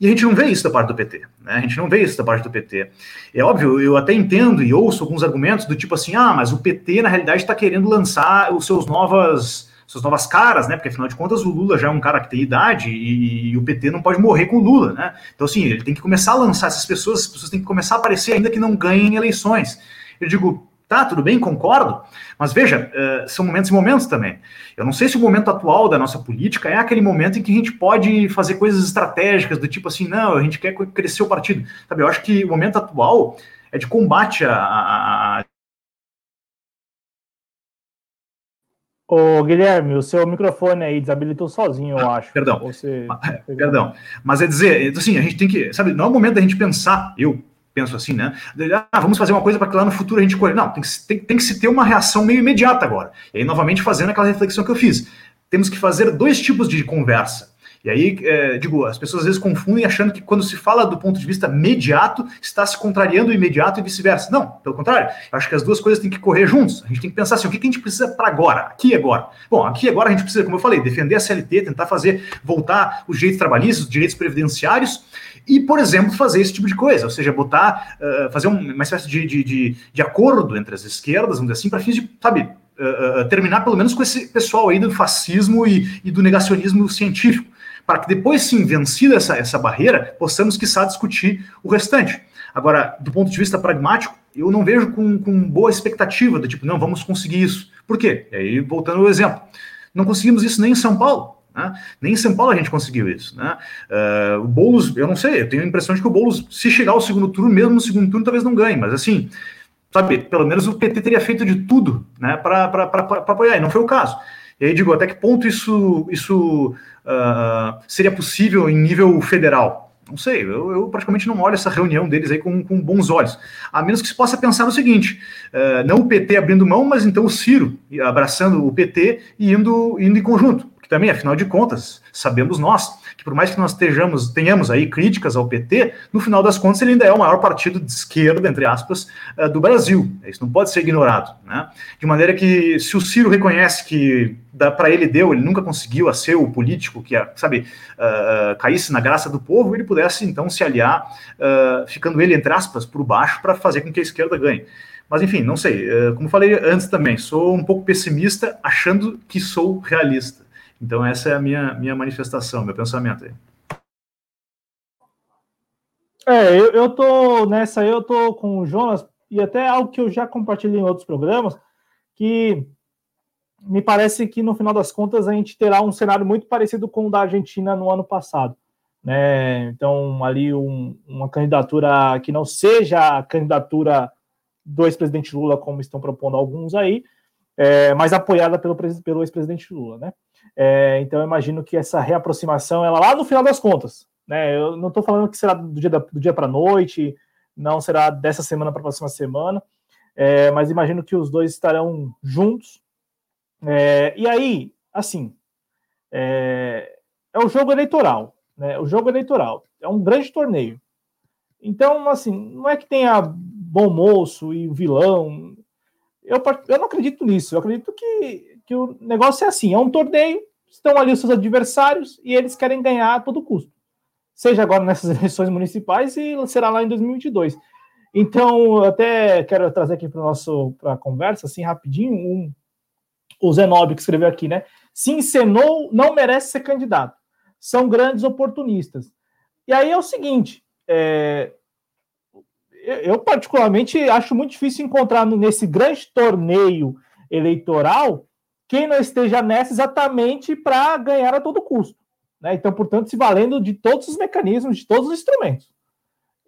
E a gente não vê isso da parte do PT. Né? A gente não vê isso da parte do PT. É óbvio, eu até entendo e ouço alguns argumentos do tipo assim: ah, mas o PT na realidade está querendo lançar os seus novas suas novas caras, né? Porque afinal de contas o Lula já é um cara que tem idade e, e, o PT não pode morrer com o Lula, né? Então, assim, ele tem que começar a lançar essas pessoas, as pessoas têm que começar a aparecer ainda que não ganhem eleições. Eu digo, tá, tudo bem, concordo, mas veja, uh, são momentos e momentos também. Eu não sei se o momento atual da nossa política é aquele momento em que a gente pode fazer coisas estratégicas, do tipo assim, não, a gente quer crescer o partido. Sabe, eu acho que o momento atual é de combate a, a, Ô, Guilherme, o seu microfone aí desabilitou sozinho, eu ah, acho. Perdão. Você... Perdão. Mas é dizer, assim, a gente tem que, sabe, não é o momento da gente pensar, eu penso assim, né? Ah, vamos fazer uma coisa para que lá no futuro a gente colhe. Não, tem que, tem, tem que se ter uma reação meio imediata agora. E aí, novamente, fazendo aquela reflexão que eu fiz. Temos que fazer dois tipos de conversa. E aí, é, digo, as pessoas às vezes confundem achando que quando se fala do ponto de vista imediato, está se contrariando o imediato e vice-versa. Não, pelo contrário. Acho que as duas coisas têm que correr juntos. A gente tem que pensar assim, o que, que a gente precisa para agora, aqui e agora? Bom, aqui e agora a gente precisa, como eu falei, defender a CLT, tentar fazer voltar os direitos trabalhistas, os direitos previdenciários e, por exemplo, fazer esse tipo de coisa, ou seja, botar, uh, fazer uma espécie de, de, de, de, acordo entre as esquerdas, vamos dizer assim, para fins de, sabe, uh, uh, terminar pelo menos com esse pessoal aí do fascismo e, e do negacionismo científico para que depois, sim, vencida essa, essa barreira, possamos, quiçá, discutir o restante. Agora, do ponto de vista pragmático, eu não vejo com, com boa expectativa do tipo, não, vamos conseguir isso. Por quê? E aí, voltando ao exemplo, não conseguimos isso nem em São Paulo. Né? Nem em São Paulo a gente conseguiu isso. Né? Uh, o Boulos, eu não sei, eu tenho a impressão de que o Boulos, se chegar ao segundo turno, mesmo no segundo turno, talvez não ganhe, mas assim, sabe, pelo menos o PT teria feito de tudo né, para apoiar, e não foi o caso. E aí digo, até que ponto isso, isso uh, seria possível em nível federal? Não sei, eu, eu, praticamente não olho essa reunião deles aí com, com bons olhos. A menos que se possa pensar no seguinte: uh, não o PT abrindo mão, mas então o Ciro abraçando o PT e indo, indo em conjunto que também, afinal de contas, sabemos nós por mais que nós estejamos, tenhamos aí críticas ao PT, no final das contas ele ainda é o maior partido de esquerda, entre aspas, uh, do Brasil. Isso não pode ser ignorado. Né? De maneira que, se o Ciro reconhece que para ele deu, ele nunca conseguiu a ser o político que, sabe, uh, caísse na graça do povo, ele pudesse então se aliar, uh, ficando ele, entre aspas, por baixo, para fazer com que a esquerda ganhe. Mas enfim, não sei. Como falei antes também, sou um pouco pessimista, achando que sou realista. Então, essa é a minha, minha manifestação, meu pensamento aí. É, eu, eu tô nessa, eu tô com o Jonas, e até algo que eu já compartilhei em outros programas, que me parece que no final das contas a gente terá um cenário muito parecido com o da Argentina no ano passado. Né? Então, ali um, uma candidatura que não seja a candidatura do ex-presidente Lula, como estão propondo alguns aí, é, mas apoiada pelo, pelo ex-presidente Lula, né? É, então eu imagino que essa reaproximação, ela lá no final das contas, né? Eu não estou falando que será do dia, do dia para a noite, não será dessa semana para a próxima semana, é, mas imagino que os dois estarão juntos. É, e aí, assim, é, é o jogo eleitoral, né? O jogo eleitoral é um grande torneio. Então, assim, não é que tenha bom moço e vilão. Eu, eu não acredito nisso. Eu acredito que que o negócio é assim: é um torneio, estão ali os seus adversários e eles querem ganhar a todo custo. Seja agora nessas eleições municipais e será lá em 2022. Então, até quero trazer aqui para a conversa, assim, rapidinho, um, o Zenobi que escreveu aqui, né? Se encenou, não merece ser candidato. São grandes oportunistas. E aí é o seguinte: é, eu, particularmente, acho muito difícil encontrar nesse grande torneio eleitoral quem não esteja nessa exatamente para ganhar a todo custo. Né? Então, portanto, se valendo de todos os mecanismos, de todos os instrumentos.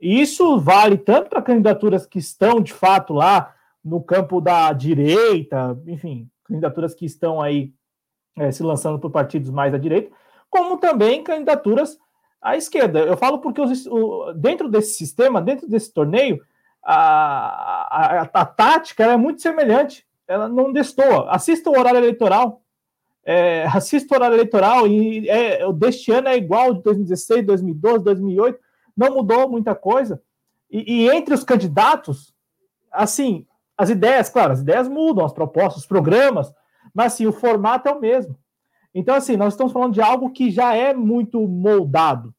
Isso vale tanto para candidaturas que estão, de fato, lá no campo da direita, enfim, candidaturas que estão aí é, se lançando por partidos mais à direita, como também candidaturas à esquerda. Eu falo porque os, o, dentro desse sistema, dentro desse torneio, a, a, a, a tática é muito semelhante ela não destoa. Assista o horário eleitoral. É, assista o horário eleitoral e é, deste ano é igual de 2016, 2012, 2008. Não mudou muita coisa. E, e, entre os candidatos, assim, as ideias, claro, as ideias mudam, as propostas, os programas, mas assim, o formato é o mesmo. Então, assim, nós estamos falando de algo que já é muito moldado.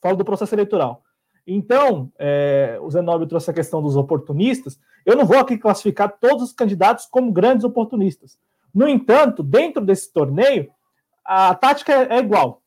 Falo do processo eleitoral. Então, é, o Zenóbio trouxe a questão dos oportunistas. Eu não vou aqui classificar todos os candidatos como grandes oportunistas. No entanto, dentro desse torneio, a tática é, é igual,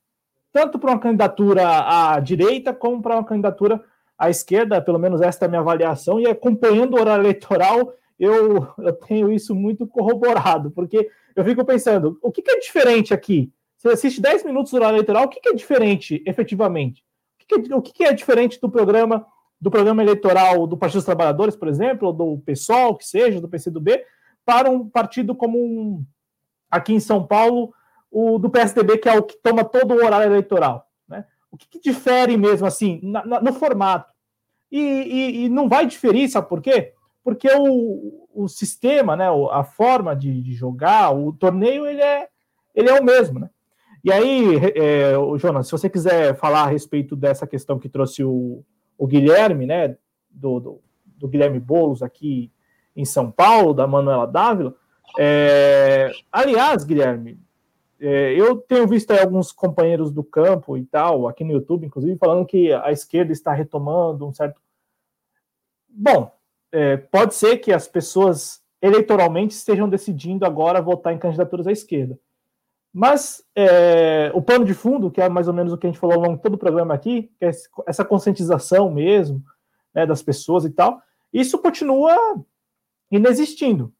tanto para uma candidatura à direita como para uma candidatura à esquerda, pelo menos esta é a minha avaliação, e acompanhando o horário eleitoral, eu, eu tenho isso muito corroborado, porque eu fico pensando, o que, que é diferente aqui? Você assiste 10 minutos do horário eleitoral, o que, que é diferente efetivamente? que, o que é diferente do programa do programa eleitoral do Partido dos Trabalhadores, por exemplo, ou do PSOL, que seja, do PCdoB, para um partido como um, aqui em São Paulo, o do PSDB, que é o que toma todo o horário eleitoral. Né? O que, que difere mesmo assim na, na, no formato? E, e, e, não vai diferir, sabe por quê? Porque o, o sistema, né, a forma de, de jogar, o torneio, ele é, ele é o mesmo. Né? E aí, é, Jonas, se você quiser falar a respeito dessa questão que trouxe o, o Guilherme, né, do, do, do Guilherme Bolos aqui em São Paulo, da Manuela Dávila, é, aliás, Guilherme, é, eu tenho visto alguns companheiros do campo e tal, aqui no YouTube, inclusive, falando que a esquerda está retomando um certo. Bom, é, pode ser que as pessoas eleitoralmente estejam decidindo agora votar em candidaturas à esquerda. Mas é, o pano de fundo, que é mais ou menos o que a gente falou ao longo de todo o programa aqui, que é essa conscientização mesmo né, das pessoas e tal, isso continua inexistindo.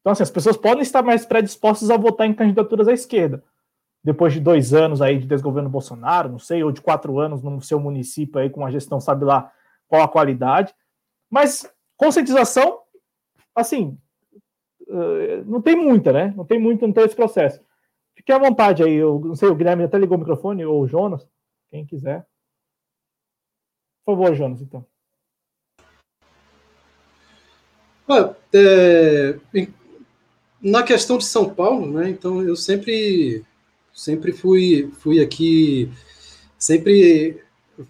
Então, assim, as pessoas podem estar mais predispostas a votar em candidaturas à esquerda. Depois de dois anos aí de desgoverno Bolsonaro, não sei, ou de quatro anos no seu município aí com a gestão, sabe lá qual a qualidade. Mas conscientização, assim, eh, não tem muita, né? Não tem muito, não tem esse processo. Fique à vontade aí, eu não sei, o Guilherme até ligou o microfone, ou o Jonas, quem quiser. Por favor, Jonas, então. É, na questão de São Paulo, né? Então eu sempre sempre fui fui aqui sempre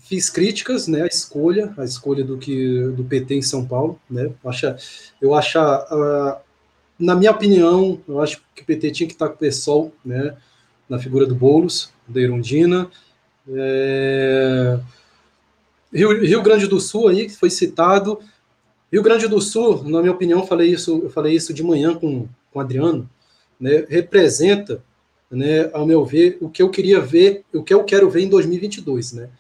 fiz críticas, né, à escolha, a escolha do que do PT em São Paulo, né? Acha, eu acho, uh, na minha opinião, eu acho que o PT tinha que estar com o PSOL, né, na figura do Bolos, da Irundina. É... Rio, Rio Grande do Sul aí que foi citado, Rio Grande do Sul, na minha opinião, falei isso, eu falei isso de manhã com com o Adriano, né, representa, né, ao meu ver, o que eu queria ver, o que eu quero ver em 2022, né?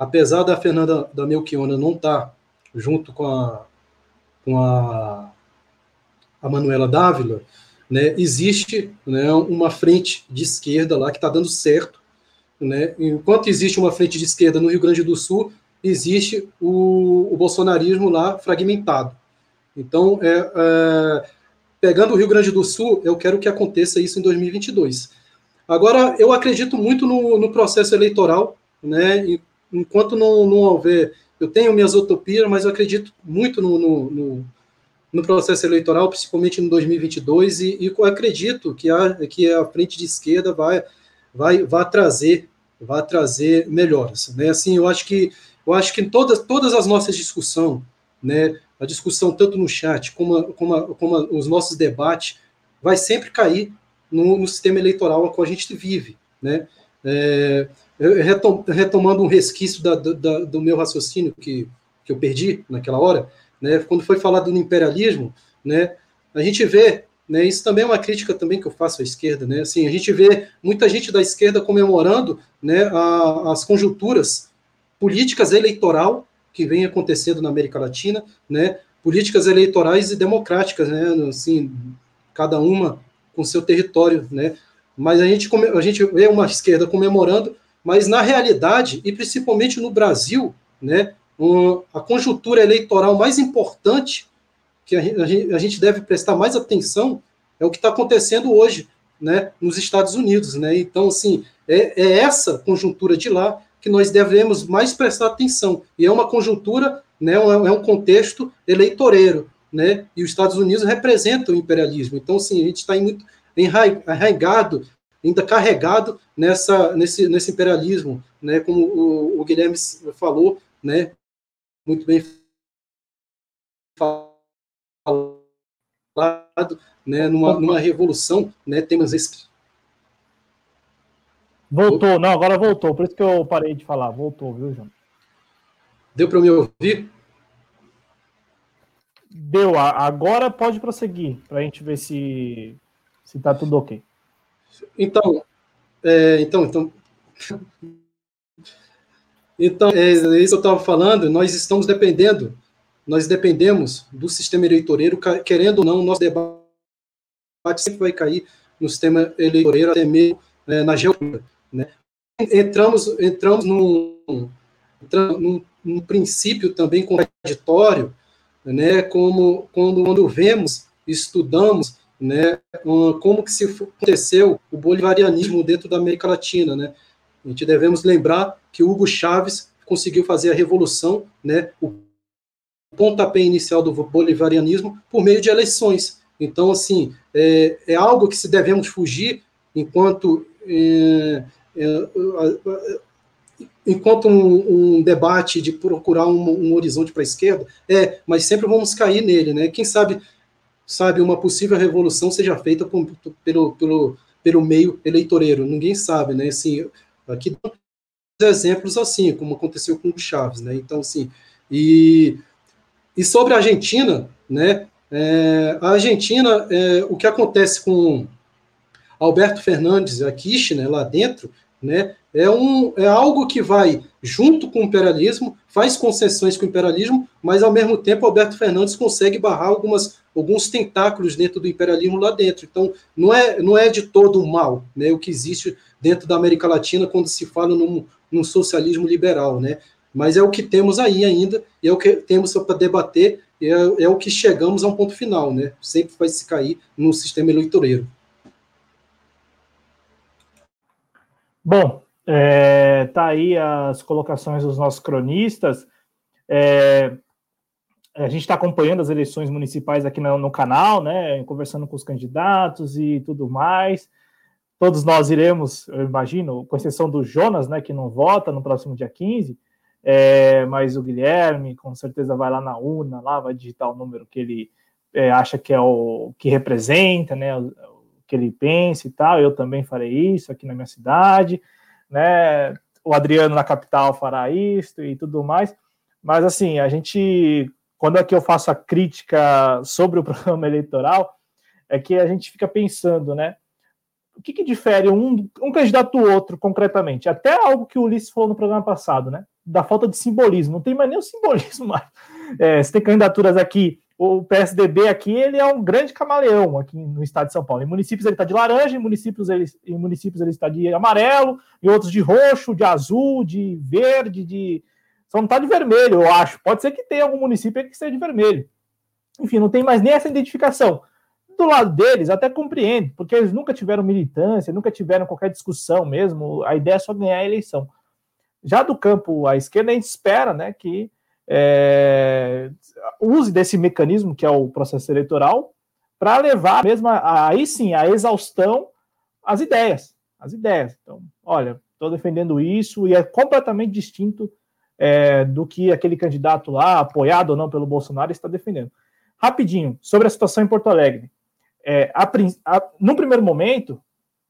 Apesar da Fernanda da Melchiona não estar tá junto com a com a, a Manuela Dávila, né, existe né, uma frente de esquerda lá que está dando certo. Né? Enquanto existe uma frente de esquerda no Rio Grande do Sul, existe o, o bolsonarismo lá fragmentado. Então, é, é, pegando o Rio Grande do Sul, eu quero que aconteça isso em 2022. Agora, eu acredito muito no, no processo eleitoral, né? Enquanto não, não houver. Eu tenho minhas utopias, mas eu acredito muito no, no, no, no processo eleitoral, principalmente no 2022, e, e acredito que a, que a frente de esquerda vai, vai, vai trazer vai trazer melhoras, né? Assim, eu acho que eu acho que todas todas as nossas discussões, né, a discussão, tanto no chat como, a, como, a, como a, os nossos debates, vai sempre cair no, no sistema eleitoral a qual a gente vive. Né? É, retomando um resquício da, da, do meu raciocínio que, que eu perdi naquela hora, né, quando foi falado do imperialismo, né, a gente vê, né, isso também é uma crítica também que eu faço à esquerda, né, assim, a gente vê muita gente da esquerda comemorando né, a, as conjunturas políticas eleitoral que vem acontecendo na América Latina, né? Políticas eleitorais e democráticas, né? Assim, cada uma com seu território, né? Mas a gente, a gente vê uma esquerda comemorando, mas na realidade, e principalmente no Brasil, né? Um, a conjuntura eleitoral mais importante que a gente, a gente deve prestar mais atenção é o que está acontecendo hoje, né? Nos Estados Unidos, né? Então, assim, é, é essa conjuntura de lá que nós devemos mais prestar atenção. E é uma conjuntura, né, é um contexto eleitoreiro, né? E os Estados Unidos representam o imperialismo. Então, sim, a gente está muito enraigado, ainda carregado nessa, nesse, nesse imperialismo, né? Como o, o Guilherme falou, né? Muito bem falado, né? Numa, numa revolução, né? Temos esse Voltou, não, agora voltou, por isso que eu parei de falar. Voltou, viu, João? Deu para me ouvir? Deu, agora pode prosseguir, para a gente ver se se está tudo ok. Então, é, então, então, então, é, isso eu estava falando, nós estamos dependendo, nós dependemos do sistema eleitoreiro, querendo ou não, nosso debate sempre vai cair no sistema eleitoreiro, até mesmo é, na geopolítica. Né? Entramos, entramos num, num, num princípio também contraditório, né? como quando, quando vemos, estudamos né, como que se aconteceu o bolivarianismo dentro da América Latina, né? A gente devemos lembrar que Hugo Chávez conseguiu fazer a revolução, né, o pontapé inicial do bolivarianismo por meio de eleições. Então, assim, é, é algo que se devemos fugir enquanto é, é, enquanto um, um, debate de procurar um, um horizonte para a esquerda, é, mas sempre vamos cair nele, né? Quem sabe, sabe, uma possível revolução seja feita por, pelo, pelo, pelo meio eleitoreiro, ninguém sabe, né? Assim, aqui exemplos assim, como aconteceu com o Chaves, né? Então, assim, e, e sobre a Argentina, né? É, a Argentina, é, o que acontece com Alberto Fernandes, a Kirchner, lá dentro, né? É, um, é algo que vai junto com o imperialismo, faz concessões com o imperialismo, mas ao mesmo tempo Alberto Fernandes consegue barrar algumas, alguns tentáculos dentro do imperialismo lá dentro. Então, não é, não é de todo mal né, o que existe dentro da América Latina quando se fala num, num socialismo liberal. Né? Mas é o que temos aí ainda, e é o que temos para debater, é, é o que chegamos a um ponto final. Né? Sempre vai se cair no sistema eleitoreiro. Bom, é, tá aí as colocações dos nossos cronistas. É, a gente está acompanhando as eleições municipais aqui no, no, canal, né? Conversando com os candidatos e tudo mais. Todos nós iremos, eu imagino, com exceção do Jonas, né, que não vota no próximo dia 15, é, mas o Guilherme com certeza vai lá na urna, lá vai digitar o número que ele é, acha que é o que representa, né? O, que ele pensa e tal. Eu também farei isso aqui na minha cidade, né? O Adriano na capital fará isso e tudo mais. Mas assim, a gente, quando aqui eu faço a crítica sobre o programa eleitoral, é que a gente fica pensando, né? O que, que difere um, um candidato do outro concretamente? Até algo que o Ulisses falou no programa passado, né? Da falta de simbolismo. Não tem mais nem o simbolismo mais. É, tem candidaturas aqui o PSDB aqui ele é um grande camaleão aqui no estado de São Paulo. Em municípios ele está de laranja, em municípios ele, em municípios ele está de amarelo, em outros de roxo, de azul, de verde, de. Só não está de vermelho, eu acho. Pode ser que tenha algum município que seja de vermelho. Enfim, não tem mais nem essa identificação. Do lado deles, até compreendo, porque eles nunca tiveram militância, nunca tiveram qualquer discussão mesmo. A ideia é só ganhar a eleição. Já do campo à esquerda, a gente espera né, que é, use desse mecanismo que é o processo eleitoral para levar mesmo a, aí sim a exaustão as ideias, as ideias. Então, olha, estou defendendo isso e é completamente distinto é, do que aquele candidato lá, apoiado ou não pelo Bolsonaro, está defendendo. Rapidinho, sobre a situação em Porto Alegre. É, a, a, no primeiro momento,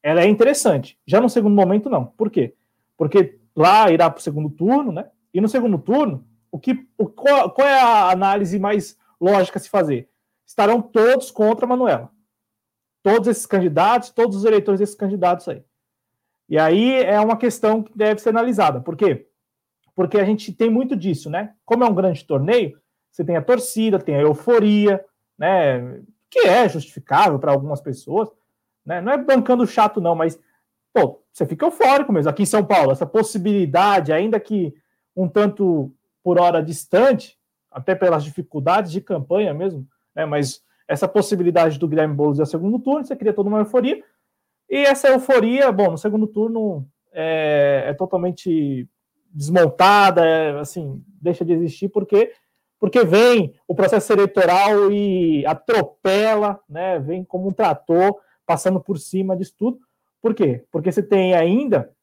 ela é interessante. Já no segundo momento, não. Por quê? Porque lá irá para o segundo turno, né? E no segundo turno, o que, o, qual, qual, é a análise mais lógica a se fazer? Estarão todos contra a Manuela. Todos esses candidatos, todos os eleitores desses candidatos aí. E aí é uma questão que deve ser analisada. Por quê? Porque a gente tem muito disso, né? Como é um grande torneio, você tem a torcida, tem a euforia, né? Que é justificável para algumas pessoas, né? Não é bancando chato, não, mas pô, você fica eufórico mesmo. Aqui em São Paulo, essa possibilidade, ainda que um tanto por hora distante, até pelas dificuldades de campanha mesmo, né? mas essa possibilidade do Guilherme Boulos ir ao segundo turno, você cria toda uma euforia, e essa euforia, bom, no segundo turno é, é totalmente desmontada, é, assim, deixa de existir, porque porque vem o processo eleitoral e atropela, né, vem como um trator, passando por cima disso tudo. Por quê? Porque você tem ainda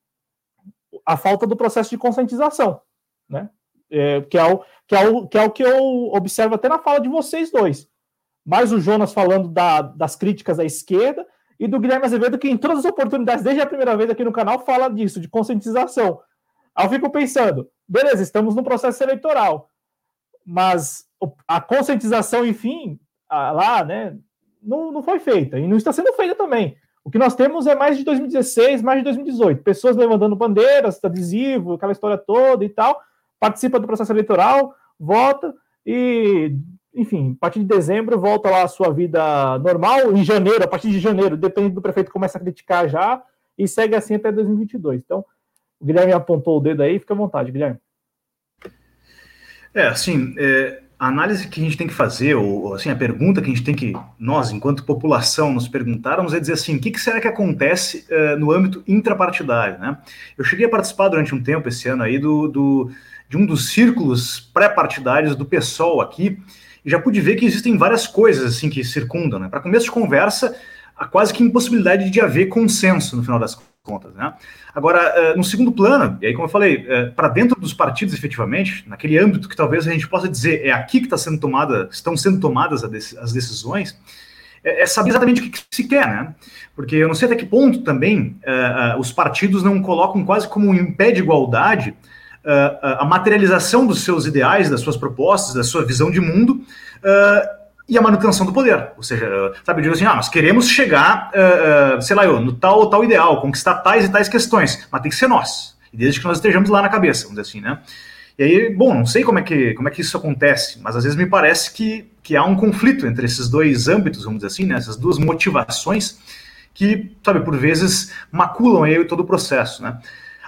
a falta do processo de conscientização, né? É, que, é o, que, é o, que é o que eu observo até na fala de vocês dois. Mais o Jonas falando da, das críticas à esquerda e do Guilherme Azevedo, que em todas as oportunidades, desde a primeira vez aqui no canal, fala disso, de conscientização. Aí eu fico pensando, beleza, estamos no processo eleitoral, mas a conscientização, enfim, lá, né, não, não foi feita e não está sendo feita também. O que nós temos é mais de 2016, mais de 2018. Pessoas levantando bandeiras, adesivo, aquela história toda e tal, participa do processo eleitoral, vota e, enfim, a partir de dezembro volta lá a sua vida normal. Em janeiro, a partir de janeiro, depende do prefeito, começa a criticar já e segue assim até 2022. Então, o Guilherme apontou o dedo aí, fica à vontade, Guilherme. É, assim, é, a análise que a gente tem que fazer, ou assim, a pergunta que a gente tem que, nós, enquanto população, nos perguntarmos é dizer assim, o que, que será que acontece uh, no âmbito intrapartidário, né? Eu cheguei a participar durante um tempo esse ano aí do, do de um dos círculos pré-partidários do PSOL aqui, e já pude ver que existem várias coisas assim que circundam, né? Para começo de conversa, há quase que impossibilidade de haver consenso no final das contas. Né? Agora, no segundo plano, e aí, como eu falei, para dentro dos partidos, efetivamente, naquele âmbito que talvez a gente possa dizer é aqui que está sendo tomada, estão sendo tomadas as decisões, é, é saber exatamente o que, se quer, né? Porque eu não sei até que ponto também uh, os partidos não colocam quase como um pé de igualdade a materialização dos seus ideais, das suas propostas, da sua visão de mundo e a manutenção do poder. Ou seja, sabe, digo assim, ah, nós queremos chegar, sei lá, eu, no tal ou tal ideal, conquistar tais e tais questões, mas tem que ser nós. E desde que nós estejamos lá na cabeça, vamos dizer assim, né? E aí, bom, não sei como é que, como é que isso acontece, mas às vezes me parece que, que há um conflito entre esses dois âmbitos, vamos dizer assim, né, essas duas motivações que, sabe, por vezes maculam aí todo o processo, né?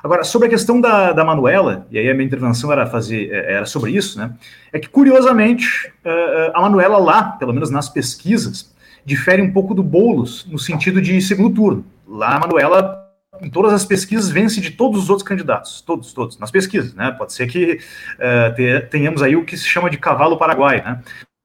Agora, sobre a questão da, da Manuela, e aí a minha intervenção era fazer é, era sobre isso, né? É que, curiosamente, é, é, a Manuela lá, pelo menos nas pesquisas, difere um pouco do Boulos no sentido de segundo turno. Lá a Manuela em todas as pesquisas, vence de todos os outros candidatos, todos, todos, nas pesquisas, né? Pode ser que uh, tenhamos aí o que se chama de cavalo paraguai, né?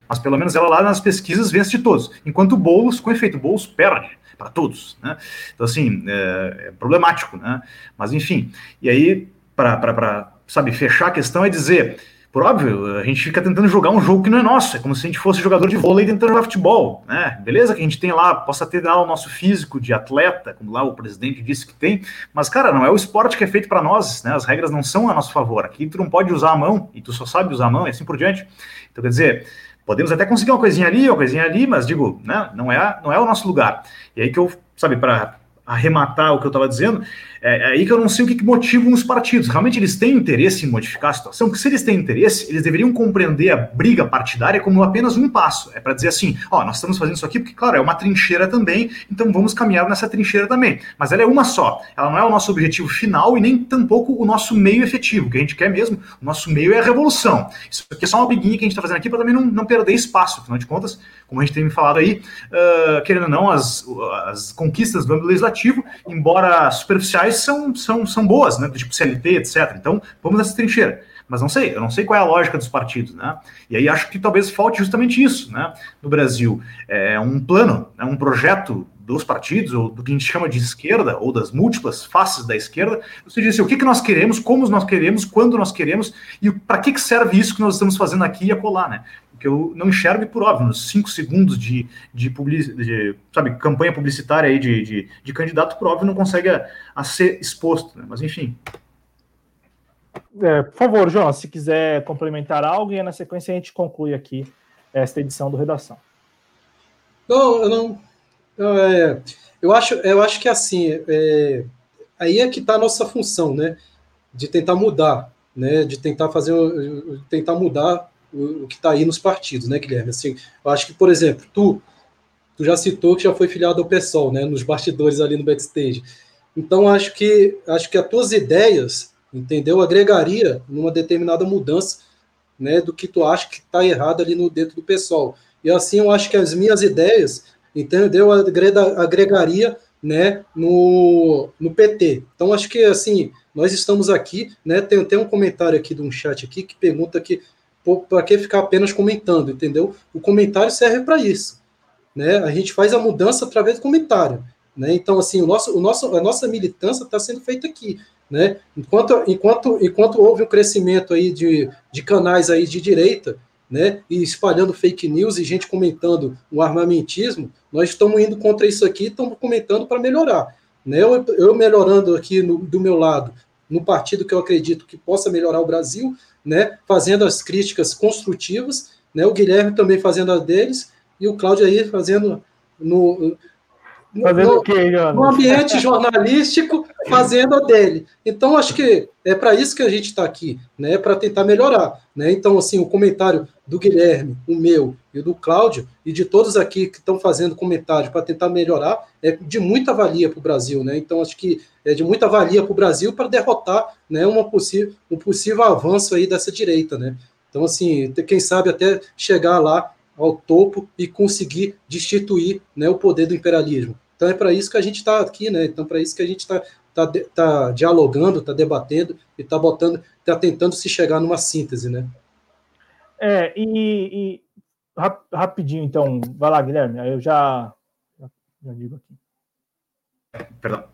Mas pelo menos ela lá nas pesquisas vence de todos, enquanto o Boulos, com efeito, Boulos perde para todos, né? Então, assim, é, é problemático, né? Mas, enfim, e aí, para, sabe, fechar a questão é dizer por óbvio, a gente fica tentando jogar um jogo que não é nosso. É como se a gente fosse jogador de vôlei tentando jogar futebol, né? Beleza que a gente tem lá, possa ter lá o nosso físico de atleta, como lá o presidente disse que tem, mas, cara, não é o esporte que é feito para nós, né? As regras não são a nosso favor. Aqui tu não pode usar a mão, e tu só sabe usar a mão, e assim por diante. Então, quer dizer, podemos até conseguir uma coisinha ali, uma coisinha ali, mas digo, né? Não é, não é o nosso lugar. E aí que eu, sabe, para arrematar o que eu estava dizendo, é, é, aí que eu não sei o que, motiva os partidos. Realmente eles têm interesse em modificar a situação? Porque se eles têm interesse, eles deveriam compreender a briga partidária como apenas um passo. É para dizer assim, ó, nós estamos fazendo isso aqui porque, claro, é uma trincheira também, então vamos caminhar nessa trincheira também. Mas ela é uma só. Ela não é o nosso objetivo final e nem tampouco o nosso meio efetivo. O que a gente quer mesmo, o nosso meio é a revolução. Isso aqui é só uma briguinha que a gente está fazendo aqui para também não, não perder espaço. Afinal de contas, como a gente tem falado aí, uh, querendo ou não, as, as conquistas do âmbito legislativo, embora superficiais, são, são, são boas, né? Do tipo CLT, etc. Então, vamos nessa trincheira. Mas não sei, eu não sei qual é a lógica dos partidos, né? E aí acho que talvez falte justamente isso, né? No Brasil, é um plano, é um projeto dos partidos, ou do que a gente chama de esquerda, ou das múltiplas faces da esquerda, você disse o que, que nós queremos, como nós queremos, quando nós queremos, e para que, que serve isso que nós estamos fazendo aqui e acolá, né? Que eu não enxergo, por óbvio, nos cinco segundos de, de, public, de sabe, campanha publicitária aí de, de, de, candidato, por óbvio, não consegue a, a ser exposto, né? mas enfim. É, por favor, João, se quiser complementar algo, e na sequência a gente conclui aqui esta edição do Redação. Não, eu não. não é, eu, acho, eu acho que assim, é, aí é que está a nossa função, né? De tentar mudar, né? De tentar fazer, tentar mudar o, que está aí nos partidos, né, Guilherme? Assim, eu acho que, por exemplo, tu, tu já citou que já foi filiado ao PSOL, né, nos bastidores ali no backstage. Então, acho que acho que as tuas ideias, entendeu, agregaria numa determinada mudança, né, do que tu acha que está errado ali no dentro do PSOL. E assim, eu acho que as minhas ideias, entendeu, agregaria, né, no, no PT. Então, acho que, assim, nós estamos aqui, né, tem, tem um comentário aqui de um chat aqui que pergunta que para que ficar apenas comentando, entendeu? O comentário serve para isso, né? A gente faz a mudança através do comentário, né? Então, assim, o nosso, o nosso, a nossa militância está sendo feita aqui, né? Enquanto, enquanto, enquanto houve um crescimento aí de, de canais aí de direita, né? E espalhando fake news e gente comentando o armamentismo, nós estamos indo contra isso aqui, estamos comentando para melhorar, né? Eu, eu melhorando aqui no, do meu lado, no partido que eu acredito que possa melhorar o Brasil, né, fazendo as críticas construtivas, né, o Guilherme também fazendo as deles, e o Cláudio aí fazendo no, fazendo no, o quê, no ambiente jornalístico, fazendo a dele. Então, acho que é para isso que a gente está aqui, né, para tentar melhorar. Né? Então, assim, o comentário do Guilherme, o meu e o do Cláudio, e de todos aqui que estão fazendo comentário para tentar melhorar, é de muita valia para o Brasil. Né? Então, acho que é de muita valia para o Brasil para derrotar né, uma possível, um possível avanço aí dessa direita. Né? Então, assim, quem sabe até chegar lá ao topo e conseguir destituir né, o poder do imperialismo. Então é para isso que a gente está aqui, né? Então para isso que a gente está tá, tá dialogando, está debatendo e está botando, está tentando se chegar numa síntese, né? É, e, e rapidinho, então, vai lá, Guilherme, aí eu já, já, já digo aqui. Perdão.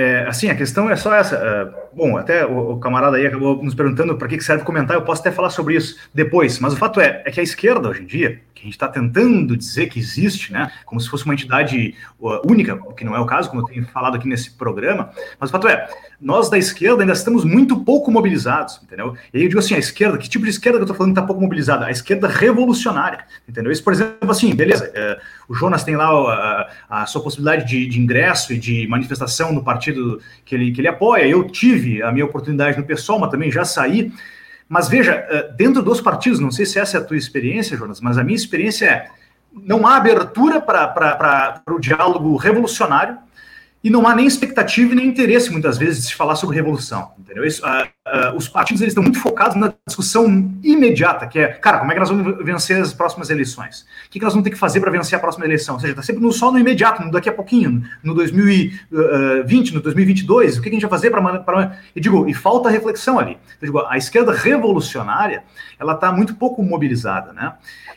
É, assim, a questão é só essa. Uh, bom, até o, o, camarada aí acabou nos perguntando para que serve comentar, eu posso até falar sobre isso depois, mas o fato é, é que a esquerda, hoje em dia, que a gente está tentando dizer que existe, né, como se fosse uma entidade única, o que não é o caso, como eu tenho falado aqui nesse programa, mas o fato é, nós da esquerda ainda estamos muito pouco mobilizados, entendeu? E aí eu digo assim, a esquerda, que tipo de esquerda que eu estou falando que está pouco mobilizada? A esquerda revolucionária, entendeu? Isso, por exemplo, assim, beleza, uh, o Jonas tem lá a, a sua possibilidade de, de ingresso e de manifestação no partido que ele, que ele apoia. Eu tive a minha oportunidade no PSOL, mas também já saí. Mas veja, eh, dentro dos partidos, não sei se essa é a tua experiência, Jonas, mas a minha experiência é não há abertura para o diálogo revolucionário e não há nem expectativa e nem interesse, muitas vezes, de se falar sobre revolução, entendeu? Isso, uh, uh, os partidos eles estão muito focados na discussão imediata, que é, cara, como é que nós vamos vencer as próximas eleições? O que, que nós vamos ter que fazer para vencer a próxima eleição? Ou seja, está sempre no, só no imediato, no daqui a pouquinho, no 2020, no 2022, o que, que a gente vai fazer para... E digo, e falta reflexão ali. Eu digo, a esquerda revolucionária, ela está muito pouco mobilizada, né?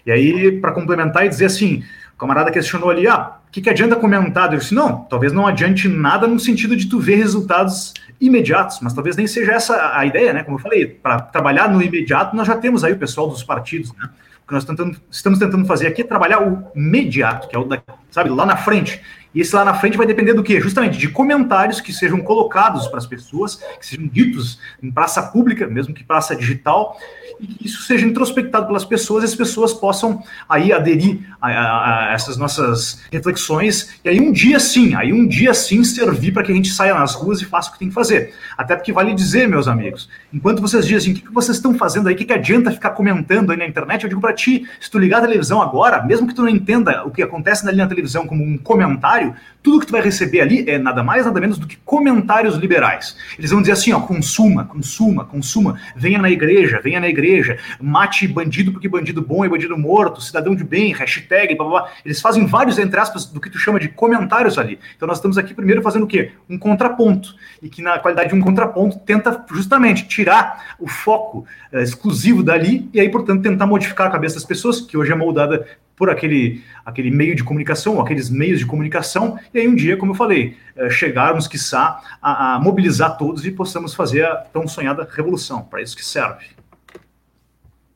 E aí, para complementar e dizer assim, o camarada questionou ali, ah, o que, que adianta comentar? Eu disse, não, talvez não adiante nada no sentido de tu ver resultados imediatos, mas talvez nem seja essa a ideia, né? Como eu falei, para trabalhar no imediato, nós já temos aí o pessoal dos partidos, né? O que nós tentando, estamos tentando fazer aqui é trabalhar o imediato, que é o da, sabe, lá na frente. E esse lá na frente vai depender do quê? Justamente de comentários que sejam colocados para as pessoas, que sejam ditos em praça pública, mesmo que praça digital, e que isso seja introspectado pelas pessoas e as pessoas possam aí aderir a, a, a, essas nossas reflexões e aí um dia sim, aí um dia sim servir para que a gente saia nas ruas e faça o que tem que fazer. Até porque vale dizer, meus amigos, enquanto vocês dizem o que, que vocês estão fazendo aí, o que, que adianta ficar comentando aí na internet, eu digo para ti, se tu ligar a televisão agora, mesmo que tu não entenda o que acontece ali na televisão como um comentário, tudo que tu vai receber ali é nada mais, nada menos do que comentários liberais. Eles vão dizer assim, ó, consuma, consuma, consuma, venha na igreja, venha na igreja, mate bandido porque bandido bom é bandido morto, cidadão de bem, hashtag, blá, blá, blá. Eles fazem vários, entre aspas, do que tu chama de comentários ali. Então nós estamos aqui primeiro fazendo o quê? Um contraponto. E que na qualidade de um contraponto tenta justamente tirar o foco é, exclusivo dali e aí, portanto, tentar modificar a cabeça das pessoas, que hoje é moldada por aquele, aquele meio de comunicação, aqueles meios de comunicação, e aí um dia, como eu falei, é, chegarmos, quiçá, a, a mobilizar todos e possamos fazer a tão sonhada revolução. Para isso que serve.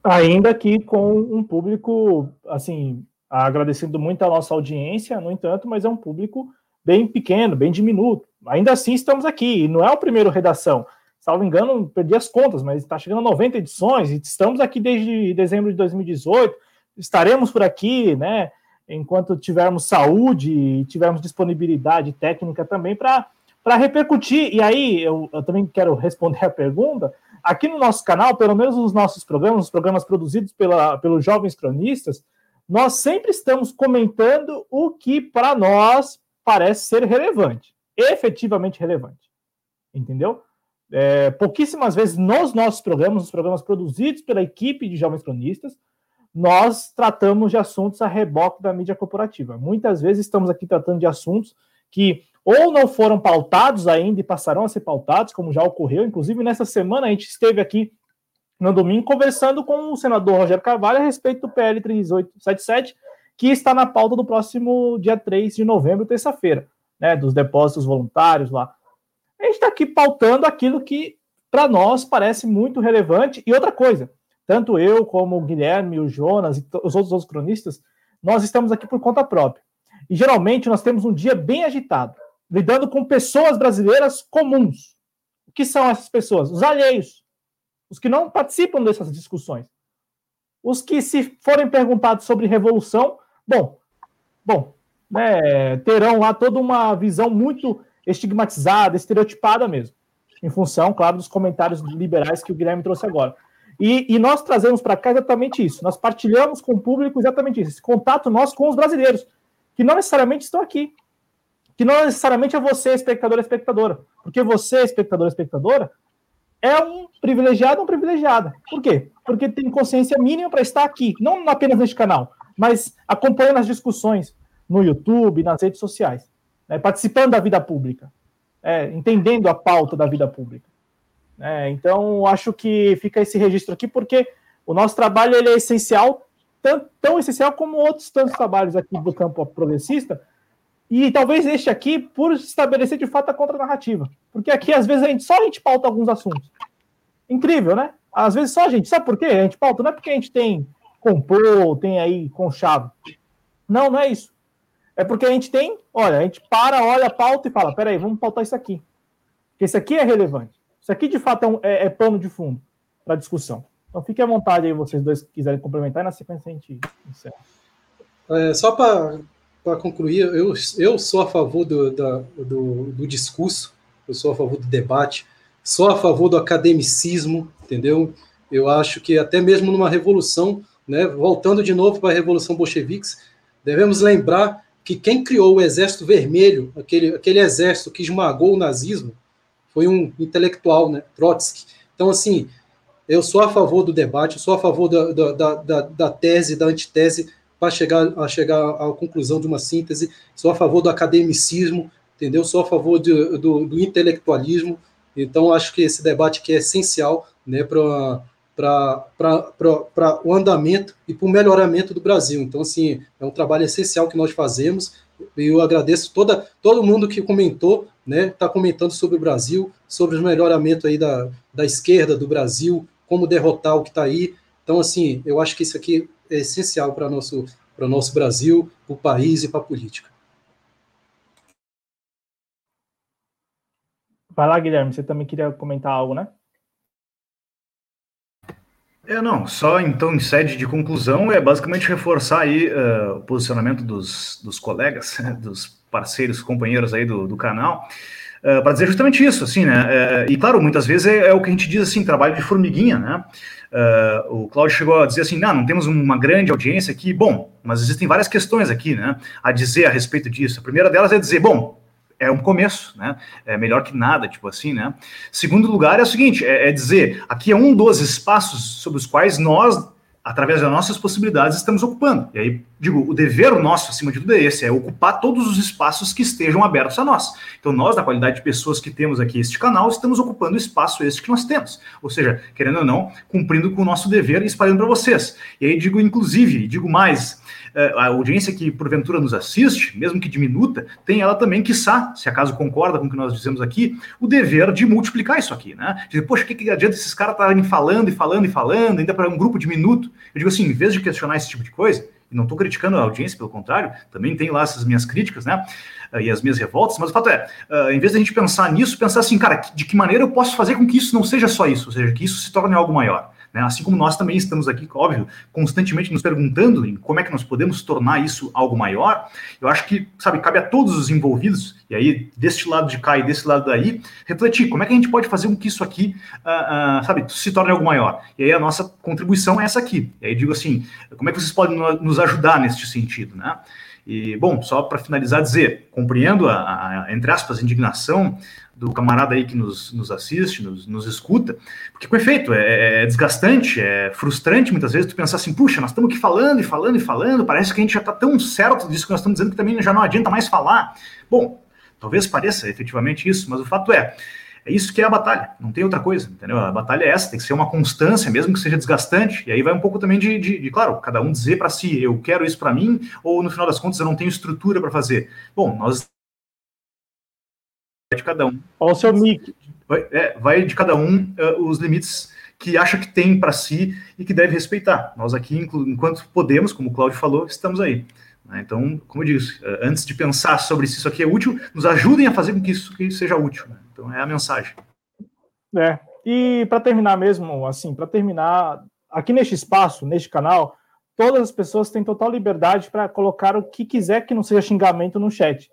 Ainda que com um público, assim, agradecendo muito a nossa audiência, no entanto, mas é um público bem pequeno, bem diminuto. Ainda assim, estamos aqui, e não é o primeiro redação. Salvo engano, perdi as contas, mas está chegando a 90 edições, e estamos aqui desde dezembro de 2018, estaremos por aqui, né? Enquanto tivermos saúde e tivermos disponibilidade técnica também para repercutir. E aí, eu, eu também quero responder a pergunta. Aqui no nosso canal, pelo menos nos nossos programas, os programas produzidos pela, pelos jovens cronistas, nós sempre estamos comentando o que para nós parece ser relevante, efetivamente relevante. Entendeu? É, pouquíssimas vezes nos nossos programas, nos programas produzidos pela equipe de jovens cronistas, nós tratamos de assuntos a reboque da mídia corporativa. Muitas vezes estamos aqui tratando de assuntos que ou não foram pautados ainda e passarão a ser pautados, como já ocorreu. Inclusive, nessa semana, a gente esteve aqui no domingo conversando com o senador Rogério Carvalho a respeito do PL 3877, que está na pauta do próximo dia 3 de novembro, terça-feira, né, dos depósitos voluntários lá. A gente está aqui pautando aquilo que, para nós, parece muito relevante. E outra coisa, tanto eu como o Guilherme, o Jonas e os outros, outros cronistas, nós estamos aqui por conta própria. E geralmente nós temos um dia bem agitado, lidando com pessoas brasileiras comuns. O que são essas pessoas? Os alheios, os que não participam dessas discussões. Os que, se forem perguntados sobre revolução, bom, bom, né, terão lá toda uma visão muito estigmatizada, estereotipada mesmo, em função, claro, dos comentários liberais que o Guilherme trouxe agora. E, e nós trazemos para cá exatamente isso. Nós partilhamos com o público exatamente isso. Esse contato nosso com os brasileiros, que não necessariamente estão aqui. Que não necessariamente é você, espectador, espectadora. Porque você, espectador, espectadora, é um privilegiado ou privilegiada. Por quê? Porque tem consciência mínima para estar aqui, não apenas neste canal, mas acompanhando as discussões no YouTube, nas redes sociais, né, participando da vida pública, é, entendendo a pauta da vida pública. É, então, acho que fica esse registro aqui, porque o nosso trabalho ele é essencial, tão, tão essencial como outros tantos trabalhos aqui do campo progressista, E talvez este aqui, por estabelecer de fato a contranarrativa. Porque aqui, às vezes, a gente, só a gente pauta alguns assuntos. Incrível, né? Às vezes só a gente. Sabe por quê? A gente pauta, não é porque a gente tem comprou, tem aí conchavo. Não, não é isso. É porque a gente tem, olha, a gente para, olha a pauta e fala: peraí, vamos pautar isso aqui. Porque isso aqui é relevante. Isso aqui, de fato, é, um, é, é pano de fundo para discussão. Então, fique à vontade aí, vocês dois quiserem complementar, e na sequência a gente encerra. É, só para concluir, eu, eu sou a favor do, da, do, do discurso, eu sou a favor do debate, sou a favor do academicismo, entendeu? Eu acho que até mesmo numa revolução, né, voltando de novo para a Revolução Bolchevique, devemos lembrar que quem criou o Exército Vermelho, aquele, aquele exército que esmagou o nazismo, foi um intelectual, né, Trotsky. Então, assim, eu sou a favor do debate, sou a favor da, da, da, da tese, da antitese, para chegar a chegar à conclusão de uma síntese. Sou a favor do academicismo, entendeu? Sou a favor de, do, do, intelectualismo. Então, acho que esse debate aqui é essencial né, para o andamento e para o melhoramento do Brasil. Então, assim, é um trabalho essencial que nós fazemos. Eu agradeço toda, todo mundo que comentou, né? Está comentando sobre o Brasil, sobre o melhoramento aí da, da esquerda do Brasil, como derrotar o que está aí. Então, assim, eu acho que isso aqui é essencial para nosso para o nosso Brasil, para o país e para a política. Vai lá, Guilherme, você também queria comentar algo, né? É, não, só então em sede de conclusão é basicamente reforçar aí uh, o posicionamento dos, dos colegas, dos parceiros, companheiros aí do, do canal, uh, para dizer justamente isso, assim, né? Uh, e claro, muitas vezes é, é, o que a gente diz assim, trabalho de formiguinha, né? O Cláudio chegou a dizer assim: não, não temos uma grande audiência aqui. Bom, mas existem várias questões aqui, né? A dizer a respeito disso. A primeira delas é dizer: bom, é um começo, né? É melhor que nada, tipo assim, né? Segundo lugar é o seguinte: é, é dizer, aqui é um dos espaços sobre os quais nós através das nossas possibilidades, estamos ocupando. E aí, digo, o dever nosso, acima de tudo, é esse: é ocupar todos os espaços que estejam abertos a nós. Então, nós, da qualidade de pessoas que temos aqui este canal, estamos ocupando o espaço este que nós temos. Ou seja, querendo ou não, cumprindo com o nosso dever e espalhando para vocês. E aí, digo, inclusive, digo mais. Eh, a audiência que porventura nos assiste, mesmo que diminuta, tem ela também, quiçá, se acaso concorda com o que nós dizemos aqui, o dever de multiplicar isso aqui, né? Dizer, poxa, o que, que adianta esses caras estarem falando e falando e falando, ainda para um grupo diminuto? Eu digo assim, em vez de questionar esse tipo de coisa, e não estou criticando a audiência, pelo contrário, também tem lá essas minhas críticas, né? Eh, e as minhas revoltas, mas o fato é, uh, em vez de a gente pensar nisso, pensar assim, cara, de que maneira eu posso fazer com que isso não seja só isso, ou seja, que isso se torne algo maior. Né? Assim como nós também estamos aqui, óbvio, constantemente nos perguntando em como é que nós podemos tornar isso algo maior, eu acho que, sabe, cabe a todos os envolvidos, e aí, deste lado de cá e desse lado daí, refletir como é que a gente pode fazer com que isso aqui, uh, uh, sabe, se torne algo maior. E aí a nossa contribuição é essa aqui. E aí digo assim, como é que vocês podem nos ajudar neste sentido, né? E, bom, só para finalizar, dizer, compreendo a, a, entre aspas, indignação do camarada aí que nos, nos assiste, nos, nos escuta, porque com efeito é, é, desgastante, é frustrante muitas vezes tu pensar assim, puxa, nós estamos aqui falando e falando e falando, parece que a gente já está tão certo disso que nós estamos dizendo que também já não adianta mais falar. Bom, talvez pareça efetivamente isso, mas o fato é, é isso que é a batalha, não tem outra coisa, entendeu? A batalha é essa, tem que ser uma constância, mesmo que seja desgastante, e aí vai um pouco também de, de, de claro, cada um dizer para si, eu quero isso para mim, ou no final das contas eu não tenho estrutura para fazer. Bom, nós de cada um. Olha o seu mic. Vai, é, vai de cada um uh, os limites que acha que tem para si e que deve respeitar. Nós aqui, enquanto podemos, como o Cláudio falou, estamos aí. Né? Então, como eu disse, uh, antes de pensar sobre se isso aqui é útil, nos ajudem a fazer com que isso aqui seja útil. Né? Então, é a mensagem. É. E para terminar mesmo, assim, para terminar, aqui neste espaço, neste canal, todas as pessoas têm total liberdade para colocar o que quiser que não seja xingamento no chat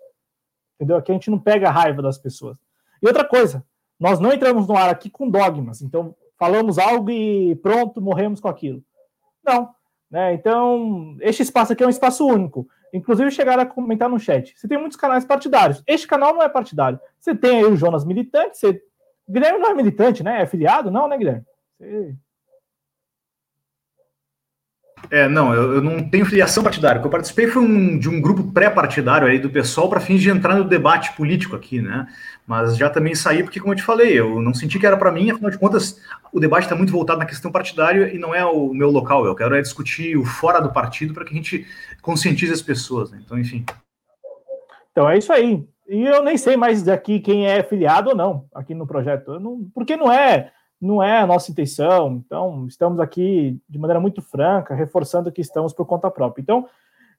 entendeu? Aqui a gente não pega a raiva das pessoas. E outra coisa, nós não entramos no ar aqui com dogmas, então falamos algo e pronto, morremos com aquilo. Não. Né? Então, este espaço aqui é um espaço único. Inclusive, chegaram a comentar no chat. Você tem muitos canais partidários. Este canal não é partidário. Você tem aí o Jonas militante. Você... Guilherme não é militante, né? É filiado? Não, né, Guilherme? Você... É, não, eu, eu, não tenho filiação partidária. O que eu participei foi um, de um grupo pré-partidário aí do pessoal para fins de entrar no debate político aqui, né? Mas já também saí porque, como eu te falei, eu não senti que era para mim, afinal de contas, o debate está muito voltado na questão partidária e não é o meu local. Eu quero é discutir o fora do partido para que a gente conscientize as pessoas, né? Então, enfim. Então é isso aí. E eu nem sei mais daqui quem é filiado ou não aqui no projeto. Não, porque não é, não é a nossa intenção. Então, estamos aqui de maneira muito franca, reforçando que estamos por conta própria. Então,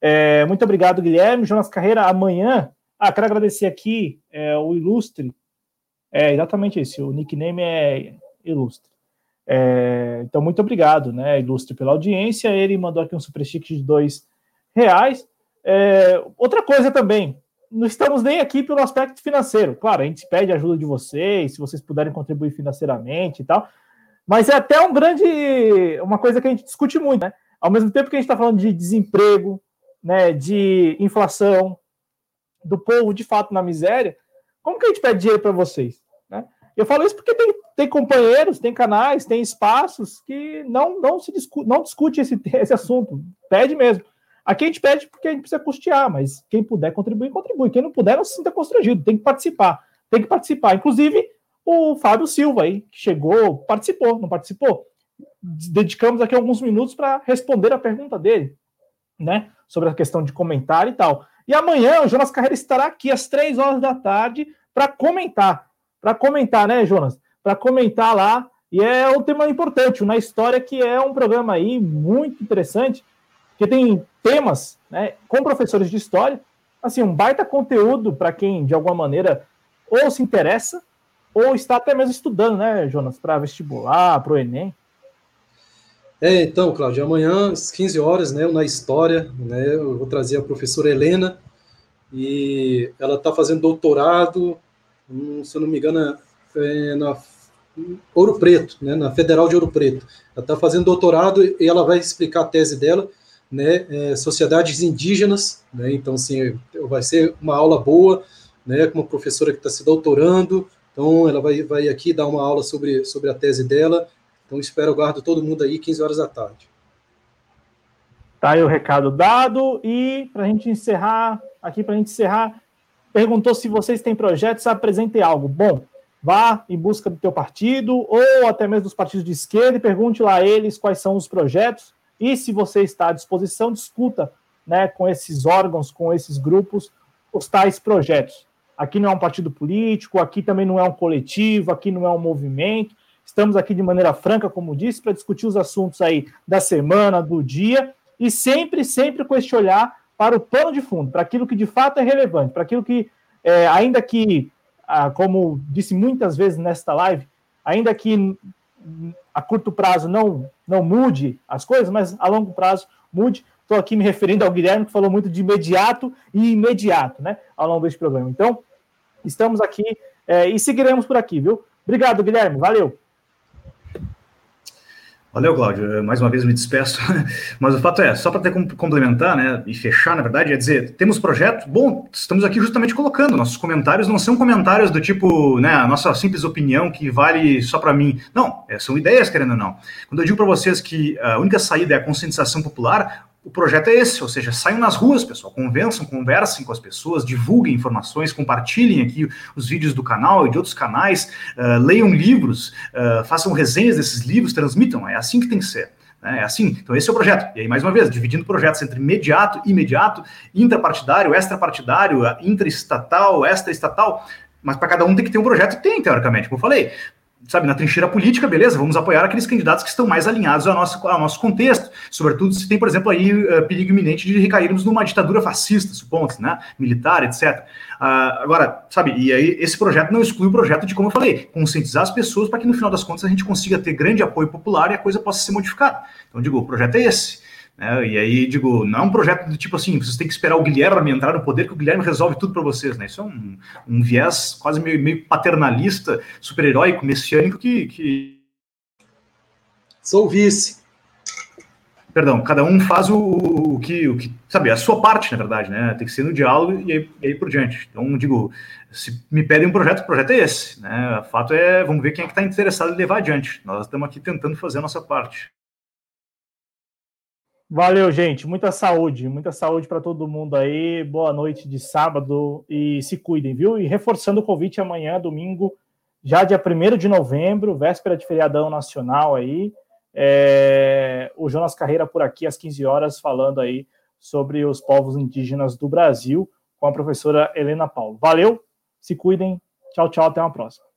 é, muito obrigado, Guilherme. Jonas Carreira, amanhã. Ah, quero agradecer aqui é, o Ilustre. É exatamente isso, o nickname é Ilustre. É, então, muito obrigado, né, Ilustre, pela audiência. Ele mandou aqui um superstick de dois reais. É, outra coisa também, não estamos nem aqui pelo aspecto financeiro. Claro, a gente pede ajuda de vocês, se vocês puderem contribuir financeiramente e tal. Mas é até um grande, uma coisa que a gente discute muito, né? Ao mesmo tempo que a gente está falando de desemprego, né, de inflação, do povo de fato na miséria, como que a gente pede dinheiro para vocês? Né? Eu falo isso porque tem, tem companheiros, tem canais, tem espaços que não, não se discu não discute esse, esse assunto. Pede mesmo. Aqui a gente pede porque a gente precisa custear, mas quem puder contribuir, contribui. Quem não puder, não se sinta constrangido, tem que participar. Tem que participar. Inclusive, o Fábio Silva aí, que chegou, participou, não participou? Dedicamos aqui alguns minutos para responder a pergunta dele, né? Sobre a questão de comentário e tal. E amanhã o Jonas Carreira estará aqui às três horas da tarde para comentar. Para comentar, né, Jonas? Para comentar lá. E é um tema importante, na história, que é um programa aí muito interessante que tem temas né, com professores de história, assim, um baita conteúdo para quem, de alguma maneira, ou se interessa, ou está até mesmo estudando, né, Jonas, para vestibular, para o Enem. É, então, Cláudio, amanhã, às 15 horas, né, na História, né, eu vou trazer a professora Helena, e ela está fazendo doutorado, hum, se eu não me engano, é na Ouro Preto, né, na Federal de Ouro Preto. Ela está fazendo doutorado e ela vai explicar a tese dela, né, é, sociedades indígenas, né, então, assim, vai ser uma aula boa, né, com uma professora que está se doutorando, então ela vai, vai aqui dar uma aula sobre, sobre a tese dela, então espero, guardo todo mundo aí, 15 horas da tarde. Tá aí o recado dado, e para a gente encerrar, aqui para a gente encerrar, perguntou se vocês têm projetos, apresentem algo. Bom, vá em busca do teu partido, ou até mesmo dos partidos de esquerda, e pergunte lá a eles quais são os projetos, e se você está à disposição, discuta né, com esses órgãos, com esses grupos, os tais projetos. Aqui não é um partido político, aqui também não é um coletivo, aqui não é um movimento. Estamos aqui de maneira franca, como disse, para discutir os assuntos aí da semana, do dia, e sempre, sempre com este olhar para o plano de fundo, para aquilo que de fato é relevante, para aquilo que, é, ainda que, ah, como disse muitas vezes nesta live, ainda que a curto prazo não, não mude as coisas, mas a longo prazo mude. Estou aqui me referindo ao Guilherme, que falou muito de imediato e imediato, né, ao longo deste programa. Então, estamos aqui é, e seguiremos por aqui, viu? Obrigado, Guilherme. Valeu. Valeu, Cláudio. Mais uma vez me despeço. Mas o fato é, só para ter como complementar, né, e fechar, na verdade, é dizer, temos projeto, bom, estamos aqui justamente colocando, nossos comentários não são comentários do tipo, né, a nossa simples opinião que vale só para mim. Não, é, são ideias, querendo ou não. Quando eu digo para vocês que a única saída é a conscientização popular, o projeto é esse, ou seja, saiam nas ruas, pessoal, convençam, conversem com as pessoas, divulguem informações, compartilhem aqui os vídeos do canal e de outros canais, uh, leiam livros, uh, façam resenhas desses livros, transmitam, é assim que tem que ser. Né? É assim, então esse é o projeto. E aí, mais uma vez, dividindo projetos entre imediato, imediato, intrapartidário, extrapartidário, intraestatal, extraestatal, mas para cada um tem que ter um projeto, tem, teoricamente, como eu falei sabe, na trincheira política, beleza, vamos apoiar aqueles candidatos que estão mais alinhados ao nosso, ao nosso contexto, sobretudo se tem, por exemplo, aí uh, perigo iminente de recairmos numa ditadura fascista, suponho, né, militar, etc. Uh, ah, agora, sabe, e aí esse projeto não exclui o projeto de, como eu falei, conscientizar as pessoas para que no final das contas a gente consiga ter grande apoio popular e a coisa possa ser modificada. Então, digo, o projeto é esse. Né? E aí, digo, não é um projeto do tipo assim, vocês têm que esperar o Guilherme entrar no poder, que o Guilherme resolve tudo para vocês, né? Isso é um, um viés quase meio, meio paternalista, super-heróico, messiânico, que, que. Sou vice. Perdão, cada um faz o, o, que, o que, sabe, a sua parte, na verdade, né? Tem que ser no diálogo e aí, e aí por diante. Então, digo, se me pedem um projeto, o projeto é esse, né? O fato é, vamos ver quem é que está interessado em levar adiante. Nós estamos aqui tentando fazer a nossa parte. Valeu, gente. Muita saúde, muita saúde para todo mundo aí. Boa noite de sábado e se cuidem, viu? E reforçando o convite amanhã, domingo, já dia 1 de novembro, véspera de feriadão nacional aí. É... o Jonas Carreira por aqui às 15 horas falando aí sobre os povos indígenas do Brasil, com a professora Helena Paulo. Valeu, se cuidem, tchau, tchau, até uma próxima.